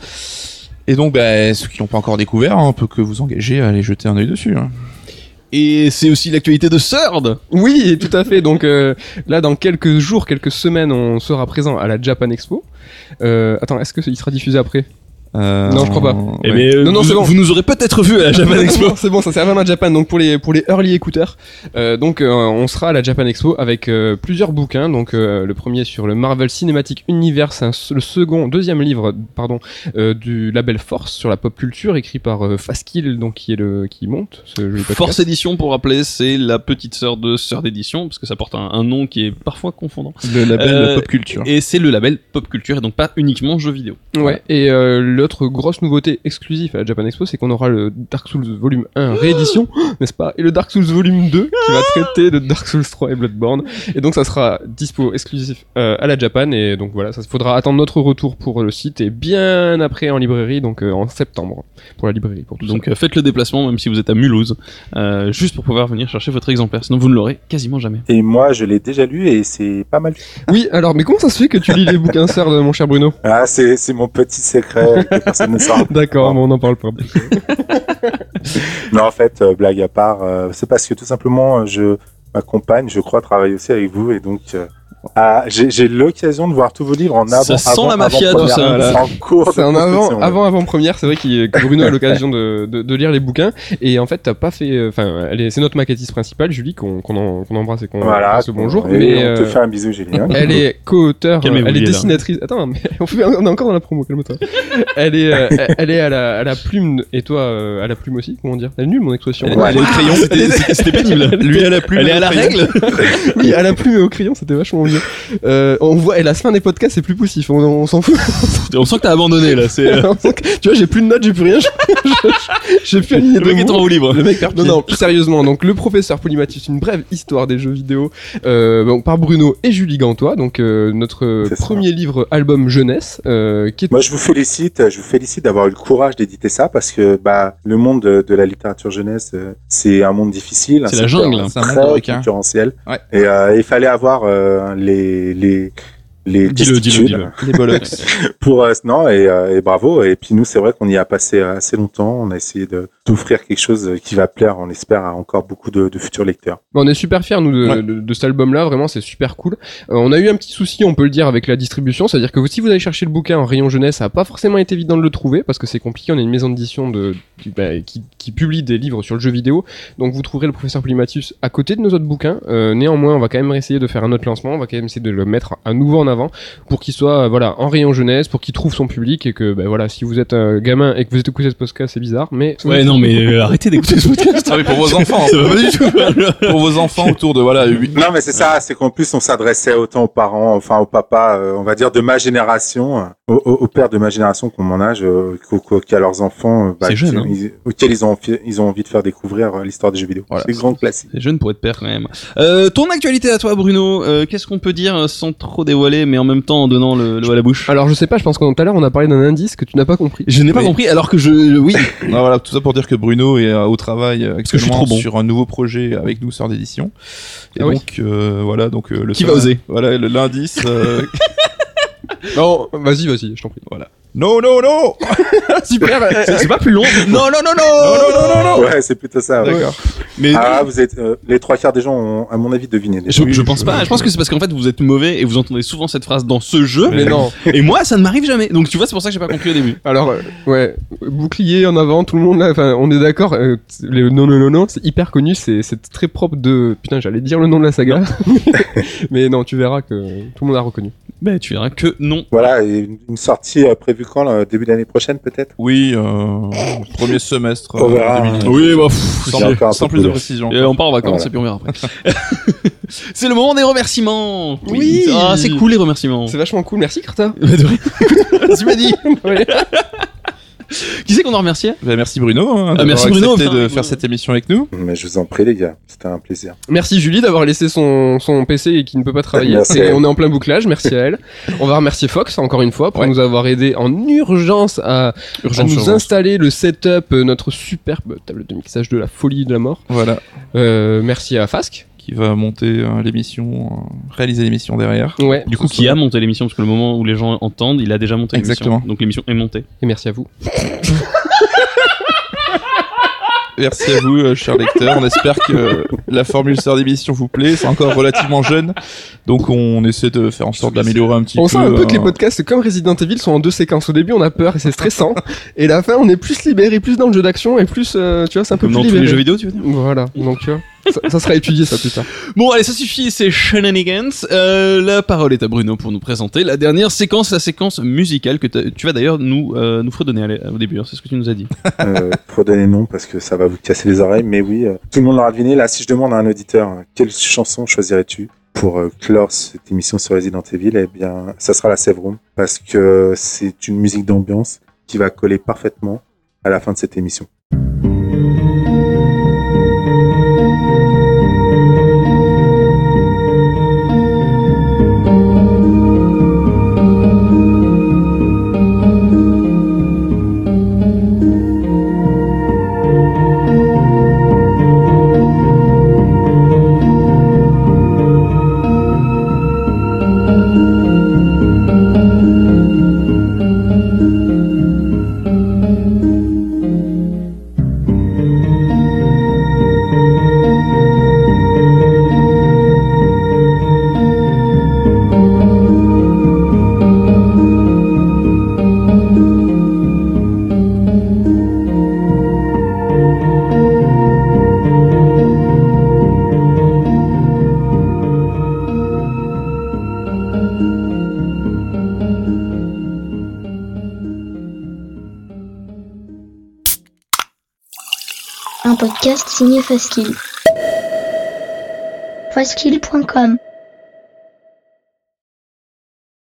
Et donc, bah, ceux qui l'ont pas encore découvert, hein, on peut que vous engager à aller jeter un œil dessus. hein. Et c'est aussi l'actualité de Third. Oui, tout à fait. Donc euh, là, dans quelques jours, quelques semaines, on sera présent à la Japan Expo. Euh, attends, est-ce que il sera diffusé après? Euh, Non, je crois pas. Eh ben, Non, non, vous, c'est bon. vous nous aurez peut-être vu à la Japan [laughs] Expo. C'est bon, ça c'est vraiment à Japan. Donc pour les pour les early écouteurs, euh, donc euh, on sera à la Japan Expo avec euh, plusieurs bouquins. Donc euh, le premier sur le Marvel Cinematic Universe, un- le second, deuxième livre, pardon, euh, du label Force sur la pop culture, écrit par euh, Faskill, donc qui est le qui monte ce. Force Édition, pour rappeler, c'est la petite sœur de Sœur d'édition, parce que ça porte un, un nom qui est parfois confondant. Le label Euh, pop culture. Et c'est le label pop culture, et donc pas uniquement jeux vidéo. Ouais, et euh, l'autre grosse nouveauté exclusive à la Japan Expo, c'est qu'on aura le Dark Souls Volume 1 réédition, [gasps] n'est-ce pas? Et le Dark Souls Volume 2 qui va traiter de Dark Souls 3 et Bloodborne. Et donc ça sera dispo exclusif euh, à la Japan, et donc voilà, ça faudra attendre notre retour pour le site, et bien après en librairie, donc euh, en septembre, pour la librairie, pour tout Donc euh, faites le déplacement, même si vous êtes à Mulhouse, euh, juste pour pouvoir venir chercher votre exemplaire, sinon vous ne l'aurez quasiment jamais. Et moi, je l'ai déjà lu et c'est pas mal. Oui, alors, mais comment ça se fait que tu lis les bouquins serres de mon cher Bruno? Ah, c'est c'est mon petit secret que personne ne saura. D'accord, mais on n'en parle pas. Non, en fait, euh, blague à part, euh, c'est parce que tout simplement, euh, je ma compagne, je crois, travaille aussi avec vous et donc ah, j'ai j'ai l'occasion de voir tous vos livres en avant. Ça sent avant- la mafia, avant- tout ça, première, là. En cours. C'est en avant, ouais. avant, avant première. C'est vrai qu'il- que Bruno a l'occasion de, de, de lire les bouquins. Et en fait, t'as pas fait, euh, enfin, c'est notre maquettiste principale, Julie, qu'on, en- qu'on embrasse et qu'on Voilà. le bonjour. Et mais, on te euh, fait un bisou, Julien. [laughs] elle est co-auteur, elle est dessinatrice. Attends, mais [laughs] on, fait- on est encore dans la promo, calme-toi. elle est, euh, elle- est à la, à la plume, et toi, euh, à la plume aussi, comment dire? Elle est nulle, mon expression. Elle- elle est au crayon. C'était c'était pénible. Lui à la plume. Elle est à la règle [laughs] Oui, à la plume et au crayon, c'était vachement mieux. Euh, on voit, et la fin des podcasts, c'est plus poussif. On, on s'en fout. [laughs] On sent que t'as abandonné là, c'est... euh, [laughs] que- tu vois, j'ai plus de notes, j'ai plus rien. [laughs] J'ai plus aligné Le de mec est en roue libre. Le mec perd Non, non, plus sérieusement. Donc, le professeur Polymathus, une brève histoire des jeux vidéo, euh, donc, par Bruno et Julie Gantois. Donc, euh, notre ça. premier livre album jeunesse, euh, qui est Moi, je vous félicite, je vous félicite d'avoir eu le courage d'éditer ça parce que bah le monde de, de la littérature jeunesse, c'est un monde difficile, un C'est la jungle, c'est un monde de très requins. concurrentiel. Ouais. Et euh, il fallait avoir euh, les les les Dis-le, dis-le, testitudes dis-le. Les bollocks. [laughs] pour euh, non et, euh, et bravo et puis nous c'est vrai qu'on y a passé euh, assez longtemps on a essayé de d'offrir quelque chose euh, qui va plaire on espère à encore beaucoup de, de futurs lecteurs Bon, on est super fiers nous de, Ouais. de, de cet album-là, vraiment c'est super cool. Euh, on a eu un petit souci, on peut le dire, avec la distribution, c'est-à-dire que vous, si vous allez chercher le bouquin en rayon jeunesse, ça a pas forcément été évident de le trouver parce que c'est compliqué. On est une maison d'édition de qui, bah, qui, qui publie des livres sur le jeu vidéo, donc vous trouverez le professeur Polymathus à côté de nos autres bouquins. Euh, néanmoins, on va quand même essayer de faire un autre lancement, on va quand même essayer de le mettre à nouveau en avant pour qu'il soit euh, voilà en rayon jeunesse, pour qu'il trouve son public et que ben voilà, si vous êtes un gamin et que vous êtes écouté ce podcast, c'est bizarre, mais Ouais, non, mais euh, [laughs] arrêtez d'écouter ce podcast. Ah oui, pour vos [laughs] enfants. Ça va pas du tout. [laughs] pour vos enfants autour de voilà 8 Non, mais c'est ça, c'est qu'en plus on s'adressait autant aux parents, enfin aux papas, euh, on va dire de ma génération, aux, aux- aux pères de ma génération qui ont mon âge, euh, leurs enfants, bah, C'est jeune, qui- hein. ils- auxquels ils ont, envie- ils ont envie de faire découvrir l'histoire des jeux vidéo. Voilà. c'est grand classique. C'est jeune pour être père quand même. Euh, ton actualité à toi, Bruno. Euh, Qu'est-ce qu'on peut dire sans trop dévoiler, mais en même temps en donnant le, le à la bouche alors je sais pas, je pense que tout à l'heure on a parlé d'un indice que tu n'as pas compris. Je n'ai pas Oui. compris, alors que je, oui. Non, [laughs] voilà, tout ça pour dire que Bruno est euh, au travail euh, que je suis actuellement trop bon. sur un nouveau projet avec nous, sœur d'édition. Et Ah oui. donc, euh, voilà, donc euh, le Qui va oser Voilà, l'indice. euh, [laughs] Non, vas-y, vas-y, je t'en prie. Non, non, non [laughs] Super. C'est c'est pas plus long. Non, non, non, non. Non, non, non, non, Ouais, c'est plutôt ça. ouais. D'accord. Mais Ah, vous êtes euh, les trois quarts des gens ont, à mon avis, deviné. je, je pense pas. Je pense que c'est parce qu'en fait vous êtes mauvais et vous entendez souvent cette phrase dans ce jeu. Mais non. Et moi, ça ne m'arrive jamais. Donc tu vois, c'est pour ça que j'ai pas compris au début. Alors, euh, ouais, bouclier en avant, tout le monde là, enfin, on est d'accord, euh, le non, non, non, non, c'est hyper connu, c'est, c'est très propre de, putain, j'allais dire le nom de la saga, [laughs] mais non, tu verras que tout le monde a reconnu. Ben tu verras que non. Voilà, et une, sortie euh, prévue quand là, Début d'année prochaine, peut-être? Oui, euh, premier semestre. On verra. 2019. Oui, bah. pff, Sans, un sans plus de précision. Et on part en vacances Voilà. et puis on verra après. [laughs] c'est le moment des remerciements. Oui. Ah, c'est cool les remerciements. C'est vachement cool, merci Carta. [laughs] Bah, [laughs] tu m'as dit. Qui c'est qu'on a remercié? Bah, merci Bruno hein, d'avoir merci Bruno, accepté de faire cette émission avec nous. Mais je vous en prie, les gars, c'était un plaisir. Merci Julie d'avoir laissé son, son PC et qui ne peut pas travailler. Et on est en plein bouclage, merci à elle. On va remercier Fox encore une fois pour Ouais. nous avoir aidé en urgence à, nous urgence. installer le setup, euh, notre superbe table de mixage de la folie de la mort. Voilà. Euh, merci à Fask. Qui va monter euh, l'émission, euh, réaliser l'émission derrière. Ouais. Du coup, qui a monté l'émission Parce que le moment où les gens entendent, il a déjà monté l'émission. Exactement. Donc l'émission est montée. Et merci à vous. [laughs] Merci à vous, euh, chers lecteurs. On espère que la formule sœur d'émission vous plaît. C'est encore relativement jeune. Donc on essaie de faire en sorte d'améliorer un petit On peu. sent un peu que les euh, podcasts, comme Resident Evil, sont en deux séquences. Au début, on a peur et c'est stressant. [laughs] et la fin, on est plus libéré, plus dans le jeu d'action et plus, euh, tu vois, c'est un peu Comme plus dans tous libéré. les jeux vidéo, tu veux dire? Voilà, donc tu vois, ça, ça sera étudié ça plus tard. Bon, allez, ça suffit, c'est Shenanigans. Euh, la parole est à Bruno pour nous présenter la dernière séquence, la séquence musicale que tu vas d'ailleurs nous, euh, nous fredonner allez, au début. hein, c'est ce que tu nous as dit. [laughs] Euh, faut donner nom parce que ça va vous casser les oreilles, mais oui, euh, tout le monde l'aura deviné. Là, si je demande à un auditeur euh, quelle chanson choisirais-tu pour euh, clore cette émission sur Resident Evil, eh bien, ça sera la Save Room parce que c'est une musique d'ambiance qui va coller parfaitement à la fin de cette émission. Signé Faskill. Faskill.com